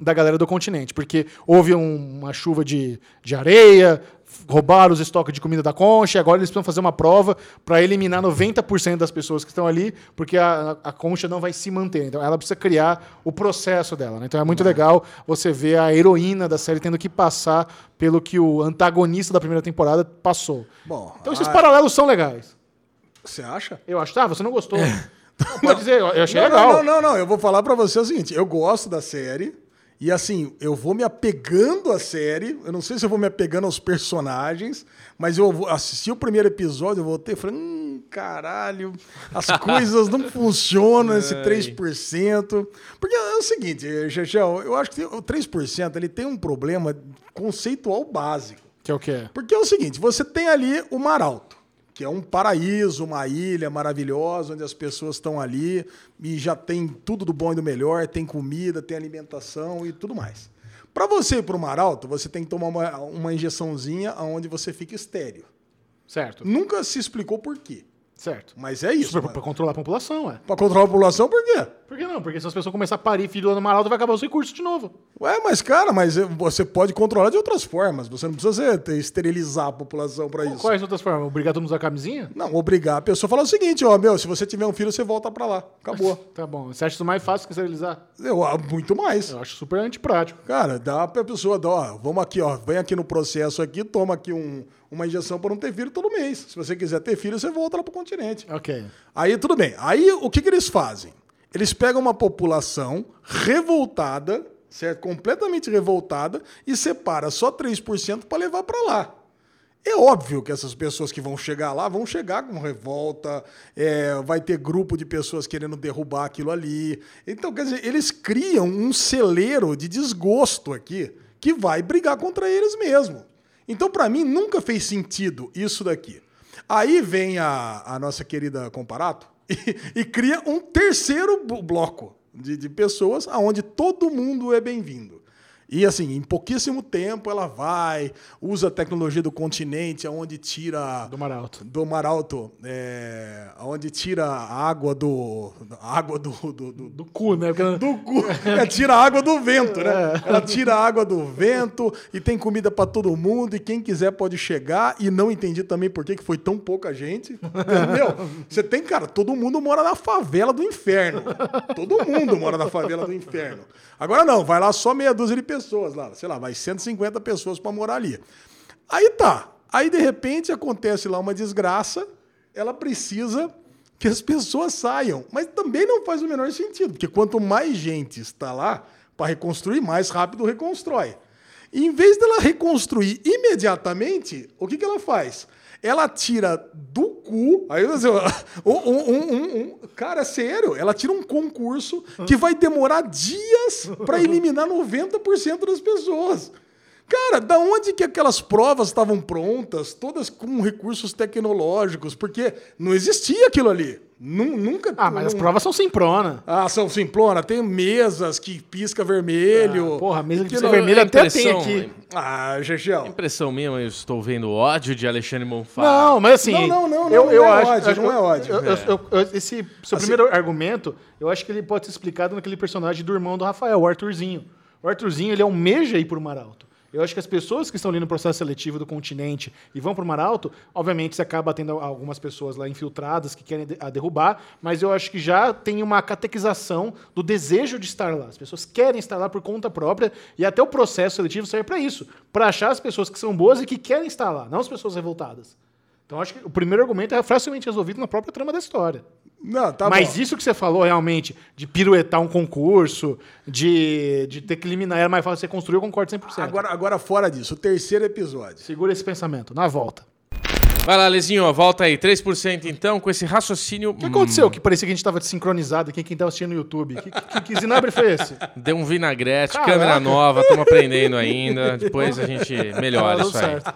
Speaker 1: da galera do continente, porque houve um- uma chuva de, de areia, roubaram os estoques de comida da concha, e agora eles precisam fazer uma prova para eliminar 90% das pessoas que estão ali, porque a, a concha não vai se manter. Então ela precisa criar o processo dela. né? Então é muito legal você ver a heroína da série tendo que passar pelo que o antagonista da primeira temporada passou.
Speaker 2: Bom,
Speaker 1: Então esses
Speaker 2: ah,
Speaker 1: paralelos são legais.
Speaker 2: Você acha?
Speaker 1: Eu acho, tá, você não gostou. Não, pode dizer, eu achei
Speaker 2: Não,
Speaker 1: legal.
Speaker 2: Não, não, não. Eu vou falar pra você o seguinte: eu gosto da série. E assim, eu vou me apegando à série. Eu não sei se eu vou me apegando aos personagens, mas eu vou assistir o primeiro episódio, eu voltei e falei: hum, caralho, as <laughs> coisas não funcionam esse 3%. Porque é o seguinte, Chechel, eu acho que o 3% ele tem um problema conceitual básico.
Speaker 1: Que é o que é?
Speaker 2: Porque é o seguinte, você tem ali o Mar Alto, que é um paraíso, uma ilha maravilhosa, onde as pessoas estão ali e já tem tudo do bom e do melhor, tem comida, tem alimentação e tudo mais. Para você ir para o Mar Alto, você tem que tomar uma, uma injeçãozinha onde você fica estéreo.
Speaker 1: Certo.
Speaker 2: Nunca se explicou por quê.
Speaker 1: Certo.
Speaker 2: Mas é isso.
Speaker 1: Pra, pra controlar a população, é.
Speaker 2: Para controlar a população, por quê?
Speaker 1: Por que não? Porque se as pessoas começarem a parir filho no Maralto, vai acabar os recursos de novo.
Speaker 2: Ué, mas cara, mas você pode controlar de outras formas. Você não precisa ser- ter- esterilizar a população para isso.
Speaker 1: Quais outras formas? Obrigar todo mundo a usar camisinha?
Speaker 2: Não, obrigar a pessoa a falar o seguinte, ó, meu, se você tiver um filho, você volta para lá. Acabou. <laughs>
Speaker 1: Tá bom. Você acha isso mais fácil que esterilizar?
Speaker 2: Eu, ah, muito mais.
Speaker 1: Eu acho super antiprático.
Speaker 2: Cara, dá pra pessoa, dá, ó, vamos aqui, ó, vem aqui no processo aqui, toma aqui um- uma injeção para não ter filho todo mês. Se você quiser ter filho, você volta lá pro continente.
Speaker 1: Ok.
Speaker 2: Aí tudo bem. Aí o que, que eles fazem? Eles pegam uma população revoltada, certo? Completamente revoltada e separa só 3% para levar para lá. É óbvio que essas pessoas que vão chegar lá vão chegar com revolta, é, vai ter grupo de pessoas querendo derrubar aquilo ali. Então, quer dizer, eles criam um celeiro de desgosto aqui que vai brigar contra eles mesmo. Então, para mim, nunca fez sentido isso daqui. Aí vem a, a nossa querida Comparato <laughs> e, e cria um terceiro blo- bloco de, de pessoas aonde todo mundo é bem-vindo. E assim, em pouquíssimo tempo ela vai, usa a tecnologia do continente, onde tira.
Speaker 1: Do Mar Alto.
Speaker 2: Do Mar Alto, é, onde tira a água do. a água do. do, do
Speaker 1: Do cu, né? Porque-
Speaker 2: do cu. <laughs> É, tira a água do vento, né? Ela tira a água do vento e tem comida pra todo mundo. E quem quiser pode chegar. E não entendi também por que foi tão pouca gente. Entendeu? <laughs> Você tem, cara, todo mundo mora na favela do inferno. Todo mundo mora na favela do inferno. Agora não, vai lá só meia dúzia de pessoas lá. Sei lá, vai 150 pessoas pra morar ali. Aí tá. Aí de repente acontece lá uma desgraça. Ela precisa que as pessoas saiam. Mas também não faz o menor sentido, porque quanto mais gente está lá para reconstruir, mais rápido reconstrói. E em vez dela reconstruir imediatamente, o que, que ela faz? Ela tira do cu. Aí você, <laughs> um, um, um, um- cara, sério, ela tira um concurso que vai demorar dias para eliminar 90% das pessoas. Cara, da onde que aquelas provas estavam prontas, todas com recursos tecnológicos? Porque não existia aquilo ali. Nu- Nunca.
Speaker 1: Ah, mas as provas são simprona.
Speaker 2: Ah, são simplona. Tem mesas que pisca vermelho.
Speaker 1: Ah, porra, mesa que pisca vermelho
Speaker 3: é
Speaker 1: até tem
Speaker 3: impressão,
Speaker 1: aqui.
Speaker 2: Ah, Gegel.
Speaker 3: Impressão minha, eu estou vendo ódio de Alexandre Monfá.
Speaker 1: Não, mas assim.
Speaker 2: Não, não, não,
Speaker 1: eu,
Speaker 2: não
Speaker 1: eu
Speaker 2: é
Speaker 1: acho,
Speaker 2: ódio,
Speaker 1: acho-
Speaker 2: não é ódio.
Speaker 1: eu- eu- eu- eu- esse seu
Speaker 2: Assim-
Speaker 1: primeiro argumento, eu acho que ele pode ser explicado naquele personagem do irmão do Rafael, o Arthurzinho. O Arthurzinho, ele almeja ir pro Mar Alto. Eu acho que as pessoas que estão ali no processo seletivo do continente e vão pro Mar Alto, obviamente você acaba tendo algumas pessoas lá infiltradas que querem a derrubar, mas eu acho que já tem uma catequização do desejo de estar lá. As pessoas querem estar lá por conta própria e até o processo seletivo serve para isso, para achar as pessoas que são boas e que querem estar lá, não as pessoas revoltadas. Então acho que o primeiro argumento é facilmente resolvido na própria trama da história.
Speaker 2: Não, tá
Speaker 1: Mas
Speaker 2: bom.
Speaker 1: isso que você falou realmente, de piruetar um concurso, de, de ter que eliminar, era mais fácil você construir, eu concordo 100%.
Speaker 2: Agora, agora, fora disso, o terceiro episódio.
Speaker 1: Segura esse pensamento, na volta.
Speaker 3: Vai lá, Lezinho, volta aí. 3% então, com esse raciocínio.
Speaker 1: O que aconteceu? Que parecia que a gente estava sincronizado aqui, quem estava assistindo no YouTube. Que, que, que zinabre foi esse?
Speaker 3: Deu um vinagrete,
Speaker 1: Caraca.
Speaker 3: câmera nova, estamos aprendendo ainda. Depois a gente melhora isso aí.
Speaker 1: certo.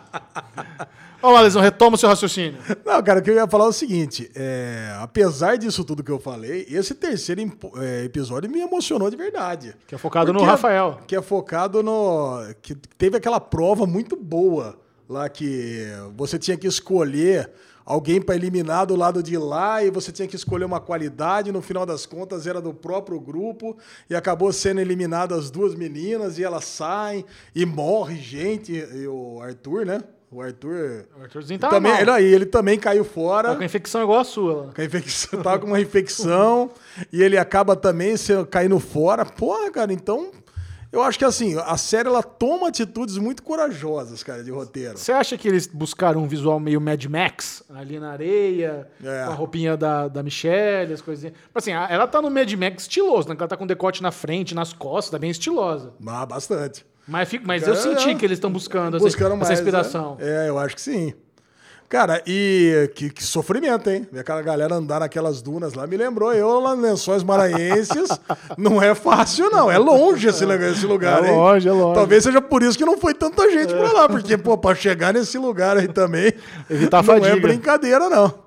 Speaker 1: Vamos lá, Lesão, retoma o seu raciocínio.
Speaker 2: Não, cara, o que eu ia falar é o seguinte: é, apesar disso tudo que eu falei, esse terceiro é, episódio me emocionou de verdade.
Speaker 1: Que é focado no
Speaker 2: Porque-
Speaker 1: Rafael.
Speaker 2: Que é focado no. Que teve aquela prova muito boa lá que você tinha que escolher alguém para eliminar do lado de lá e você tinha que escolher uma qualidade. No final das contas, era do próprio grupo e acabou sendo eliminado as duas meninas e elas saem e morre gente. E o Arthur, né? O Arthur.
Speaker 1: O Arthurzinho tá
Speaker 2: também,
Speaker 1: mal.
Speaker 2: ele, aí, ele também caiu fora.
Speaker 1: Tá com infecção igual a sua.
Speaker 2: Com a infecção, <laughs> tava com uma infecção e ele acaba também caindo fora. Porra, cara, então eu acho que assim, a série ela toma atitudes muito corajosas, cara, de roteiro.
Speaker 1: Você acha que eles buscaram um visual meio Mad Max? Ali na areia,
Speaker 2: É.
Speaker 1: com a roupinha da, da Michelle, as coisinhas. Mas assim, ela tá no Mad Max estiloso, né? Ela tá com decote na frente, nas costas, tá bem estilosa.
Speaker 2: Ah, bastante.
Speaker 1: Mas, fico- mas eu
Speaker 2: É,
Speaker 1: senti
Speaker 2: é.
Speaker 1: que eles estão buscando, essa-
Speaker 2: Buscando
Speaker 1: essa,
Speaker 2: mais.
Speaker 1: inspiração.
Speaker 2: né? É, eu acho que sim. Cara, e que, que sofrimento, hein? Ver aquela galera andar naquelas dunas lá me lembrou eu lá em Lençóis Maranhenses. <laughs> não é fácil, não. É longe esse, lugar- esse lugar,
Speaker 1: É
Speaker 2: hein?
Speaker 1: longe, é longe.
Speaker 2: Talvez seja por isso que não foi tanta gente pra lá, porque, pô, pra chegar nesse lugar aí também.
Speaker 1: Evitar
Speaker 2: não é
Speaker 1: fadiga.
Speaker 2: brincadeira, não.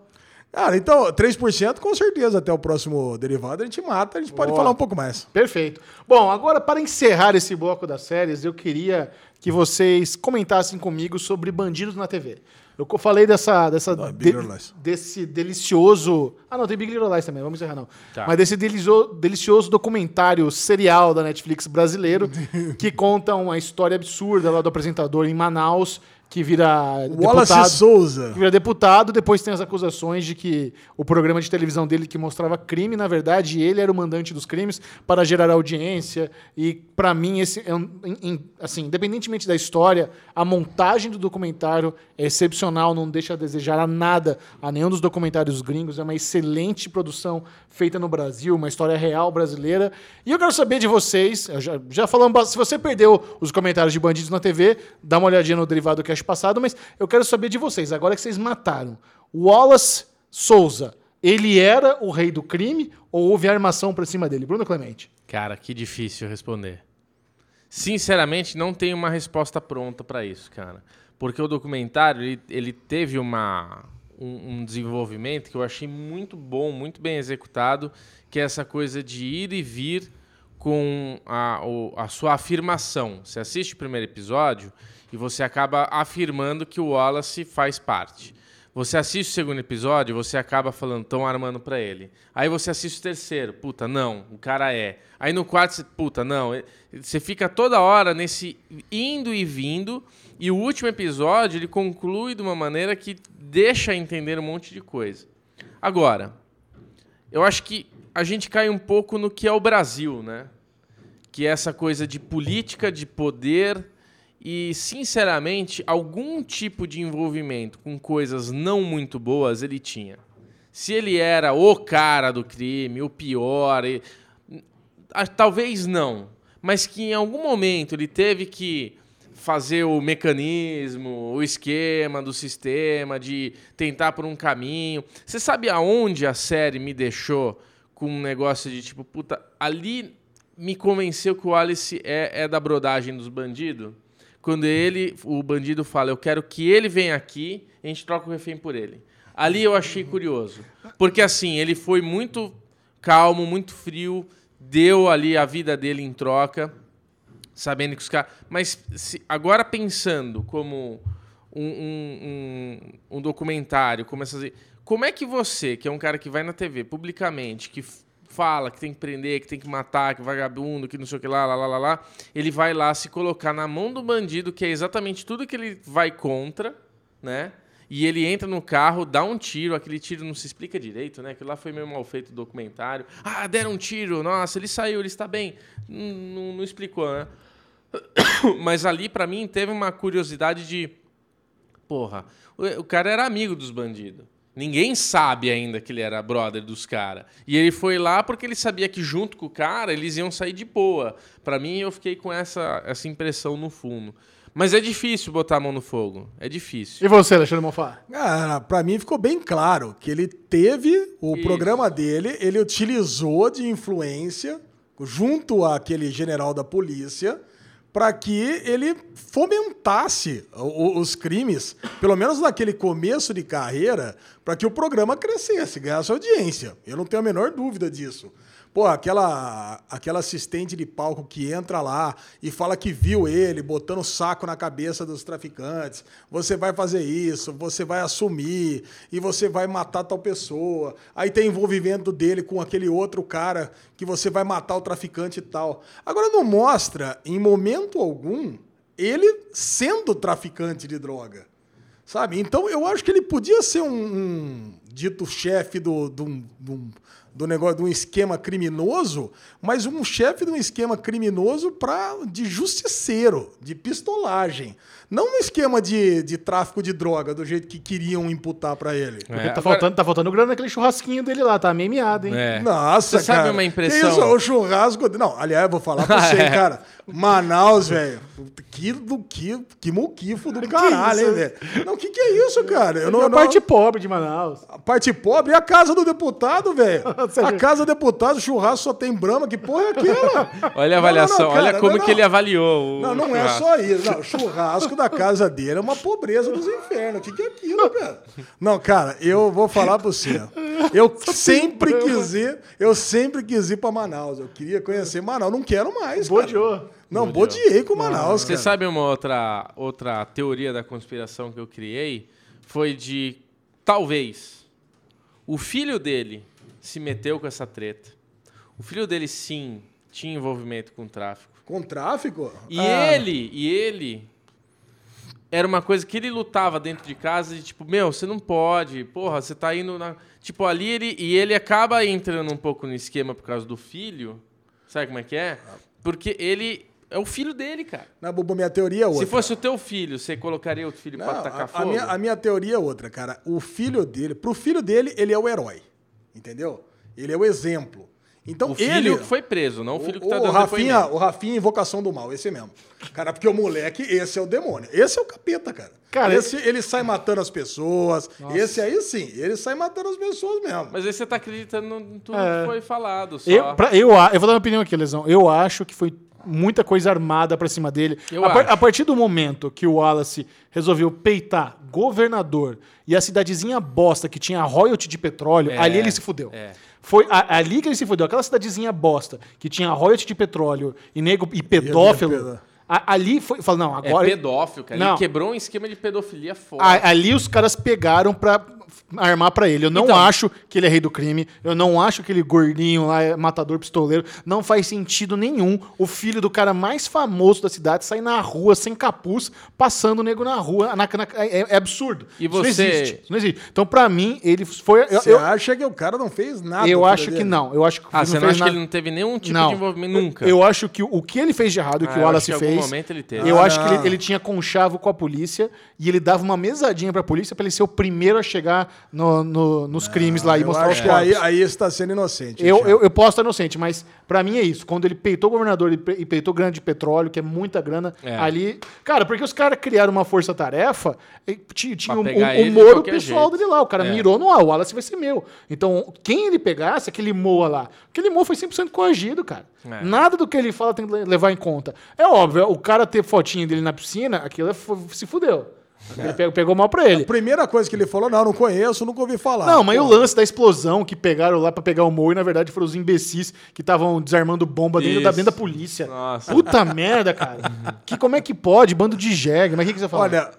Speaker 2: Cara, então, 3% com certeza até o próximo derivado a gente mata, a gente pode
Speaker 1: Boa.
Speaker 2: falar um pouco mais.
Speaker 1: Perfeito. Bom, agora para encerrar esse bloco das séries, eu queria que vocês comentassem comigo sobre Bandidos na TV. Eu falei dessa, dessa
Speaker 2: Não, é Big
Speaker 1: de- desse delicioso. Ah, não, tem Big Little Lies também, vamos encerrar não.
Speaker 3: Tá.
Speaker 1: Mas desse delicio- delicioso documentário serial da Netflix brasileiro <laughs> que conta uma história absurda lá do apresentador em Manaus que vira
Speaker 2: Wallace
Speaker 1: deputado.
Speaker 2: Souza.
Speaker 1: Que vira deputado, depois tem as acusações de que o programa de televisão dele que mostrava crime, na verdade, ele era o mandante dos crimes para gerar audiência. E para mim, esse é assim, independentemente da história, a montagem do documentário é excepcional, não deixa a desejar a nada a nenhum dos documentários gringos. É uma excelente produção feita no Brasil, uma história real brasileira. E eu quero saber de vocês, já, já falamos, se você perdeu os comentários de Bandidos na TV, dá uma olhadinha no Derivado Cash passado, mas eu quero saber de vocês, agora que vocês mataram, Wallace Souza, ele era o rei do crime ou houve armação pra cima dele? Bruno Clemente.
Speaker 3: Cara, que difícil responder. Sinceramente, não tenho uma resposta pronta para isso, cara. Porque o documentário, ele, ele teve uma, um, um desenvolvimento que eu achei muito bom, muito bem executado, que é essa coisa de ir e vir com a, a sua afirmação. Você assiste o primeiro episódio e você acaba afirmando que o Wallace faz parte. Você assiste o segundo episódio, você acaba falando, estão armando pra ele. Aí você assiste o terceiro, puta, não, o cara é. Aí no quarto, você, puta, não. Você fica toda hora nesse indo e vindo. E o último episódio, ele conclui de uma maneira que deixa entender um monte de coisa. Agora, eu acho que a gente cai um pouco no que é o Brasil, né? Que é essa coisa de política, de poder e, sinceramente, algum tipo de envolvimento com coisas não muito boas ele tinha. Se ele era o cara do crime, o pior, ah, talvez não, mas que em algum momento ele teve que fazer o mecanismo, o esquema do sistema, de tentar por um caminho. Você sabe aonde a série me deixou com um negócio de tipo, puta, ali me convenceu que o Alice é, é da brodagem dos bandidos? Quando ele, o bandido fala, eu quero que ele venha aqui, a gente troca o refém por ele. Ali eu achei curioso. Porque assim, ele foi muito calmo, muito frio, deu ali a vida dele em troca, sabendo que os caras. Mas se- agora pensando como um, um- um- um documentário, como essas. Como é que você, que é um cara que vai na TV publicamente, que fala que tem que prender, que tem que matar, que vagabundo, que não sei o que lá, lá, lá, lá, ele vai lá se colocar na mão do bandido, que é exatamente tudo que ele vai contra, né? E ele entra no carro, dá um tiro, aquele tiro não se explica direito, né? Aquilo lá foi meio mal feito o documentário. Ah, deram um tiro, nossa, ele saiu, ele está bem. Não, não- não explicou, né? <coughs> Mas ali, pra mim, teve uma curiosidade de. Porra, o cara era amigo dos bandidos. Ninguém sabe ainda que ele era brother dos caras. E ele foi lá porque ele sabia que junto com o cara eles iam sair de boa. Pra mim, eu fiquei com essa, essa impressão no fundo. Mas é difícil botar a mão no fogo. É difícil.
Speaker 1: E você, Alexandre Mofá?
Speaker 2: Cara, pra mim ficou bem claro que ele teve o
Speaker 3: Isso.
Speaker 2: programa dele, ele utilizou de influência junto àquele general da polícia para que ele fomentasse os crimes, pelo menos naquele começo de carreira, para que o programa crescesse, ganhasse audiência. Eu não tenho a menor dúvida disso. Pô, aquela, aquela assistente de palco que entra lá e fala que viu ele botando saco na cabeça dos traficantes. Você vai fazer isso, você vai assumir e você vai matar tal pessoa. Aí tem envolvimento dele com aquele outro cara que você vai matar o traficante e tal. Agora não mostra, em momento algum, ele sendo traficante de droga. Sabe? Então eu acho que ele podia ser um, um dito chefe do, do, do, do negócio, de um esquema criminoso, mas um chefe de um esquema criminoso pra, de justiceiro, de pistolagem. Não um esquema de, de tráfico de droga, do jeito que queriam imputar pra ele.
Speaker 1: Porque
Speaker 3: É,
Speaker 1: tá,
Speaker 3: agora-
Speaker 1: faltando, tá faltando grana naquele churrasquinho dele lá, tá meio miado, hein?
Speaker 3: É.
Speaker 2: Nossa,
Speaker 3: Você sabe
Speaker 2: cara.
Speaker 3: uma
Speaker 2: Que
Speaker 3: impressão?
Speaker 2: isso, o churrasco. Não, aliás, eu vou falar pra <laughs> você,
Speaker 3: É.
Speaker 2: cara. Manaus, velho. Que, do, que, que muquifo do caralho, hein, velho? Não, o que, que é isso, cara? Eu
Speaker 1: É
Speaker 2: não,
Speaker 1: a
Speaker 2: não-
Speaker 1: parte pobre de Manaus.
Speaker 2: A parte pobre é a casa do deputado, velho. <laughs>
Speaker 1: Sérgio.
Speaker 2: A casa do deputado, churrasco só tem brama. Que porra é aquela?
Speaker 3: Olha a
Speaker 2: Não, não, não,
Speaker 3: avaliação, olha
Speaker 2: cara,
Speaker 3: como
Speaker 2: não,
Speaker 3: que ele avaliou. o
Speaker 2: Não, não é
Speaker 3: churrasco.
Speaker 2: só isso. Não, o churrasco da casa dele é uma pobreza dos infernos. O que, que é aquilo, cara? Não, cara, eu vou falar pra você. Eu <laughs> sempre quis ir, eu sempre quis ir pra Manaus. Eu queria conhecer Manaus. Não quero mais, cara.
Speaker 1: Bodeou.
Speaker 2: Não, bodeei com Manaus,
Speaker 3: Você
Speaker 2: cara.
Speaker 3: sabe uma outra, outra teoria da conspiração que eu criei? Foi de talvez o filho dele se meteu com essa treta. O filho dele sim tinha envolvimento com tráfico.
Speaker 2: Com tráfico?
Speaker 3: E
Speaker 2: Ah,
Speaker 3: ele, e ele era uma coisa que ele lutava dentro de casa e tipo, meu, você não pode, porra, você tá indo na, tipo ali ele e ele acaba entrando um pouco no esquema por causa do filho. Sabe como é que é? Porque ele é o filho dele, cara.
Speaker 2: Na Bubu, minha teoria é outra.
Speaker 3: Se fosse o teu filho, você colocaria outro filho
Speaker 2: Não,
Speaker 3: pra tacar
Speaker 2: a, a
Speaker 3: fogo?
Speaker 2: minha, a minha teoria é outra, cara. O filho dele, pro filho dele, ele é o herói. Entendeu? Ele é o exemplo. Então
Speaker 3: o filho
Speaker 2: ele
Speaker 3: que foi preso, não o filho que tá
Speaker 2: o,
Speaker 3: dando
Speaker 2: Rafinha,
Speaker 3: depoimento.
Speaker 2: o Rafinha Invocação do Mal, esse mesmo. Cara, porque o moleque, esse é o demônio. Esse é o capeta, cara.
Speaker 1: Cara,
Speaker 2: esse, ele sai matando as pessoas. Esse aí sim, ele sai matando as pessoas mesmo.
Speaker 3: Mas aí você tá acreditando em tudo
Speaker 1: É.
Speaker 3: que foi falado só.
Speaker 1: Eu, pra- eu, eu vou dar uma opinião aqui, Lesão. Eu acho que foi muita coisa armada pra cima dele.
Speaker 3: Eu
Speaker 1: a, par-
Speaker 3: acho.
Speaker 1: a partir do momento que o Wallace resolveu peitar governador e a cidadezinha bosta que tinha royalty de petróleo,
Speaker 3: É,
Speaker 1: ali ele se fudeu.
Speaker 3: é.
Speaker 1: Foi a- ali que ele se fudeu. Aquela cidadezinha bosta que tinha royalty de petróleo e nego e pedófilo. a- ali foi. Fala, não,
Speaker 3: É
Speaker 1: agora.
Speaker 3: pedófilo, cara.
Speaker 1: Não.
Speaker 3: Ele quebrou um esquema de pedofilia forte.
Speaker 1: A- ali os caras pegaram pra armar pra ele. Eu não
Speaker 3: Então-
Speaker 1: acho que ele é rei do crime. Eu não acho que ele gordinho lá é matador pistoleiro. Não faz sentido nenhum o filho do cara mais famoso da cidade sair na rua sem capuz, passando o nego na rua. Na- na- é, é absurdo.
Speaker 3: E
Speaker 1: Isso não
Speaker 3: você-
Speaker 1: existe. Isso não existe. Então, pra mim, ele foi. Eu,
Speaker 2: Você
Speaker 1: eu,
Speaker 2: acha que o cara não fez nada?
Speaker 1: eu acho
Speaker 2: vida
Speaker 1: que
Speaker 2: dele?
Speaker 1: não. Eu acho que
Speaker 3: Ah,
Speaker 1: não
Speaker 3: você não
Speaker 1: fez
Speaker 3: acha
Speaker 1: nada-
Speaker 3: que ele não teve nenhum tipo
Speaker 1: Não.
Speaker 3: de envolvimento nunca?
Speaker 1: Eu acho que o, que ele fez de errado, o que
Speaker 3: Ah,
Speaker 1: o
Speaker 3: eu
Speaker 1: Wallace
Speaker 3: que em algum
Speaker 1: fez.
Speaker 3: momento ele teve.
Speaker 1: Eu
Speaker 2: Ah,
Speaker 1: acho que ele,
Speaker 2: não.
Speaker 1: ele tinha conchavo com a polícia e ele dava uma mesadinha pra polícia pra ele ser o primeiro a chegar no- no- nos crimes lá e mostrar os
Speaker 2: que aí,
Speaker 1: corpos.
Speaker 2: aí você está sendo inocente.
Speaker 1: Eu,
Speaker 2: Thiago.
Speaker 1: eu, eu posso estar inocente, mas pra mim é isso. Quando ele peitou o governador e pe- peitou grana de petróleo, que é muita grana,
Speaker 3: É.
Speaker 1: ali. Cara, porque os caras criaram uma força-tarefa, e ti- tinha o,
Speaker 3: pegar
Speaker 1: o,
Speaker 3: ele
Speaker 1: o
Speaker 3: de
Speaker 1: Moro
Speaker 3: qualquer
Speaker 1: pessoal
Speaker 3: jeito.
Speaker 1: dele lá. O cara
Speaker 3: É.
Speaker 1: mirou no ar, o Wallace vai ser meu. Então, quem ele pegasse, aquele Moa lá, aquele Moa foi 100% coagido, cara.
Speaker 3: É.
Speaker 1: Nada do que ele fala tem que le- levar em conta. É óbvio, o cara ter fotinho dele na piscina, aquilo é fu- se fudeu. Ele pegou, pegou mal pra ele.
Speaker 2: A primeira coisa que ele falou, não, não conheço, nunca ouvi falar.
Speaker 1: Não, mas e
Speaker 2: Pô,
Speaker 1: o lance da explosão que pegaram lá pra pegar o Mo e na verdade foram os imbecis que estavam desarmando bomba dentro da, dentro da polícia.
Speaker 3: Nossa.
Speaker 1: Puta merda, cara. Que, como é que pode? Bando de jegue. Mas o que, que você fala?
Speaker 2: Olha,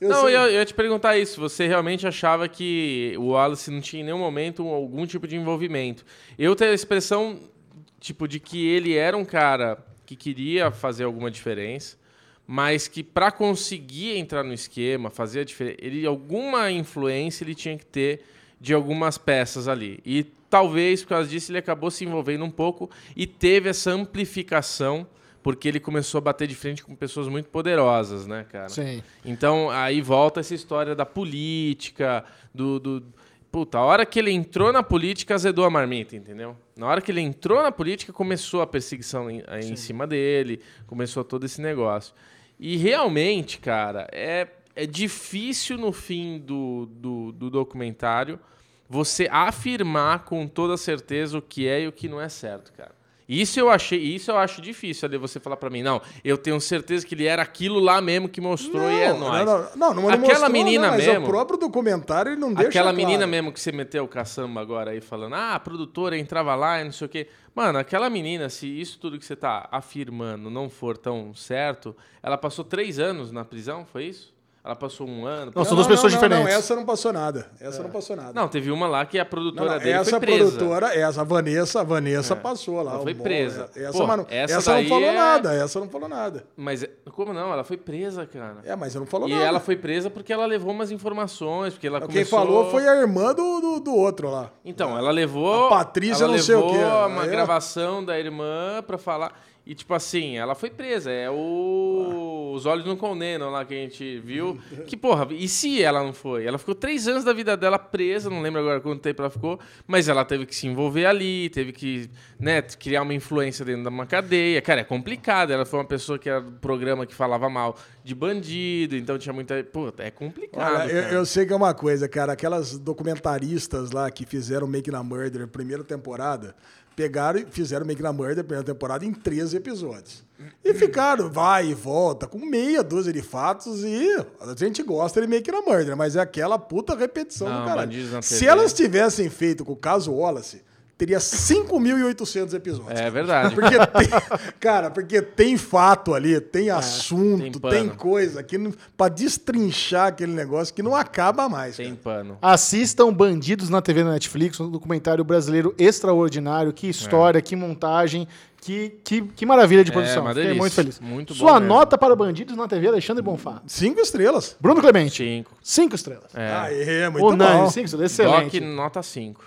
Speaker 2: eu
Speaker 3: não,
Speaker 2: sei-
Speaker 3: eu, eu ia te perguntar isso. Você realmente achava que o Wallace não tinha em nenhum momento algum tipo de envolvimento? Eu tenho a expressão, tipo, de que ele era um cara que queria fazer alguma diferença, mas que para conseguir entrar no esquema, fazer a diferença, ele alguma influência ele tinha que ter de algumas peças ali. E talvez por causa disso ele acabou se envolvendo um pouco e teve essa amplificação porque ele começou a bater de frente com pessoas muito poderosas, né, cara?
Speaker 1: Sim.
Speaker 3: Então, aí volta essa história da política, do, do. Puta, a hora que ele entrou na política, azedou a marmita, entendeu? Na hora que ele entrou na política, começou a perseguição em, em cima dele, começou todo esse negócio. E realmente, cara, é, é difícil no fim do, do, do documentário você afirmar com toda certeza o que é e o que não é certo, cara. Isso eu achei, isso eu acho difícil ali você falar pra mim, não, eu tenho certeza que ele era aquilo lá mesmo que mostrou e é
Speaker 2: não,
Speaker 3: nóis.
Speaker 2: não, não, não, não
Speaker 3: Aquela
Speaker 2: mostrou,
Speaker 3: menina
Speaker 2: não, mas
Speaker 3: mesmo.
Speaker 2: o próprio documentário ele não deixa
Speaker 3: Aquela
Speaker 2: claro.
Speaker 3: menina mesmo que você meteu o caçamba agora aí falando, ah, a produtora entrava lá e não sei o quê. Mano, aquela menina, se isso tudo que você tá afirmando não for tão certo, ela passou três anos na prisão, foi isso? Ela passou um ano.
Speaker 1: Não, são duas pessoas
Speaker 2: não,
Speaker 1: diferentes.
Speaker 2: Não, essa não passou nada. Essa não passou nada.
Speaker 3: Não, teve uma lá que a produtora
Speaker 2: não,
Speaker 3: dele
Speaker 2: essa
Speaker 3: foi presa.
Speaker 2: produtora, essa, a Vanessa, a Vanessa passou lá.
Speaker 3: Ela foi
Speaker 2: o-
Speaker 3: presa.
Speaker 2: Essa,
Speaker 3: Pô,
Speaker 2: mano,
Speaker 3: essa
Speaker 2: essa, não falou
Speaker 3: é-
Speaker 2: nada, essa não falou nada.
Speaker 3: Mas como não? Ela foi presa, cara.
Speaker 2: É, mas não falou
Speaker 3: E
Speaker 2: nada.
Speaker 3: ela foi presa porque ela levou umas informações, porque ela
Speaker 2: Quem
Speaker 3: começou...
Speaker 2: falou foi a irmã do, do, do outro lá.
Speaker 3: Então, ela levou.
Speaker 2: A Patrícia
Speaker 3: ela
Speaker 2: não sei o
Speaker 3: levou
Speaker 2: quê.
Speaker 3: uma
Speaker 2: Aí, ó.
Speaker 3: gravação da irmã pra falar. E, tipo assim, ela foi presa. É o. Os Olhos Não Condenam lá que a gente viu. Que, porra, e se ela não foi? Ela ficou três anos da vida dela presa, não lembro agora quanto tempo ela ficou, mas ela teve que se envolver ali, teve que, né, criar uma influência dentro de uma cadeia. Cara, é complicado. Ela foi uma pessoa que era do programa que falava mal de bandido, então tinha muita. Pô, é complicado.
Speaker 2: Olha, eu, eu sei que é uma coisa, cara. Aquelas documentaristas lá que fizeram Make na Murder primeira temporada, pegaram e fizeram Make na Murder primeira temporada em 13 episódios. E ficaram, vai e volta, com meia dúzia de fatos e a gente gosta de Make na Murder, mas é aquela puta repetição
Speaker 3: Não,
Speaker 2: do caralho. Se elas tivessem feito com o caso Wallace, teria 5.800 episódios.
Speaker 3: É verdade.
Speaker 2: Porque tem, <laughs> cara, porque tem fato ali, tem assunto,
Speaker 3: tem
Speaker 2: tem, coisa que não, pra destrinchar aquele negócio que não acaba mais.
Speaker 3: Tem
Speaker 2: cara.
Speaker 3: pano.
Speaker 1: Assistam Bandidos na TV na Netflix, um documentário brasileiro extraordinário. Que história, que montagem, que, que, que maravilha de
Speaker 3: É,
Speaker 1: produção.
Speaker 3: uma
Speaker 1: Fiquei
Speaker 3: delícia.
Speaker 1: muito feliz.
Speaker 3: Muito
Speaker 1: Sua
Speaker 3: mesmo.
Speaker 1: nota para Bandidos na TV, Alexandre Bonfá.
Speaker 2: Cinco estrelas.
Speaker 1: Bruno Clemente.
Speaker 3: Cinco.
Speaker 1: Cinco estrelas.
Speaker 3: É.
Speaker 2: Aê, muito
Speaker 1: Unânime,
Speaker 2: bom.
Speaker 1: cinco estrelas.
Speaker 3: Doc,
Speaker 1: Excelente.
Speaker 3: nota 5.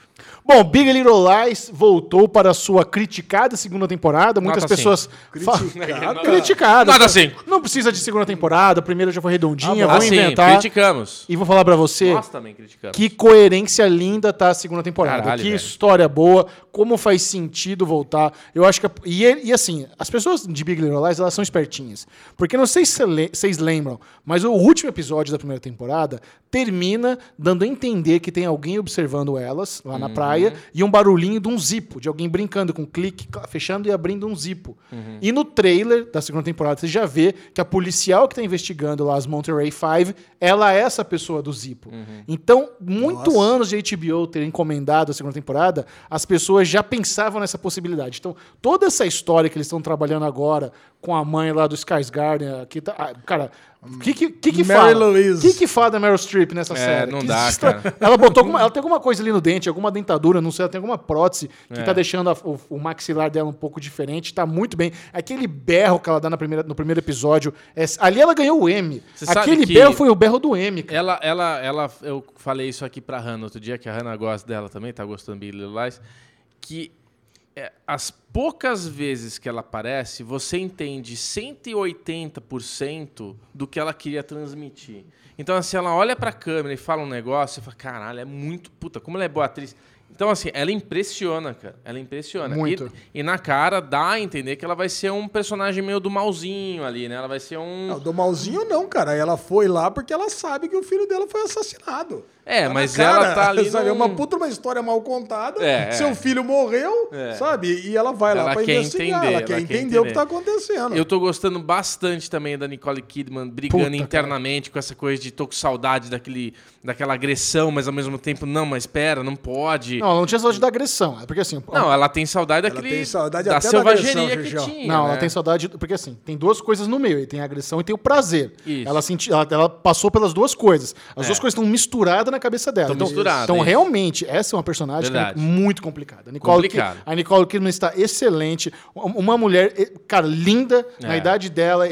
Speaker 1: Bom, Big Little Lies voltou para a sua criticada segunda temporada. Muitas
Speaker 3: Nota
Speaker 1: pessoas
Speaker 2: Criticada. <laughs>
Speaker 1: criticada.
Speaker 3: Nota cinco.
Speaker 1: Não precisa de segunda temporada. A primeira já foi redondinha.
Speaker 2: Ah.
Speaker 1: Vamos
Speaker 3: assim,
Speaker 1: inventar.
Speaker 3: criticamos.
Speaker 1: E vou falar pra você.
Speaker 3: Nós também criticamos.
Speaker 1: Que coerência linda tá a segunda temporada.
Speaker 3: Caralho,
Speaker 1: que
Speaker 3: velho.
Speaker 1: história boa. Como faz sentido voltar. Eu acho que a, E, ele- e assim, as pessoas de Big Little Lies, elas são espertinhas. Porque não sei se vocês lembram, mas o último episódio da primeira temporada termina dando a entender que tem alguém observando elas lá na praia e um barulhinho de um zipo, de alguém brincando com um clique, cl- fechando e abrindo um zipo. E no trailer da segunda temporada, você já vê que a policial que tá investigando lá as Monterey Five, ela é essa pessoa do zipo. Então, muito
Speaker 2: Nossa.
Speaker 1: anos de HBO ter encomendado a segunda temporada, as pessoas já pensavam nessa possibilidade. Então, toda essa história que eles estão trabalhando agora com a mãe lá do Skarsgård, que tá, ah, cara, o que que, que, que
Speaker 2: Mary
Speaker 1: fala?
Speaker 2: Louise.
Speaker 1: que que fala da Meryl Streep nessa
Speaker 3: É,
Speaker 1: série?
Speaker 3: não
Speaker 1: Que
Speaker 3: dá,
Speaker 1: estra-
Speaker 3: cara.
Speaker 1: Ela botou alguma, ela tem alguma coisa ali no dente, alguma dentadura, não sei, ela tem alguma prótese que
Speaker 3: É.
Speaker 1: tá deixando a- o, o maxilar dela um pouco diferente, tá muito bem. Aquele berro que ela dá na primeira, no primeiro episódio, é- ali ela ganhou o M.
Speaker 3: Você sabe
Speaker 1: Aquele
Speaker 3: que-
Speaker 1: berro foi o berro do M, cara.
Speaker 3: Ela, ela, ela, eu falei isso aqui pra Hannah outro dia, que a Hannah gosta dela também, tá gostando de Little Lies, que é, as poucas vezes que ela aparece, você entende 180% do que ela queria transmitir. Então, assim, ela olha pra câmera e fala um negócio, você fala, caralho, é muito. Puta, como ela é boa atriz. Então, assim, ela impressiona, cara. Ela impressiona.
Speaker 1: Muito.
Speaker 3: E, e na cara dá a entender que ela vai ser um personagem meio do malzinho ali, né? Ela vai ser um.
Speaker 2: Não, do malzinho não, cara. Ela foi lá porque ela sabe que o filho dela foi assassinado.
Speaker 3: É,
Speaker 2: Tá na
Speaker 3: mas
Speaker 2: cara,
Speaker 3: ela tá ali. <laughs>
Speaker 2: Sabe, é
Speaker 3: num-
Speaker 2: uma puta uma história mal contada.
Speaker 3: É, é.
Speaker 2: Seu filho morreu,
Speaker 3: É.
Speaker 2: sabe? E ela vai lá
Speaker 3: Ela
Speaker 2: pra
Speaker 3: quer
Speaker 2: investigar.
Speaker 3: entender,
Speaker 2: ela
Speaker 3: ela
Speaker 2: quer
Speaker 3: quer
Speaker 2: entender o que
Speaker 3: entender.
Speaker 2: tá acontecendo.
Speaker 3: Eu tô gostando bastante também da Nicole Kidman brigando
Speaker 1: Puta,
Speaker 3: internamente com essa coisa de tô com saudade daquele, daquela agressão, mas ao mesmo tempo, não, mas espera, não pode.
Speaker 1: Não, ela não tinha saudade da agressão. É porque assim.
Speaker 3: Não, ela tem saudade
Speaker 2: Ela
Speaker 3: daquele.
Speaker 2: tem saudade
Speaker 3: da
Speaker 2: até da
Speaker 3: selvageria
Speaker 2: agressão,
Speaker 3: que
Speaker 2: Gigião.
Speaker 3: tinha.
Speaker 1: Não,
Speaker 3: né?
Speaker 1: ela tem saudade. Porque assim, tem duas coisas no meio. aí Tem a agressão e tem o prazer.
Speaker 3: Isso.
Speaker 1: Ela, senti, ela, ela passou pelas duas coisas. As
Speaker 3: É.
Speaker 1: duas coisas estão misturadas na cabeça dela.
Speaker 3: Tão
Speaker 1: então,
Speaker 3: misturadas,
Speaker 1: então
Speaker 3: isso.
Speaker 1: realmente, essa é uma personagem é muito complicada. A Nicole,
Speaker 3: Complicado.
Speaker 1: A Nicole Kidman está excelente. Um- Uma mulher, cara, linda na
Speaker 3: É.
Speaker 1: idade dela,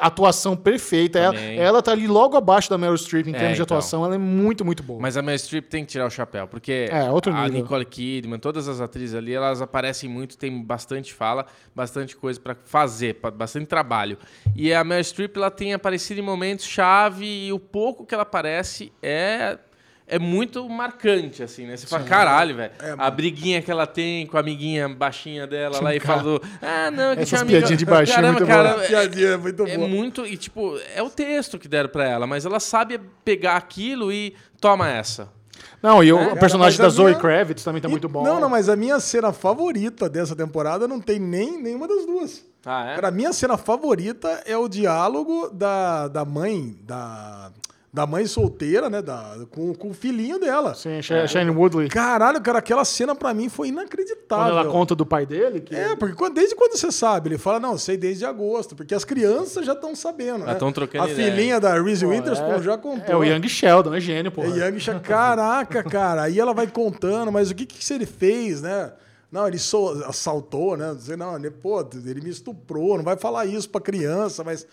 Speaker 1: atuação perfeita. Ela, ela tá ali logo abaixo da Meryl Streep em
Speaker 3: É,
Speaker 1: termos de
Speaker 3: então.
Speaker 1: atuação. Ela é muito, muito boa.
Speaker 3: Mas a Meryl Streep tem que tirar o chapéu, porque
Speaker 1: É, outro
Speaker 3: a. Nicole Kidman, todas as atrizes ali, elas aparecem muito, tem bastante fala, bastante coisa pra fazer, bastante trabalho. E a Meryl Streep, ela tem aparecido em momentos chave e o pouco que ela aparece é é muito marcante, assim, né? Você fala, caralho, velho. a briguinha que ela tem com a amiguinha baixinha dela lá e
Speaker 1: Cara,
Speaker 3: falou, ah, não, que
Speaker 1: essas
Speaker 3: tinha amiga...
Speaker 1: piadinhas de baixinho é
Speaker 3: Caramba,
Speaker 1: muito
Speaker 3: cara,
Speaker 1: boa.
Speaker 3: é-
Speaker 2: Piadinha, é muito
Speaker 3: é
Speaker 2: boa.
Speaker 3: muito. E, tipo, é o texto que deram pra ela, mas ela sabe pegar aquilo e toma essa.
Speaker 1: Não, e o
Speaker 3: É.
Speaker 1: personagem
Speaker 2: Cara,
Speaker 1: da Zoe
Speaker 2: minha-
Speaker 1: Kravitz também tá
Speaker 2: E-
Speaker 1: muito bom.
Speaker 2: Não, não, mas a minha cena favorita dessa temporada não tem nem nenhuma das duas.
Speaker 3: Ah, é?
Speaker 2: Cara, a minha cena favorita é o diálogo da, da mãe, da, da mãe solteira, né? Da, com, com o filhinho dela.
Speaker 1: Sim, Sha- Shane Woodley.
Speaker 2: Caralho, cara, aquela cena pra mim foi
Speaker 1: Quando
Speaker 2: inacreditável.
Speaker 1: ela conta do pai dele, que
Speaker 2: É, porque quando- desde quando você sabe? Ele fala, não, sei desde agosto, porque as crianças já estão sabendo, né?
Speaker 3: tão trocando
Speaker 2: A
Speaker 3: ideia.
Speaker 2: filhinha da Reese
Speaker 1: Pô,
Speaker 2: Witherspoon
Speaker 1: é,
Speaker 2: já contou.
Speaker 1: É o Young Sheldon, é gênio, pô.
Speaker 2: É Young Sha- Caraca, cara. Aí ela vai contando, mas o que, que ele fez, né? Não, ele so- assaltou, né? Dizer, não, ele, pô, ele me estuprou, não vai falar isso pra criança, mas.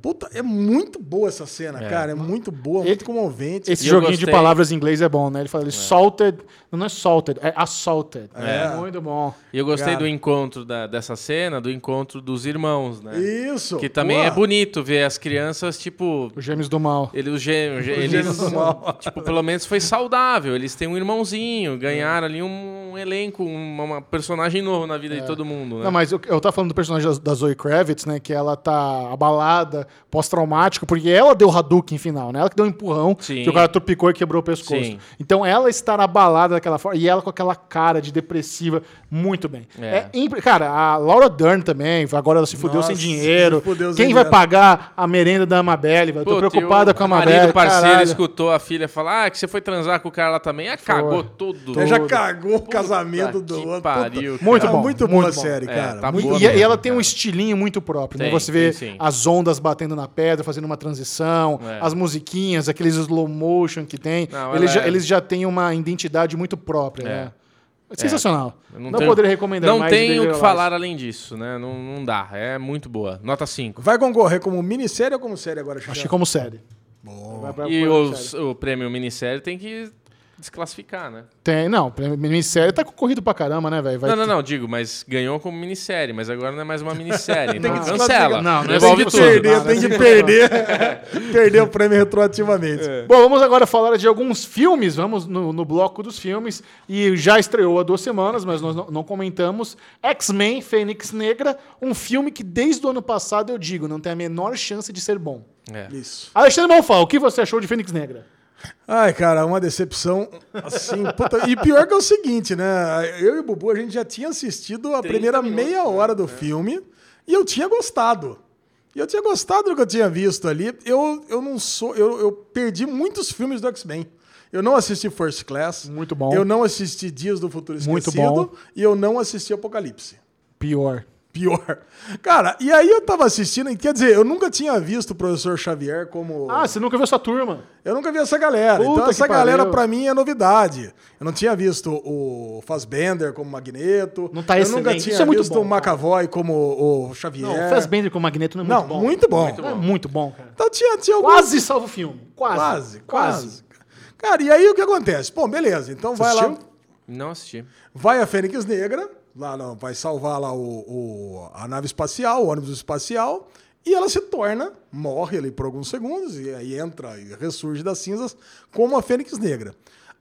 Speaker 2: Puta, é muito boa essa cena, cara. É muito boa, muito comovente.
Speaker 1: Esse
Speaker 3: E
Speaker 1: joguinho de palavras em inglês é bom, né? Ele fala ele salted, não é salted, é assaulted. É, muito bom.
Speaker 3: E eu gostei
Speaker 2: Cara.
Speaker 3: do encontro da- dessa cena, do encontro dos irmãos, né?
Speaker 2: Isso.
Speaker 3: Que também é bonito ver as crianças, tipo.
Speaker 1: Os gêmeos do mal.
Speaker 3: Ele, os gêmeos,
Speaker 2: gêmeos
Speaker 3: eles,
Speaker 2: do mal. <laughs>
Speaker 3: tipo, pelo menos foi saudável. Eles têm um irmãozinho, ganharam ali um elenco, uma, uma personagem novo na vida de todo mundo, né?
Speaker 1: Não, mas eu, eu tava falando do personagem da, da Zoe Kravitz, né? Que ela tá abalada, pós-traumático, porque ela deu o Hadouken final, né? Ela que deu um empurrão,
Speaker 3: Sim.
Speaker 1: que o cara tropicou e quebrou o pescoço.
Speaker 3: Sim.
Speaker 1: Então ela estar abalada daquela forma, e ela com aquela cara de depressiva, muito bem.
Speaker 3: É.
Speaker 1: É impre- cara, a Laura Dern também, agora ela se fudeu
Speaker 2: Nossa,
Speaker 1: sem dinheiro.
Speaker 2: fudeu sem
Speaker 1: Quem vai
Speaker 2: dinheiro.
Speaker 1: pagar a merenda da Amabelle? Eu Tô
Speaker 3: Puta,
Speaker 1: preocupada
Speaker 3: o
Speaker 1: com a
Speaker 3: marido
Speaker 1: Amabelle.
Speaker 3: parceiro
Speaker 1: caralho.
Speaker 3: escutou a filha falar ah, que você foi transar com o cara lá também. Ah, cagou tudo.
Speaker 2: Ele já cagou o casamento do outro.
Speaker 3: pariu,
Speaker 2: Puta,
Speaker 1: Muito
Speaker 2: é
Speaker 1: bom,
Speaker 2: Muito
Speaker 1: muito
Speaker 2: boa a
Speaker 1: bom.
Speaker 2: série,
Speaker 3: É,
Speaker 2: cara.
Speaker 3: tá
Speaker 2: muito
Speaker 3: boa
Speaker 1: E, e
Speaker 3: mesmo,
Speaker 1: ela tem um estilinho muito próprio, né?
Speaker 3: Tem,
Speaker 1: Você vê
Speaker 3: tem,
Speaker 1: as ondas batendo na pedra, fazendo uma transição,
Speaker 3: É.
Speaker 1: as musiquinhas, aqueles slow motion que tem.
Speaker 3: Não,
Speaker 1: eles, já,
Speaker 3: é-
Speaker 1: eles já têm uma identidade muito própria,
Speaker 3: É.
Speaker 1: né? É sensacional.
Speaker 3: Eu
Speaker 1: Não,
Speaker 3: tenho-
Speaker 1: poderia recomendar
Speaker 3: Não
Speaker 1: mais. de
Speaker 3: tenho o que falar além disso, né? Não, não dá. É muito boa. Nota 5.
Speaker 2: Vai concorrer como minissérie ou como série agora,
Speaker 1: Acho que
Speaker 2: Xixi?
Speaker 1: como série.
Speaker 2: Bom.
Speaker 3: E os-
Speaker 1: série.
Speaker 3: o prêmio minissérie tem que desclassificar, né?
Speaker 1: Tem, não, minissérie tá concorrido pra caramba, né, velho? Vai
Speaker 3: Não, não,
Speaker 1: ter-
Speaker 3: não, digo, mas ganhou como minissérie, mas agora não é mais uma minissérie. Então
Speaker 2: Tem que
Speaker 3: cancela.
Speaker 1: Não, não é
Speaker 3: devolve
Speaker 1: assim que.
Speaker 2: Perder,
Speaker 1: Não,
Speaker 2: tem que
Speaker 1: é
Speaker 2: perder. <laughs> perder o prêmio retroativamente.
Speaker 1: Bom, vamos agora falar de alguns filmes. Vamos no, no bloco dos filmes. E já estreou há duas semanas, mas nós não, não comentamos. X-Men Fênix Negra, um filme que desde o ano passado eu digo, não tem a menor chance de ser bom.
Speaker 3: É.
Speaker 2: Isso.
Speaker 1: Alexandre Malfal, o que você achou de Fênix Negra?
Speaker 2: Ai, cara, uma decepção assim. puta, E pior que é o seguinte, né? Eu e o Bubu, a gente já tinha assistido a
Speaker 3: 30
Speaker 2: primeira
Speaker 3: minutos,
Speaker 2: meia
Speaker 3: né?
Speaker 2: hora do filme e eu tinha gostado. E eu tinha gostado do que eu tinha visto ali. Eu, eu não sou. Eu, eu perdi muitos filmes do X-Men. Eu não assisti First Class.
Speaker 1: Muito bom.
Speaker 2: Eu não assisti Dias do Futuro
Speaker 1: Muito
Speaker 2: Esquecido.
Speaker 1: bom.
Speaker 2: E eu não assisti Apocalipse.
Speaker 1: Pior.
Speaker 2: Pior. Cara, e aí eu tava assistindo, e quer dizer, eu nunca tinha visto o professor Xavier como.
Speaker 1: Ah, você nunca viu essa turma?
Speaker 2: Eu nunca vi essa galera.
Speaker 1: Puta
Speaker 2: então essa
Speaker 1: pariu.
Speaker 2: galera pra mim é novidade. Eu não tinha visto o Fassbender como Magneto.
Speaker 1: Não tá
Speaker 2: Eu nunca
Speaker 1: excelente.
Speaker 2: tinha
Speaker 1: Isso é muito
Speaker 2: visto
Speaker 1: bom,
Speaker 2: o McAvoy como o Xavier.
Speaker 1: Não, o Fassbender com o Magneto não é
Speaker 2: Não,
Speaker 1: muito bom.
Speaker 2: muito bom.
Speaker 1: É muito bom, cara.
Speaker 2: Então tinha, tinha alguns-
Speaker 1: Quase salva o filme. Quase.
Speaker 2: Quase, quase. Cara, e aí o que acontece? Bom, beleza. Então vai lá.
Speaker 3: Não assisti.
Speaker 2: Vai a Fênix Negra, lá não, vai salvar lá o, o- a nave espacial, o ônibus espacial, e ela se torna, morre ali por alguns segundos, e aí entra e ressurge das cinzas como a Fênix Negra.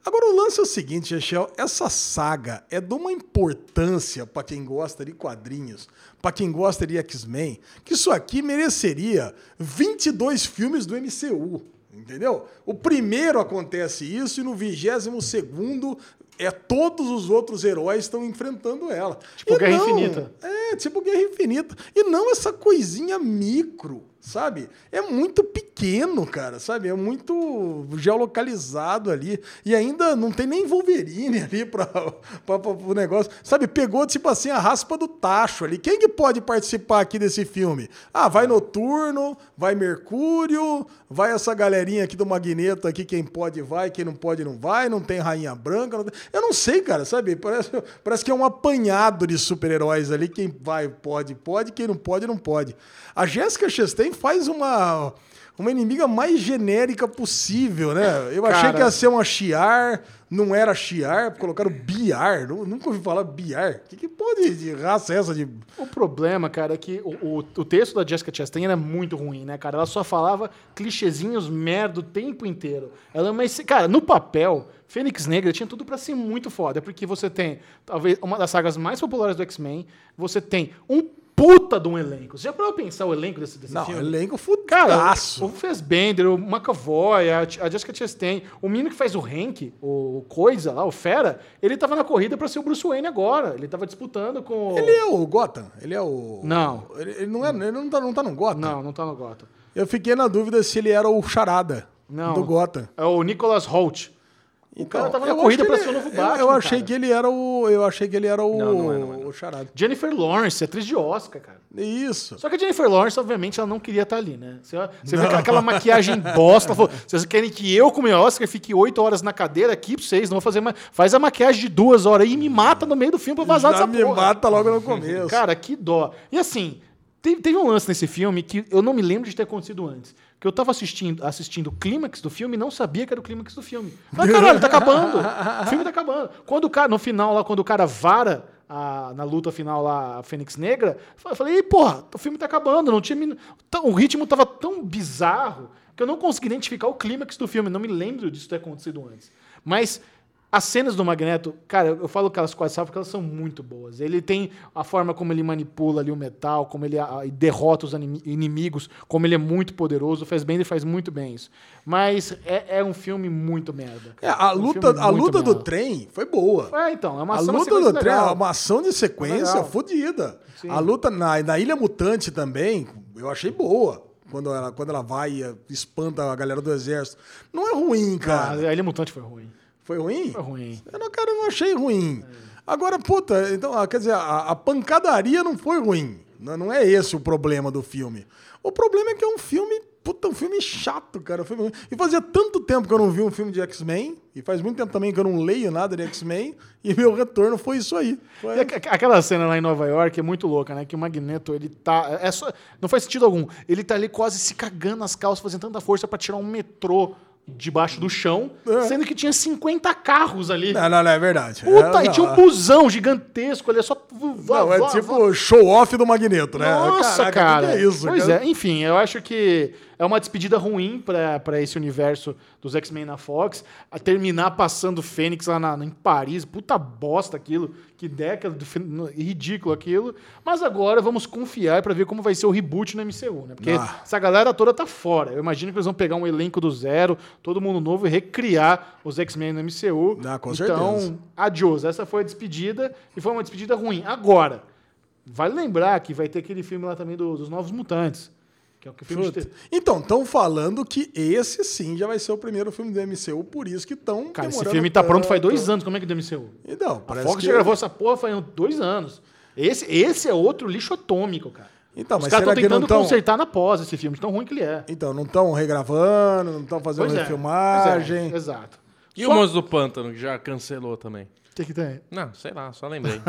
Speaker 2: Agora o lance é o seguinte, Michel, essa saga é de uma importância para quem gosta de quadrinhos, para quem gosta de X-Men, que isso aqui mereceria 22 filmes do MCU. Entendeu? O primeiro acontece isso e no vigésimo segundo é todos os outros heróis estão enfrentando ela.
Speaker 1: Tipo
Speaker 2: E
Speaker 1: Guerra
Speaker 2: não-
Speaker 1: Infinita.
Speaker 2: É, tipo Guerra Infinita. E não essa coisinha micro, sabe? É muito pequeno, cara, sabe? É muito geolocalizado ali. E ainda não tem nem Wolverine <laughs> ali para o negócio. Sabe? Pegou, tipo assim, a raspa do tacho ali. Quem que pode participar aqui desse filme? Ah, vai Noturno, vai Mercúrio, vai essa galerinha aqui do Magneto aqui, quem pode vai, quem não pode não vai, não tem Rainha Branca. não tem- Eu não sei, cara, sabe? Parece, parece que é um apanhado de super-heróis ali. Quem vai, pode, pode, quem não pode, não pode. A Jéssica Chastain faz uma, uma inimiga mais genérica possível, né? Eu achei
Speaker 1: Cara.
Speaker 2: que ia ser uma Shiar, não era Shiar, colocaram Biar. Nu- Nunca ouvi falar Biar. Que, que pode de raça é essa de.
Speaker 1: O problema, cara, é que o, o, o texto da Jessica Chastain era muito ruim, né, cara? Ela só falava clichêzinhos merda o tempo inteiro. Ela é uma... Cara, no papel, Fênix Negra tinha tudo pra ser muito foda, porque você tem, talvez, uma das sagas mais populares do X-Men, você tem um puta de um elenco. Você já parou pra pensar o elenco desse, desse
Speaker 2: Não,
Speaker 1: filme?
Speaker 2: elenco
Speaker 1: Cara,
Speaker 2: fudaço.
Speaker 1: o Fassbender, o McAvoy, a, a Jessica Chastain, o menino que faz o Hank, o Coisa lá, o Fera, ele tava na corrida pra ser o Bruce Wayne agora. Ele tava disputando com o...
Speaker 2: Ele é o Gotham? Ele é o.
Speaker 1: Não.
Speaker 2: Ele, ele não, é, ele não, tá, não tá no Gotham?
Speaker 1: Não, não tá no Gotham.
Speaker 2: Eu fiquei na dúvida se ele era o Charada
Speaker 1: Não.
Speaker 2: do Gotham.
Speaker 1: É o Nicholas Holt. O cara tava na
Speaker 2: eu
Speaker 1: corrida
Speaker 2: que
Speaker 1: ser o novo Batman.
Speaker 2: Eu, achei
Speaker 1: cara.
Speaker 2: que ele era o. Eu achei que ele era o,
Speaker 3: Não, não é, não é, não.
Speaker 2: o Charada.
Speaker 1: Jennifer Lawrence, atriz de Oscar, cara.
Speaker 2: Isso.
Speaker 1: Só que a Jennifer Lawrence, obviamente, ela não queria estar ali, né? Você, você vê aquela maquiagem <laughs> bosta. Ela falou, vocês querem que eu, como Oscar, fique oito horas na cadeira aqui pra vocês? Não vou fazer mais. Faz a maquiagem de duas horas aí e me mata no meio do filme pra vazar
Speaker 2: Já
Speaker 1: dessa
Speaker 2: me
Speaker 1: porra.
Speaker 2: mata logo no começo.
Speaker 1: Cara, que dó. E assim, teve, teve um lance nesse filme que eu não me lembro de ter acontecido antes. Que eu tava assistindo, assistindo o clímax do filme e não sabia que era o clímax do filme. <laughs> Mas caralho, tá acabando. O filme tá acabando. Quando o cara, no final lá, quando o cara vara a- na luta final lá, a Fênix Negra, eu falei, "Ih, porra, o filme tá acabando. Não tinha, o ritmo tava tão bizarro que eu não consegui identificar o clímax do filme. Não me lembro disso ter acontecido antes. Mas as cenas do Magneto, cara, eu falo que elas quase salvam porque elas são muito boas. Ele tem a forma como ele manipula ali o metal, como ele ah, derrota os inimigos, como ele é muito poderoso. O Fassbender faz muito bem isso. Mas é, é um filme muito merda.
Speaker 2: É, a
Speaker 1: Um
Speaker 2: luta,
Speaker 1: filme
Speaker 2: a luta do trem foi boa.
Speaker 1: É, então, é uma
Speaker 2: A
Speaker 1: ação, uma
Speaker 2: luta do trem é
Speaker 1: legal.
Speaker 2: uma ação de sequência
Speaker 1: Legal.
Speaker 2: fodida. A luta na, na Ilha Mutante também, eu achei boa. Quando ela, quando ela vai e espanta a galera do exército. Não é ruim,
Speaker 1: Ah,
Speaker 2: cara.
Speaker 1: a Ilha Mutante foi ruim.
Speaker 2: Foi ruim?
Speaker 1: Foi ruim.
Speaker 2: Eu não, cara, eu não achei ruim. Agora, puta, então, ah, quer dizer, a, a pancadaria não foi ruim. Não, não é esse o problema do filme. O problema é que é um filme, puta, um filme chato, cara. um filme. E fazia tanto tempo que eu não vi um filme de X-Men, e faz muito tempo também que eu não leio nada de X-Men, e meu retorno foi isso aí. Foi-
Speaker 1: E aqu- aquela cena lá em Nova York é muito louca, né? Que o Magneto, ele tá. É só, não faz sentido algum. Ele tá ali quase se cagando nas calças, fazendo tanta força pra tirar um metrô debaixo do chão,
Speaker 2: É.
Speaker 1: sendo que tinha 50 carros ali.
Speaker 2: Não, não, não, é verdade.
Speaker 1: Puta,
Speaker 2: é,
Speaker 1: e tinha um
Speaker 2: não,
Speaker 1: busão gigantesco ali, é só.
Speaker 2: Não, é tipo show-off do Magneto, né?
Speaker 1: Nossa,
Speaker 2: Caraca,
Speaker 1: cara.
Speaker 2: que que é isso,
Speaker 1: pois
Speaker 2: cara?
Speaker 1: é, enfim, eu acho que é uma despedida ruim pra pra esse universo dos X-Men na Fox. A terminar passando o Fênix lá na- em Paris. Puta bosta aquilo. Que década do ridículo aquilo. Mas agora vamos confiar pra ver como vai ser o reboot no MCU, né? Porque
Speaker 2: Ah.
Speaker 1: essa galera toda tá fora. Eu imagino que eles vão pegar um elenco do zero, todo mundo novo e recriar os X-Men no MCU.
Speaker 2: Ah, com
Speaker 1: então,
Speaker 2: certeza.
Speaker 1: adiós. Essa foi a despedida e foi uma despedida ruim. Agora, Vale lembrar que vai ter aquele filme lá também do- dos Novos Mutantes. Que é o que o filme.
Speaker 2: Então, estão falando que esse sim já vai ser o primeiro filme do MCU, por isso que estão.
Speaker 1: Cara, esse filme tá pronto faz dois anos. Como é que deu MCU?
Speaker 2: Então,
Speaker 1: A Fox
Speaker 2: que...
Speaker 1: já gravou essa porra faz dois anos. Esse, esse é outro lixo atômico, cara.
Speaker 2: Então,
Speaker 1: Os
Speaker 2: mas
Speaker 1: caras estão tentando
Speaker 2: estão.
Speaker 1: consertar na pós esse filme, de tão ruim que ele é.
Speaker 2: Então, não estão regravando, não estão fazendo
Speaker 1: Pois é,
Speaker 2: refilmagem.
Speaker 1: pois é, exato.
Speaker 3: E
Speaker 1: Só-
Speaker 3: o Monstro do Pântano, que já cancelou também.
Speaker 1: O que, que tem?
Speaker 3: Não, sei lá, só lembrei.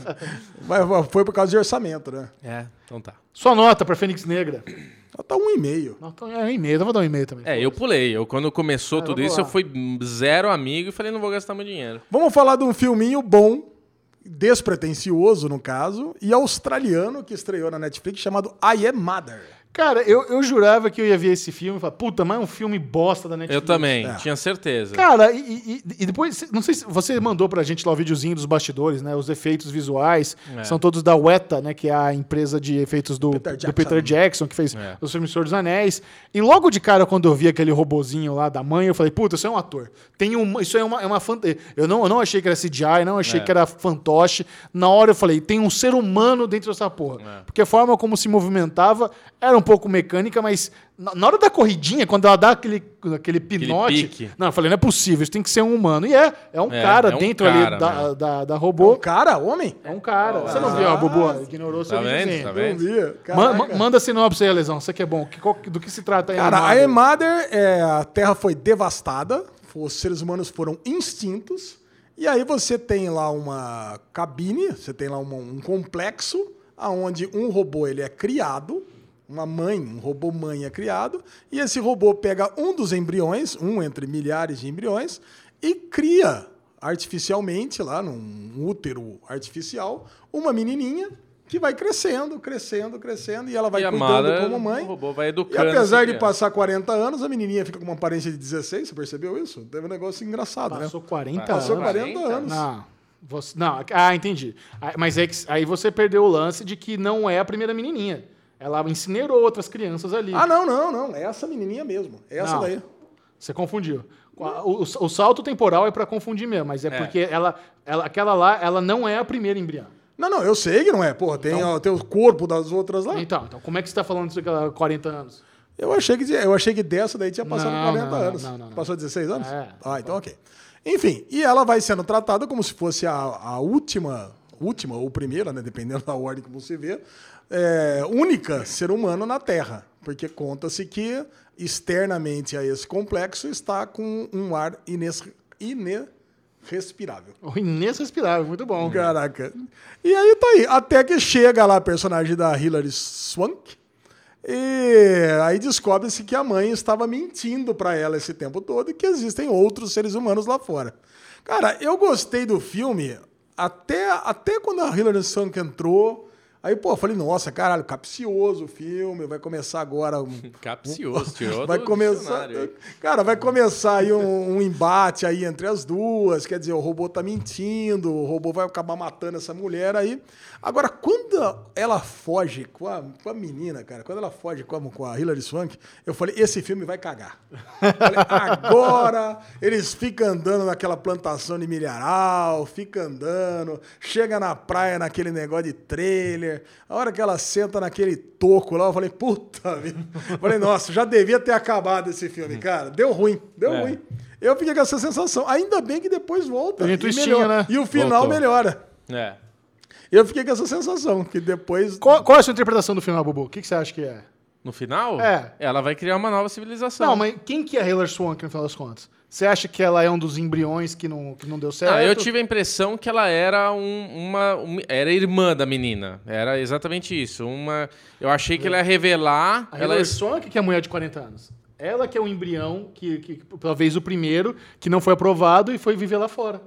Speaker 3: <laughs>
Speaker 2: Mas foi por causa de orçamento, né?
Speaker 3: é, então tá.
Speaker 1: Só nota pra Fênix Negra.
Speaker 2: Ela e meio.
Speaker 1: Não, então é um e-mail, então vou dar um e-mail também.
Speaker 3: É, eu pulei. Eu, quando começou
Speaker 1: Ah,
Speaker 3: tudo isso,
Speaker 1: lá.
Speaker 3: eu fui zero amigo e falei, não vou gastar meu dinheiro.
Speaker 2: Vamos falar de um filminho bom, despretensioso no caso, e australiano que estreou na Netflix chamado I Am Mother.
Speaker 1: Cara, eu, eu jurava que eu ia ver esse filme e falar, puta, mas é um filme bosta da Netflix.
Speaker 3: Eu também,
Speaker 2: É.
Speaker 3: tinha certeza.
Speaker 1: Cara, e, e- e depois, não sei se você mandou pra gente lá o videozinho dos bastidores, né? Os efeitos visuais
Speaker 3: É.
Speaker 1: são todos da Weta, né? Que é a empresa de efeitos do
Speaker 2: Peter
Speaker 1: do
Speaker 2: Jackson.
Speaker 1: Peter Jackson, que fez
Speaker 3: É.
Speaker 1: os filmes Senhor dos Anéis. E logo de cara, quando eu vi aquele robozinho lá da mãe, eu falei, puta, isso é um ator. Tem um, isso é uma, é uma fanta- eu, não, eu não achei que era CGI, não achei
Speaker 3: É.
Speaker 1: que era fantoche. Na hora eu falei, tem um ser humano dentro dessa porra.
Speaker 3: É.
Speaker 1: Porque a forma como se movimentava era um pouco mecânica, mas na, na hora da corridinha, quando ela dá aquele, aquele pinote.
Speaker 3: pique.
Speaker 1: Não, eu falei, não é possível, isso tem que ser um humano. E é, é um
Speaker 3: É,
Speaker 1: cara
Speaker 3: é um
Speaker 1: dentro
Speaker 3: cara,
Speaker 1: ali da,
Speaker 3: meu.
Speaker 1: da, da
Speaker 2: Bom,
Speaker 1: robô.
Speaker 2: cara, homem?
Speaker 1: É um cara. Você não viu, a Bubu? Ignorou seu
Speaker 3: Tá vendo?
Speaker 1: videozinho.
Speaker 3: Tá
Speaker 2: Não
Speaker 3: vendo?
Speaker 2: via.
Speaker 1: Ma- manda sinopse aí, Lesão. Você que é bom. Que, qual- do que se trata aí?
Speaker 2: Cara, a
Speaker 1: Mother?
Speaker 2: Mother, é, a Terra foi devastada, os seres humanos foram extintos, e aí você tem lá uma cabine, você tem lá uma- um complexo, onde um robô ele é criado, uma mãe, um robô mãe é criado, e esse robô pega um dos embriões, um entre milhares de embriões, e cria artificialmente, lá num útero artificial, uma menininha que vai crescendo, crescendo, crescendo, e ela vai
Speaker 3: E a
Speaker 2: cuidando
Speaker 3: Mara,
Speaker 2: como mãe.
Speaker 3: o robô vai
Speaker 2: E
Speaker 3: educando.
Speaker 2: apesar
Speaker 3: essa
Speaker 2: de passar 40 anos, a menininha fica com uma aparência de 16, você percebeu isso? Teve um negócio engraçado,
Speaker 1: Passou
Speaker 2: né?
Speaker 1: 40
Speaker 2: Passou
Speaker 1: anos.
Speaker 2: 40 anos.
Speaker 1: Não. Você, não, ah, entendi. Ah, Mas é que, aí você perdeu o lance de que não é a primeira menininha. Ela incinerou outras crianças ali.
Speaker 2: Ah, não, não, não. É essa menininha mesmo. É essa
Speaker 1: Não.
Speaker 2: daí.
Speaker 1: Você confundiu. O, o- o salto temporal é pra confundir mesmo, mas é,
Speaker 3: É.
Speaker 1: porque ela, ela, aquela lá, ela não é a primeira embrião.
Speaker 2: Não, não, eu sei que não é. Porra, tem, ó, tem o corpo das outras lá.
Speaker 1: Então, então, como é que você tá falando disso há 40 anos?
Speaker 2: Eu achei que, eu achei que dessa daí tinha passado
Speaker 1: Não,
Speaker 2: 40
Speaker 1: não, não,
Speaker 2: anos.
Speaker 1: não, não, não.
Speaker 2: Passou 16 anos?
Speaker 1: É.
Speaker 2: Ah, então ok. Enfim, e ela vai sendo tratada como se fosse a, a última, última ou primeira, né, dependendo da ordem que você vê, é, única ser humano na Terra. Porque conta-se que externamente a esse complexo está com um ar ines, inerrespirável.
Speaker 1: O Inês respirável, muito bom.
Speaker 2: Caraca. E aí tá aí. Até que chega lá a personagem da Hilary Swank. E aí descobre-se que a mãe estava mentindo pra ela esse tempo todo e que existem outros seres humanos lá fora. Cara, eu gostei do filme até, até quando a Hilary Swank entrou. Aí, pô, eu falei, nossa, caralho, capcioso o filme, vai começar agora. um- <laughs>
Speaker 3: Capcioso, tirou
Speaker 2: vai começar, cara, vai começar aí um, um embate aí entre as duas, quer dizer, o robô tá mentindo, o robô vai acabar matando essa mulher aí. Agora, quando ela foge com a, com a menina, cara, quando ela foge com a, com a Hilary Swank, eu falei, esse filme vai cagar. Falei, agora eles ficam andando naquela plantação de milharal, fica andando, chega na praia naquele negócio de trailer, a hora que ela senta naquele toco lá, eu falei, puta vida. Falei, nossa, já devia ter acabado esse filme, cara. Deu ruim, deu
Speaker 3: É.
Speaker 2: ruim. Eu fiquei com essa sensação. Ainda bem que depois volta. E,
Speaker 1: twistinho,
Speaker 2: melhora.
Speaker 1: né?
Speaker 2: e o final
Speaker 3: Voltou.
Speaker 2: melhora.
Speaker 3: É.
Speaker 2: Eu fiquei com essa sensação, que depois.
Speaker 1: Qual, qual é a sua interpretação do final, Bubu? O que, que você acha que é?
Speaker 3: No final,
Speaker 1: É.
Speaker 3: ela vai criar uma nova civilização.
Speaker 1: Não, mas quem que é Hilary Swank no final das contas? Você acha que ela é um dos embriões que não, que não deu certo?
Speaker 3: Ah, eu tive a impressão que ela era um- uma, um- era irmã da menina. Era exatamente isso. Uma, eu achei que ela ia revelar.
Speaker 1: A
Speaker 3: Ela ia,
Speaker 1: Swank que é mulher de 40 anos. Ela que é o embrião, que, que talvez o primeiro, que não foi aprovado e foi viver lá fora.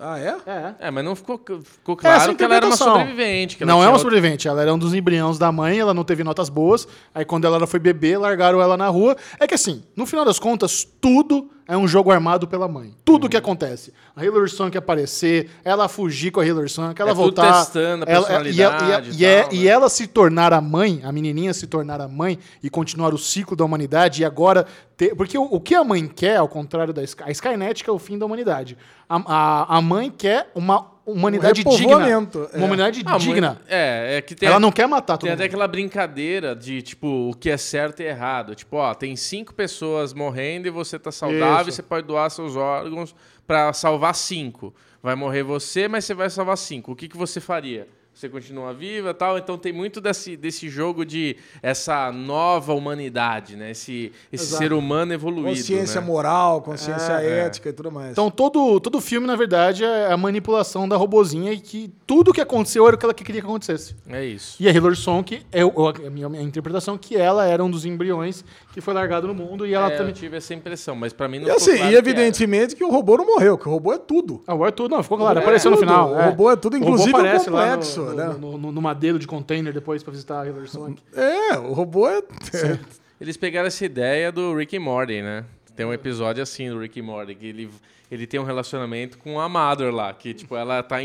Speaker 2: Ah, é?
Speaker 1: É.
Speaker 3: É, mas não ficou, ficou claro
Speaker 1: essa
Speaker 3: que ela era uma sobrevivente.
Speaker 1: Não é uma sobrevivente, ela era um dos embriões da mãe, ela não teve notas boas. Aí quando ela foi bebê, largaram ela na rua. É que assim, no final das contas, tudo é um jogo armado pela mãe. Tudo
Speaker 3: Uhum.
Speaker 1: que acontece. A Hilary Swank aparecer, ela fugir com a Hilary Swank, ela
Speaker 3: É tudo
Speaker 1: voltar.
Speaker 3: testando a
Speaker 1: ela-
Speaker 3: personalidade
Speaker 1: e,
Speaker 3: e
Speaker 1: e, é-
Speaker 3: tal,
Speaker 1: e
Speaker 3: né?
Speaker 1: ela se tornar a mãe, a menininha se tornar a mãe e continuar o ciclo da humanidade e agora ter, porque o, o que a mãe quer, ao contrário da Sky, a Skynet é o fim da humanidade. A, a, a mãe quer uma humanidade digna.
Speaker 2: repovoamento, é.
Speaker 1: Uma humanidade
Speaker 3: Ah,
Speaker 1: digna.
Speaker 3: É, é que tem.
Speaker 1: Ela não quer matar todo
Speaker 3: Tem até
Speaker 1: mundo.
Speaker 3: aquela brincadeira de, tipo, o que é certo e errado. Tipo, ó, tem cinco pessoas morrendo e você tá saudável,
Speaker 1: Isso.
Speaker 3: você pode doar seus órgãos pra salvar cinco. Vai morrer você, mas você vai salvar cinco. O que, que você faria? Você continua viva e tal? Então tem muito desse, desse jogo de essa nova humanidade, né? Esse, esse
Speaker 1: Exato.
Speaker 3: ser humano evoluído.
Speaker 2: Consciência
Speaker 3: né?
Speaker 2: moral, consciência
Speaker 3: É,
Speaker 2: ética e tudo mais.
Speaker 1: Então todo, todo filme, na verdade, é a manipulação da robozinha e que tudo que aconteceu era o que ela queria que acontecesse.
Speaker 3: É isso.
Speaker 1: E a Hilary Swank, é o- a minha, minha interpretação, que ela era um dos embriões que foi largado no mundo e ela
Speaker 3: É,
Speaker 1: também...
Speaker 3: eu tive essa impressão, mas pra mim não
Speaker 2: e
Speaker 3: ficou
Speaker 2: assim,
Speaker 3: claro
Speaker 2: e
Speaker 3: que era.
Speaker 2: evidentemente que, o robô não morreu, que o robô é tudo.
Speaker 1: Ah, o Arthur, não, ficou claro,
Speaker 2: É
Speaker 1: apareceu no
Speaker 2: tudo,
Speaker 1: final.
Speaker 2: o robô é tudo,
Speaker 1: O robô
Speaker 2: inclusive o
Speaker 1: lá
Speaker 2: complexo,
Speaker 1: no,
Speaker 2: né?
Speaker 1: no, no, no madeiro de container depois pra visitar a Swank.
Speaker 2: É, o robô é.
Speaker 3: Eles pegaram essa ideia do Rick and Morty, né? Tem um episódio assim do Rick and Morty, que ele, ele tem um relacionamento com a Mother lá, que tipo, ela tá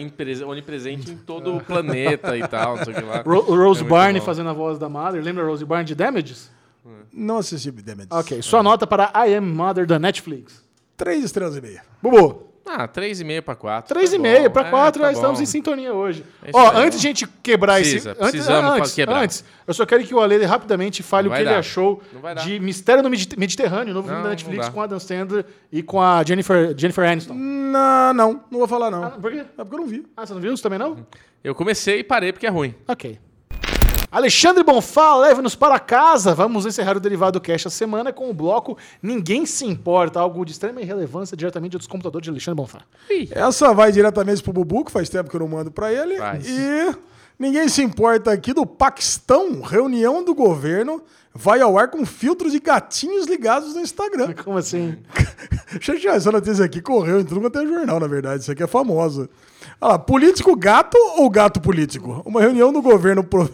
Speaker 3: onipresente em todo o planeta e tal, não sei o que lá.
Speaker 1: Ro- Rose
Speaker 3: É
Speaker 1: Barney
Speaker 3: bom.
Speaker 1: fazendo a voz da Mother. Lembra a Rose Barney de Damages?
Speaker 2: Não assisti Damage.
Speaker 1: Ok, sua nota para I Am Mother da Netflix.
Speaker 2: Três estrelas e meia.
Speaker 1: Bubu,
Speaker 3: Ah, 3,5 pra 4.
Speaker 1: 3,5 para
Speaker 3: É,
Speaker 1: 4,
Speaker 3: tá
Speaker 1: nós estamos em sintonia hoje.
Speaker 3: É isso
Speaker 1: Ó,
Speaker 3: aí.
Speaker 1: antes de a gente quebrar
Speaker 3: Precisa,
Speaker 1: esse. Antes,
Speaker 3: precisamos
Speaker 1: antes,
Speaker 3: quebrar.
Speaker 1: antes, eu só quero que o Ale rapidamente fale
Speaker 3: Não
Speaker 1: o que ele
Speaker 3: dar.
Speaker 1: achou de Mistério no Mediter- Mediterrâneo, novo
Speaker 3: Não,
Speaker 1: filme da Netflix com a Adam Sandler e com a Jennifer, Jennifer Aniston.
Speaker 2: Não, não, não vou falar não.
Speaker 1: Ah, por quê?
Speaker 2: É porque eu não vi.
Speaker 1: Ah, você não viu isso também não?
Speaker 3: Eu comecei e parei porque é ruim.
Speaker 1: Ok. Alexandre Bonfá, leve-nos para casa. Vamos encerrar o Derivado Cash a semana com o bloco Ninguém Se Importa, algo de extrema irrelevância diretamente dos computadores de Alexandre Bonfá.
Speaker 2: Essa vai diretamente pro Bubu, que faz tempo que eu não mando pra ele.
Speaker 3: Faz.
Speaker 2: E ninguém se importa aqui do Paquistão. Reunião do governo vai ao ar com filtros de gatinhos ligados no Instagram. <laughs>
Speaker 1: Como assim? <laughs>
Speaker 2: Deixa eu tirar essa notícia aqui, correu em tudo quanto é jornal, na verdade. Isso aqui é famosa. Olha lá, político gato ou gato político? Uma reunião do governo pro-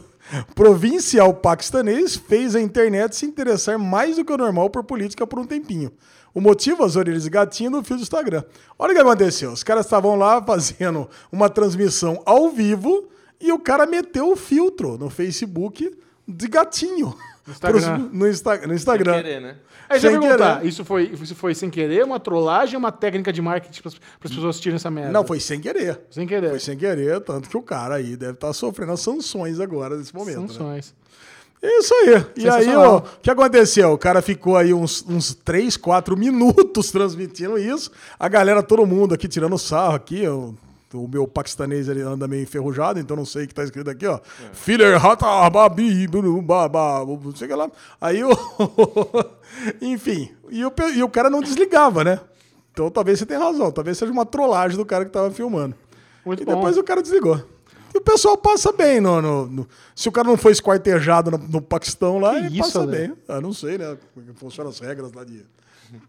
Speaker 2: provincial paquistanês fez a internet se interessar mais do que o normal por política por um tempinho. O motivo, as orelhas de gatinho no fio do Instagram. Olha o que aconteceu. Os caras estavam lá fazendo uma transmissão ao vivo e o cara meteu o filtro no Facebook de gatinho.
Speaker 1: Instagram.
Speaker 2: Pros- no, Insta- no Instagram.
Speaker 3: Sem querer, né?
Speaker 1: Aí você
Speaker 2: Sem
Speaker 1: vai perguntar,
Speaker 2: querer.
Speaker 1: isso foi, isso foi sem querer, uma trollagem ou uma técnica de marketing para as pessoas tirem essa merda?
Speaker 2: Não, foi sem querer.
Speaker 1: sem querer.
Speaker 2: Foi sem querer, tanto que o cara aí deve estar sofrendo as sanções agora nesse momento. Né?
Speaker 1: Sanções.
Speaker 2: Isso aí. E aí, ó, o que aconteceu? O cara ficou aí uns, uns 3, 4 minutos <laughs> transmitindo isso. A galera, todo mundo aqui tirando sarro aqui. ó. O meu paquistanês ele anda meio enferrujado, então não sei o que tá escrito aqui, ó. Filler hata babi buru, ba, ba, não sei o que lá. Aí o. <laughs> Enfim. E o, e o cara não desligava, né? Então talvez você tenha razão. Talvez seja uma trollagem do cara que tava filmando.
Speaker 1: Muito
Speaker 2: e
Speaker 1: bom.
Speaker 2: depois o cara desligou. E o pessoal passa bem no, no- no- Se o cara não foi esquartejado no, no Paquistão lá,
Speaker 1: Que
Speaker 2: ele
Speaker 1: isso,
Speaker 2: passa
Speaker 1: Ale?
Speaker 2: bem. Ah, não sei, né? Como é funcionam as regras lá de.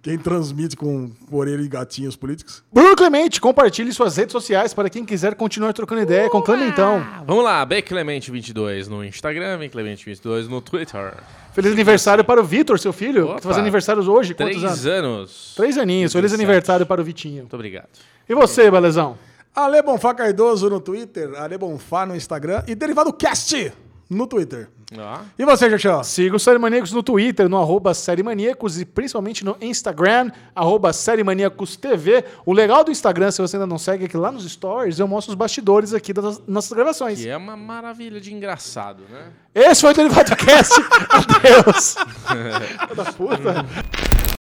Speaker 2: Quem transmite com orelha e gatinhos políticos.
Speaker 1: Bruno Clemente, compartilhe suas redes sociais para quem quiser continuar trocando ideia com Clementão.
Speaker 3: Vamos lá, Beclemente22 no Instagram, Beclemente22 no Twitter.
Speaker 1: Feliz aniversário para o Vitor, seu filho, que
Speaker 3: Opa.
Speaker 1: tá fazendo aniversários hoje. Quantos
Speaker 3: Três
Speaker 1: anos?
Speaker 3: anos.
Speaker 1: Três aninhos. Feliz
Speaker 3: 17.
Speaker 1: aniversário para o Vitinho.
Speaker 3: Muito obrigado.
Speaker 1: E você, Belezão?
Speaker 2: Ale Bonfá Cardoso no Twitter, Ale Bonfá no Instagram e Derivado Cast no Twitter.
Speaker 3: Ó,
Speaker 2: E você, Jachão?
Speaker 1: Siga o Série Maníacos no Twitter, no arroba Série Maníacos e principalmente no Instagram, arroba Série Maníacos TV. O legal do Instagram, se você ainda não segue, é que lá nos stories eu mostro os bastidores aqui das nossas gravações.
Speaker 3: que é uma maravilha de engraçado, né?
Speaker 1: Esse foi o Derivado Cast. <laughs> Adeus. Da puta. <laughs>